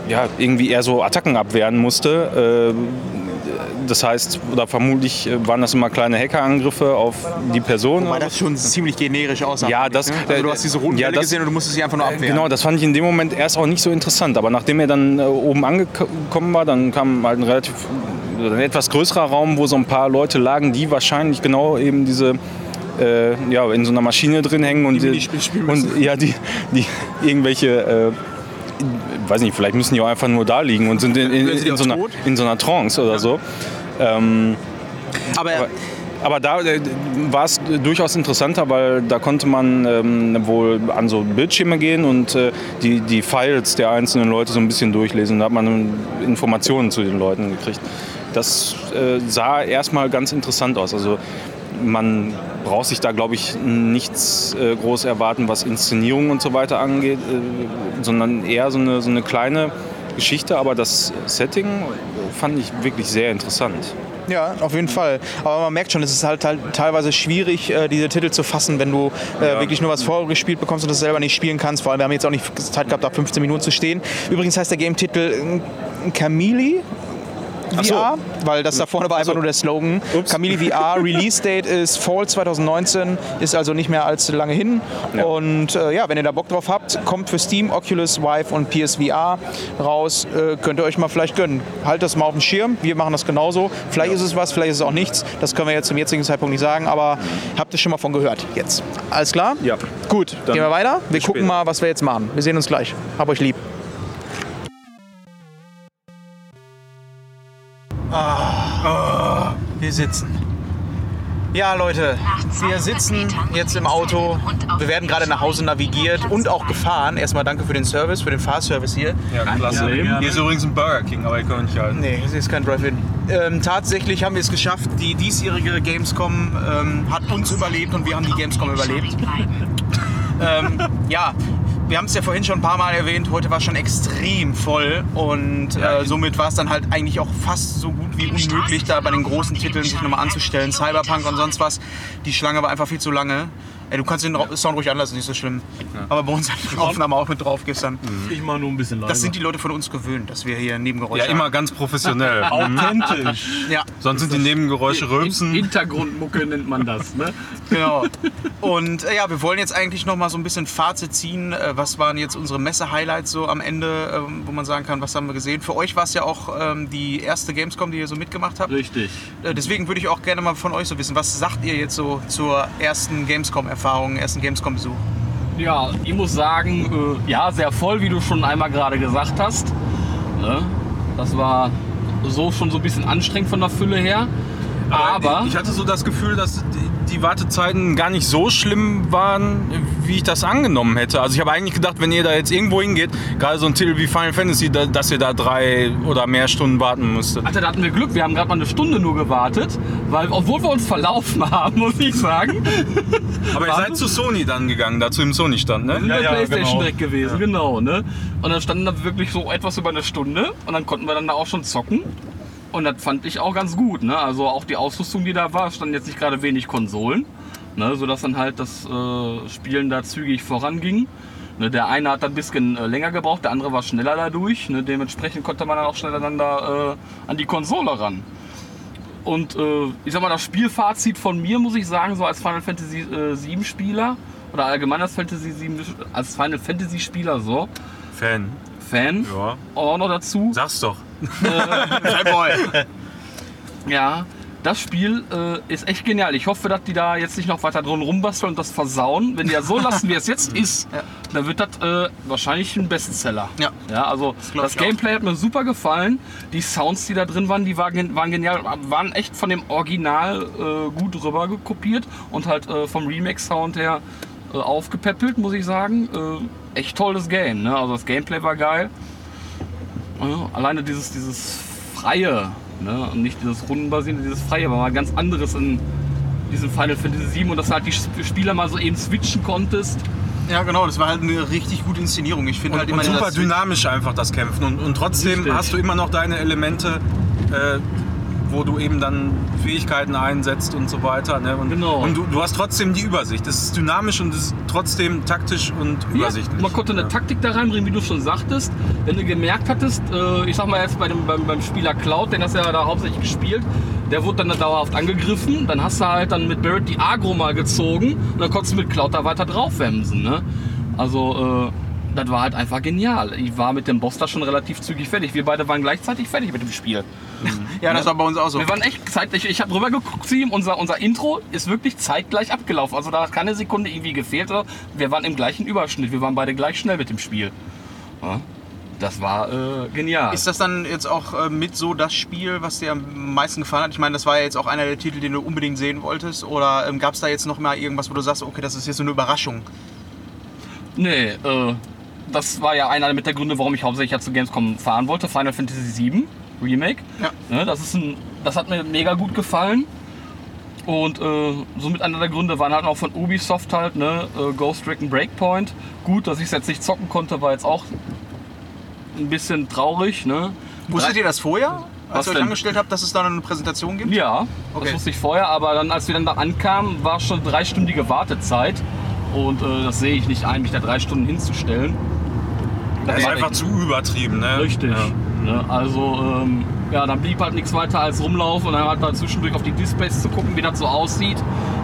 ja, irgendwie er so Attacken abwehren musste. Äh, das heißt, oder vermutlich äh, waren das immer kleine Hackerangriffe auf die Person. Weil das schon ziemlich generisch aussah. Ja, das- ne? also du äh, hast diese roten ja, das- gesehen und du musstest sie einfach nur abwehren. Genau, das fand ich in dem Moment erst auch nicht so interessant. Aber nachdem er dann äh, oben angekommen war, dann kam halt ein relativ ein etwas größerer Raum, wo so ein paar Leute lagen, die wahrscheinlich genau eben diese äh, ja, in so einer Maschine drin hängen und, Die spielen und ja, die, die irgendwelche äh, weiß nicht, vielleicht müssen die auch einfach nur da liegen und sind in, in, in, auch so, einer, in so einer Trance oder so. Ähm, aber, aber da äh, war es durchaus interessanter, weil da konnte man ähm, wohl an so Bildschirme gehen und äh, die, die Files der einzelnen Leute so ein bisschen durchlesen. Da hat man Informationen zu den Leuten gekriegt. Das äh, sah erstmal ganz interessant aus. Also man braucht sich da, glaube ich, nichts äh, groß erwarten, was Inszenierung und so weiter angeht, äh, sondern eher so eine, so eine kleine Geschichte. Aber das Setting fand ich wirklich sehr interessant. Ja, auf jeden Fall. Aber man merkt schon, es ist halt, teilweise schwierig, äh, diese Titel zu fassen, wenn du äh, Ja. wirklich nur was vorgespielt bekommst und das selber nicht spielen kannst. Vor allem, wir haben jetzt auch nicht Zeit gehabt, da 15 Minuten zu stehen. Übrigens heißt der Game-Titel äh, Camille. so. VR, weil das da vorne war einfach nur der Slogan. Ups. Camille VR, Release Date ist Fall 2019, ist also nicht mehr allzu lange hin. Ja. Und äh, ja, wenn ihr da Bock drauf habt, kommt für Steam, Oculus, Vive und PSVR raus. Äh, könnt ihr euch mal vielleicht gönnen. Halt das mal auf dem Schirm. Wir machen das genauso. Vielleicht ist es was, vielleicht ist es auch nichts. Das können wir jetzt zum jetzigen Zeitpunkt nicht sagen, aber habt ihr schon mal von gehört jetzt. Alles klar? Ja. Gut, Dann gehen wir weiter. Wir gucken später. mal, was wir jetzt machen. Wir sehen uns gleich. Hab euch lieb. Ah, Wir sitzen. Ja, Leute, wir sitzen jetzt im Auto. Wir werden gerade nach Hause navigiert und auch gefahren. Erstmal danke für den Service, für den Fahrservice hier. Ja, klasse. Hier ist übrigens ein Burger King, aber ihr könnt nicht halten. Nee, es ist kein Drive-In. Ähm, tatsächlich haben wir es geschafft. Die diesjährige Gamescom ähm, hat uns überlebt und wir haben die Gamescom überlebt. ähm, ja, wir haben es ja vorhin schon ein paar Mal erwähnt. Heute war schon extrem voll und äh, somit war es dann halt eigentlich auch fast so gut wie unmöglich, da bei den großen Titeln sich nochmal anzustellen. Cyberpunk und sonst was. Die Schlange war einfach viel zu lange. Ey, du kannst den Ra- Sound ruhig anlassen, nicht so schlimm. Aber bei uns hat die Aufnahme auch mit drauf gestern. Ich mache nur ein bisschen leiser. Das sind die Leute von uns gewöhnt, dass wir hier Nebengeräusche Ja, immer ganz professionell. authentisch. haben. Ja, Sonst sind die Nebengeräusche Rülpsen. Hintergrundmucke nennt man das. Ne? Genau. Und äh, ja, wir wollen jetzt eigentlich noch mal so ein bisschen Fazit ziehen. Äh, was waren jetzt unsere Messe-Highlights so am Ende, ähm, wo man sagen kann, was haben wir gesehen? Für euch war es ja auch ähm, die erste Gamescom, die ihr so mitgemacht habt. Richtig. Äh, deswegen würde ich auch gerne mal von euch so wissen, was sagt ihr jetzt so zur ersten Gamescom-Erfahrung, ersten Gamescom-Besuch? Ja, ich muss sagen, äh, ja, sehr voll, wie du schon einmal gerade gesagt hast. Ne? Das war so schon so ein bisschen anstrengend von der Fülle her. Aber, ich hatte so das Gefühl, dass die- die Wartezeiten gar nicht so schlimm waren, wie ich das angenommen hätte. Also ich habe eigentlich gedacht, wenn ihr da jetzt irgendwo hingeht, gerade so ein Titel wie Final Fantasy, da, dass ihr da drei oder mehr Stunden warten müsstet. Alter, da hatten wir Glück. Wir haben gerade mal eine Stunde nur gewartet, weil, obwohl wir uns verlaufen haben, muss ich sagen, Aber ihr seid zu Sony dann gegangen, da zu dem Sony-Stand, ne? sind wir ja, Playstation genau. direkt gewesen, genau. ne? Und dann standen da wirklich so etwas über eine Stunde und dann konnten wir dann da auch schon zocken. Und das fand ich auch ganz gut. Ne? Also auch die Ausrüstung, die da war, standen jetzt nicht gerade wenig Konsolen, ne? sodass dann halt das äh, Spielen da zügig voranging. Ne? Der eine hat dann ein bisschen äh, länger gebraucht, der andere war schneller dadurch. Ne? Dementsprechend konnte man dann auch schneller dann da äh, an die Konsole ran. Und äh, ich sag mal, das Spielfazit von mir muss ich sagen, so als Final Fantasy äh, 7 Spieler oder allgemein als Fantasy 7, als Final Fantasy Spieler so, Fan. Fan, Ja. auch noch dazu. Sag's doch. Ja, das Spiel äh, ist echt genial. Ich hoffe, dass die da jetzt nicht noch weiter drum rumbasteln und das versauen. Wenn die das so lassen, wie es jetzt ist, dann wird das äh, wahrscheinlich ein Bestseller. Ja. ja also glaub das ich auch. Gameplay hat mir super gefallen. Die Sounds, die da drin waren, die waren, waren genial, waren echt von dem Original äh, gut rüber kopiert und halt äh, vom Remake-Sound her äh, aufgepäppelt, muss ich sagen. Äh, echt tolles Game. Ne? Also das Gameplay war geil. Ja, alleine dieses, dieses Freie, ne? und nicht dieses Rundenbasierende, dieses Freie, war mal ganz anderes in diesem Final Fantasy 7 und dass du halt die Sp- Spieler mal so eben switchen konntest. Ja, genau, das war halt eine richtig gute Inszenierung. Ich finde halt immer super dynamisch einfach das Kämpfen. Und, und trotzdem Richtig. hast du immer noch deine Elemente, äh, wo du eben dann Fähigkeiten einsetzt und so weiter. Ne? Und, Genau. und du, du hast trotzdem die Übersicht. Es ist dynamisch und es ist trotzdem taktisch und übersichtlich. Ja, man konnte eine Ja. Taktik da reinbringen, wie du schon sagtest. Wenn du gemerkt hattest, äh, ich sag mal jetzt bei dem, beim, beim Spieler Cloud, den hast du ja da hauptsächlich gespielt, der wurde dann dauerhaft angegriffen. Dann hast du halt dann mit Barrett die Agro mal gezogen und dann konntest du mit Cloud da weiter draufwemsen. Ne? Also, äh, das war halt einfach genial. Ich war mit dem Boss da schon relativ zügig fertig. Wir beide waren gleichzeitig fertig mit dem Spiel. Ja, das war bei uns auch so. Wir waren echt zeitgleich. Ich habe rüber geguckt ihm. Unser, unser Intro ist wirklich zeitgleich abgelaufen. Also da hat keine Sekunde irgendwie gefehlt. Wir waren im gleichen Überschnitt. Wir waren beide gleich schnell mit dem Spiel. Ja, das war äh, genial. Ist das dann jetzt auch äh, mit so das Spiel, was dir am meisten gefallen hat? Ich meine, das war ja jetzt auch einer der Titel, den du unbedingt sehen wolltest. Oder ähm, gab es da jetzt noch mal irgendwas, wo du sagst, okay, das ist jetzt so eine Überraschung? Nee, äh, das war ja einer mit der Gründe, warum ich hauptsächlich ja zu Gamescom fahren wollte. Final Fantasy VII Remake. Ja. Ne, das, ist ein, das hat mir mega gut gefallen. Und äh, somit einer der Gründe waren halt auch von Ubisoft halt, ne, äh, Ghost Recon Breakpoint. Gut, dass ich es jetzt nicht zocken konnte, war jetzt auch ein bisschen traurig, ne. Wusstet ihr das vorher, als Was ihr euch denn? angestellt habt, dass es da eine Präsentation gibt? Ja, Okay. das wusste ich vorher, aber dann, als wir dann da ankamen, war schon dreistündige Wartezeit. Und äh, das sehe ich nicht ein, mich da drei Stunden hinzustellen. Das ist einfach zu übertrieben. Ne? Richtig. Ja. Ne, also, ähm, ja, dann blieb halt nichts weiter als rumlaufen und dann halt mal zwischendurch auf die Displays zu gucken, wie das so aussieht.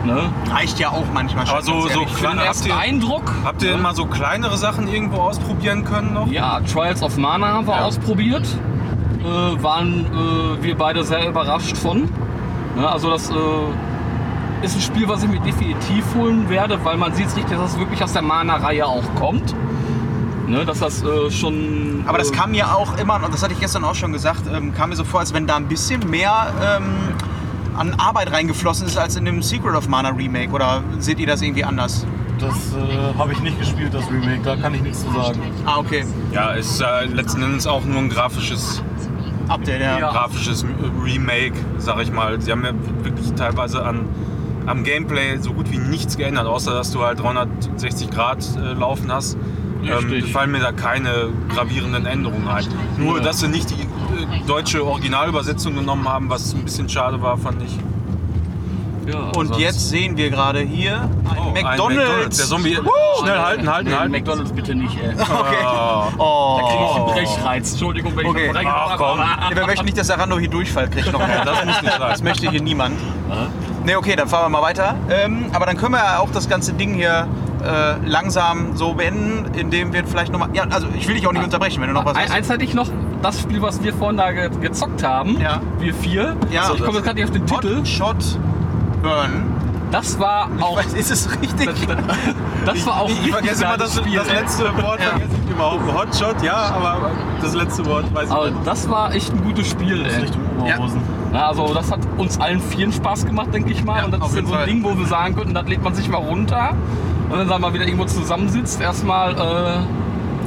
Ne? Reicht ja auch manchmal schon. Aber so- so den Habt ihr- Eindruck. Habt ihr ne? mal so kleinere Sachen irgendwo ausprobieren können noch? Ja, Trials of Mana haben wir Ja. ausprobiert. Äh, waren äh, wir beide sehr überrascht von. Ne, also das äh, ist ein Spiel, was ich mir definitiv holen werde, weil man sieht es richtig, dass es wirklich aus der Mana-Reihe auch kommt. Ne, dass das äh, schon. Aber das äh, kam mir auch immer, und das hatte ich gestern auch schon gesagt, ähm, kam mir so vor, als wenn da ein bisschen mehr ähm, an Arbeit reingeflossen ist als in dem Secret of Mana Remake. Oder seht ihr das irgendwie anders? Das äh, habe ich nicht gespielt, das Remake. Da kann ich nichts zu sagen. Ah, okay. Ja, es ist äh, letzten Endes auch nur ein grafisches, Update, ja. Ja. grafisches Remake, sag ich mal. Sie haben ja wirklich teilweise an, am Gameplay so gut wie nichts geändert, außer dass du halt 360 Grad äh, laufen hast. Richtig. Ähm, fallen mir da keine gravierenden Änderungen ein. Nur, Ja. dass sie nicht die äh, deutsche Originalübersetzung genommen haben, was ein bisschen schade war, fand ich. ja, Und sonst- jetzt sehen wir gerade hier ein Oh, ein McDonald's. Der Zombie. Schnell halten, halten, Nee, halten. McDonalds bitte nicht, ey. Da Okay. Oh. kriege ich einen. Brechreiz. Entschuldigung, wenn ich Okay. verbreche. Ach, komm. Nee, wir möchten nicht, dass Arando hier Durchfall kriegt noch mehr. Das muss nicht sein. Das möchte hier niemand. Ne, okay, dann fahren wir mal weiter. Ähm, aber dann können wir ja auch das ganze Ding hier äh, langsam so beenden, indem wir vielleicht nochmal. Ja, also ich will dich auch nicht unterbrechen, wenn du noch was hast. eins hatte ich noch, das Spiel, was wir vorhin da ge gezockt haben, Ja. wir vier. Ja. so, ich komme jetzt gerade nicht auf den Titel. Hot Shot Burn. Das war auch, Was, ist es richtig? das war auch Ich, ich vergesse immer das, Spiel, das ey. letzte Wort, Ja. vergesse ich immer. Hotshot, ja, aber das letzte Wort weiß ich Aber nicht. das war echt ein gutes Spiel, ey. Richtung Oberhausen. Na, also das hat uns allen vielen Spaß gemacht, denke ich mal. Ja, und das ist so ein Fall. Ding, wo wir sagen könnten, das lädt man sich mal runter. Und dann sagen wir wieder irgendwo zusammensitzt, erstmal äh,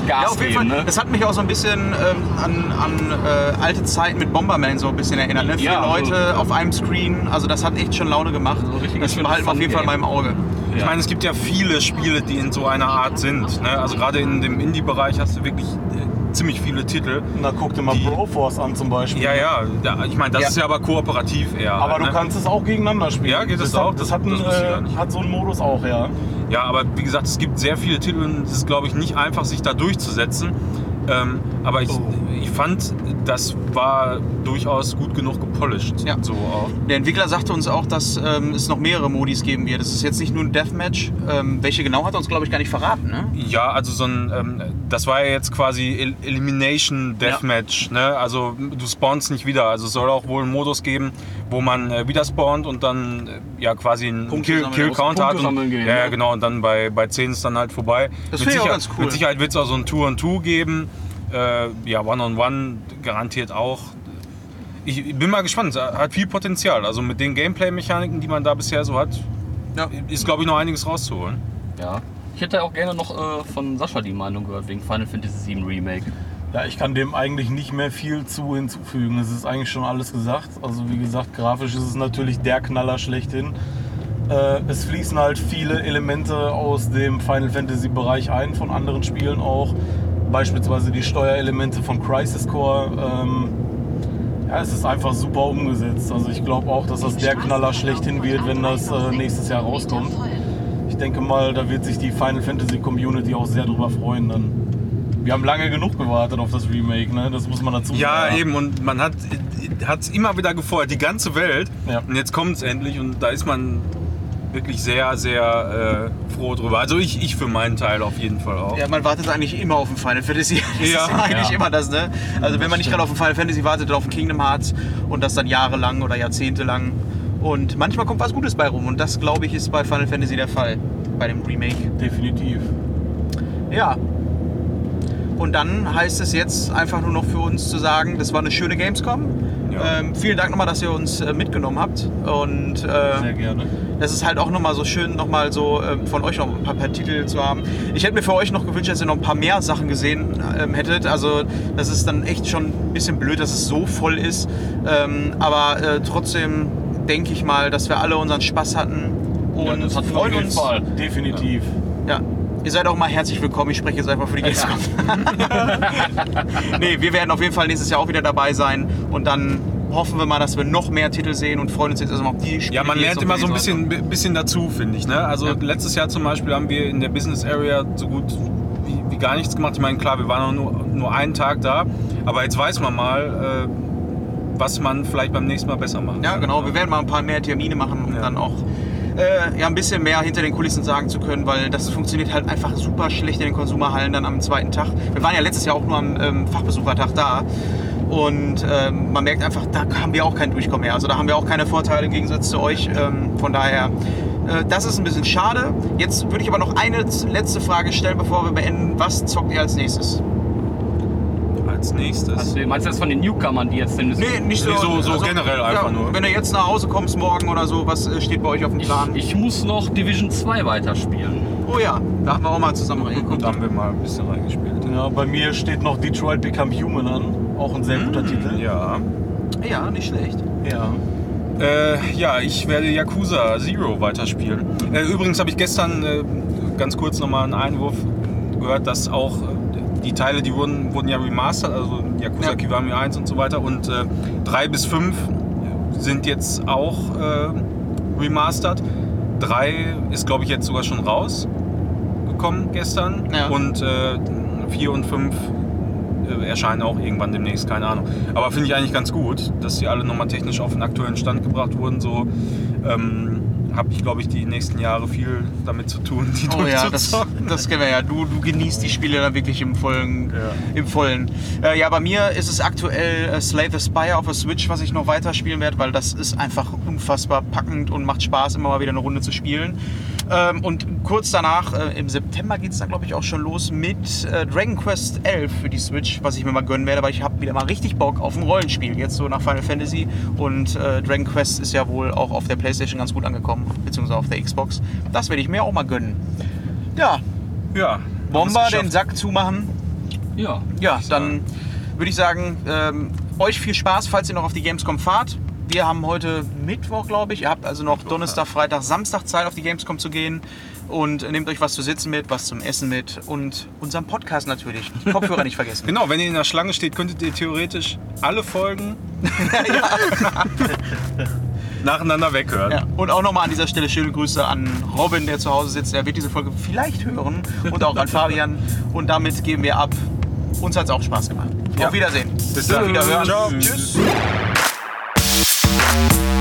Gas Ja, auf jeden geben. Fall. Ne? Das hat mich auch so ein bisschen ähm, an, an äh, alte Zeiten mit Bomberman so ein bisschen erinnert. Ne? Vier Ja, also- Leute auf einem Screen. Also das hat echt schon Laune gemacht. Also richtiges das behalten wir auf jeden Fall in meinem Auge. Ich meine, es gibt ja viele Spiele, die in so einer Art sind. Ne? Also gerade in dem Indie-Bereich hast du wirklich äh, ziemlich viele Titel. Na, guck dir mal Die- Broforce an zum Beispiel. Ja, ja, da, ich meine, das Ja. ist ja aber kooperativ eher. Aber halt, du ne? kannst es auch gegeneinander spielen. Ja, geht das hat, auch? Das, Das- hat, das gar äh, hat so einen Modus auch, ja. Ja, aber wie gesagt, es gibt sehr viele Titel und es ist, glaube ich, nicht einfach, sich da durchzusetzen. Ähm, aber ich, Oh. Ich fand, das war durchaus gut genug gepolished. Ja. So auch. Der Entwickler sagte uns auch, dass ähm, es noch mehrere Modis geben wird. Es ist jetzt nicht nur ein Deathmatch. Ähm, welche genau hat er uns, glaube ich, gar nicht verraten. Ne? Ja, also so ein, ähm, das war ja jetzt quasi El Elimination Deathmatch, ne? Also du spawnst nicht wieder. Also es soll auch wohl einen Modus geben, wo man äh, wieder spawnt und dann äh, ja quasi einen Punkte Kill- sammeln, Kill-Counter hat. Und, gehen, ja, ja, genau. Und dann bei, bei 10 ist dann halt vorbei. Das Mit finde ich auch Sicherheit- ganz cool. Mit Sicherheit wird es auch so ein Two-on-Two geben. Äh, ja, One-on-One garantiert auch. Ich ich bin mal gespannt. Hat viel Potenzial. Also mit den Gameplay-Mechaniken, die man da bisher so hat, Ja. ist glaube ich noch einiges rauszuholen. Ja. Ich hätte auch gerne noch äh, von Sascha die Meinung gehört wegen Final Fantasy VII Remake. Ja, ich kann dem eigentlich nicht mehr viel zu hinzufügen. Es ist eigentlich schon alles gesagt. Also wie gesagt, grafisch ist es natürlich der Knaller schlechthin. Äh, es fließen halt viele Elemente aus dem Final Fantasy Bereich ein, von anderen Spielen auch. Beispielsweise die Steuerelemente von Crisis Core. Ähm, Ja, es ist einfach super umgesetzt. Also ich glaube auch, dass das der Knaller schlechthin wird, wenn das äh, nächstes Jahr rauskommt. Ich denke mal, da wird sich die Final Fantasy Community auch sehr drüber freuen dann. Wir haben lange genug gewartet auf das Remake, ne? Das muss man dazu Ja, sagen. eben. Und man hat es immer wieder gefeuert, die ganze Welt. Ja. Und jetzt kommt es endlich und da ist man wirklich sehr, sehr äh, froh drüber. Also ich, ich für meinen Teil auf jeden Fall auch. Ja, man wartet eigentlich immer auf ein Final Fantasy. Das Ja. ist ja eigentlich Ja. immer das, ne? Also wenn man nicht gerade auf ein Final Fantasy wartet, dann auf ein Kingdom Hearts und das dann jahrelang oder jahrzehntelang. Und manchmal kommt was Gutes bei rum und das, glaube ich, ist bei Final Fantasy der Fall. Bei dem Remake. Definitiv. Ja. Und dann heißt es jetzt einfach nur noch für uns zu sagen, das war eine schöne Gamescom. Ja. Ähm, vielen Dank nochmal, dass ihr uns äh, mitgenommen habt. Und Sehr äh, gerne. das ist halt auch nochmal so schön, nochmal so ähm, von euch noch ein paar, paar Titel zu haben. Ich hätte mir für euch noch gewünscht, dass ihr noch ein paar mehr Sachen gesehen ähm, hättet. Also das ist dann echt schon ein bisschen blöd, dass es so voll ist. Ähm, aber äh, trotzdem denke ich mal, dass wir alle unseren Spaß hatten. Und Ja, das auf freuen uns. Fall. Definitiv. Ja, ihr seid auch mal herzlich willkommen. Ich spreche jetzt einfach für die Gamescom. nee, wir werden auf jeden Fall nächstes Jahr auch wieder dabei sein. Und dann hoffen wir mal, dass wir noch mehr Titel sehen und freuen uns jetzt erstmal auf die Spiele. Ja, man lernt immer so ein bisschen, bisschen dazu, finde ich. Ne? Also Ja. letztes Jahr zum Beispiel haben wir in der Business Area so gut wie, wie gar nichts gemacht. Ich meine, klar, wir waren nur, nur einen Tag da, aber jetzt weiß man mal, äh, was man vielleicht beim nächsten Mal besser machen Ja, genau. Wir werden mal ein paar mehr Termine machen, um Ja. dann auch äh, ja, ein bisschen mehr hinter den Kulissen sagen zu können, weil das funktioniert halt einfach super schlecht in den Konsumerhallen dann am zweiten Tag. Wir waren ja letztes Jahr auch nur am ähm, Fachbesuchertag da. Und ähm, man merkt einfach, da haben wir auch kein Durchkommen mehr. Also da haben wir auch keine Vorteile im Gegensatz zu euch. Ähm, von daher, äh, das ist ein bisschen schade. Jetzt würde ich aber noch eine letzte Frage stellen, bevor wir beenden. Was zockt ihr als nächstes? Als nächstes. Also, meinst du das von den Newcomern, die jetzt den Nee, nicht so, Nee, so- so generell einfach nur. Wenn du jetzt nach Hause kommst morgen oder so, was äh, steht bei euch auf dem Plan? Ich muss noch Division 2 weiterspielen. Oh ja, da haben wir auch mal zusammen reingeguckt. da haben wir mal ein bisschen reingespielt. Ja, bei mir steht noch Detroit Become Human an. Auch ein sehr guter Titel. Ja. Ja, nicht schlecht. Ja. Äh, ja, ich werde Yakuza Zero weiterspielen. Äh, übrigens habe ich gestern äh, ganz kurz nochmal einen Einwurf gehört, dass auch die Teile, die wurden, wurden ja remastert, also Yakuza Ja. Kiwami 1 und so weiter. Und äh, 3 bis 5 sind jetzt auch äh, remastert. 3 ist, glaube ich, jetzt sogar schon rausgekommen gestern. Ja. Und äh, 4 und 5 äh, erscheinen auch irgendwann demnächst, keine Ahnung. Aber finde ich eigentlich ganz gut, dass die alle nochmal technisch auf den aktuellen Stand gebracht wurden. So ähm, habe ich, glaube ich, die nächsten Jahre viel damit zu tun, die Oh ja, das, das kennen wir ja. Du, du genießt die Spiele dann wirklich im vollen. Ja. Im vollen. Äh, ja, bei mir ist es aktuell äh, Slay the Spire auf der Switch, was ich noch weiterspielen werde, weil das ist einfach unfassbar packend und macht Spaß, immer mal wieder eine Runde zu spielen. Ähm, und kurz danach, äh, im September geht es dann, glaube ich, auch schon los mit äh, Dragon Quest 11 für die Switch, was ich mir mal gönnen werde, weil ich habe wieder mal richtig Bock auf ein Rollenspiel, jetzt so nach Final Fantasy. Und äh, Dragon Quest ist ja wohl auch auf der Playstation ganz gut angekommen, beziehungsweise auf der Xbox. Das werde ich mir auch mal gönnen. Ja, Ja, Bomber den. Sack zumachen. Ja. Ja, dann würde ich sagen, ähm, euch viel Spaß, falls ihr noch auf die Gamescom fahrt. Wir haben heute Mittwoch, glaube ich. Ihr habt also noch Donnerstag, Freitag, Samstag Zeit, auf die Gamescom zu gehen. Und nehmt euch was zu sitzen mit, was zum Essen mit und unseren Podcast natürlich. Die Kopfhörer nicht vergessen. Genau, wenn ihr in der Schlange steht, könntet ihr theoretisch alle Folgen nacheinander weghören. Ja. Und auch nochmal an dieser Stelle schöne Grüße an Robin, der zu Hause sitzt. Der wird diese Folge vielleicht hören. Und auch an Fabian. Und damit geben wir ab. Uns hat es auch Spaß gemacht. Ja. Auf Wiedersehen. Bis dann. Wiederhören. Ciao. Tschüss. you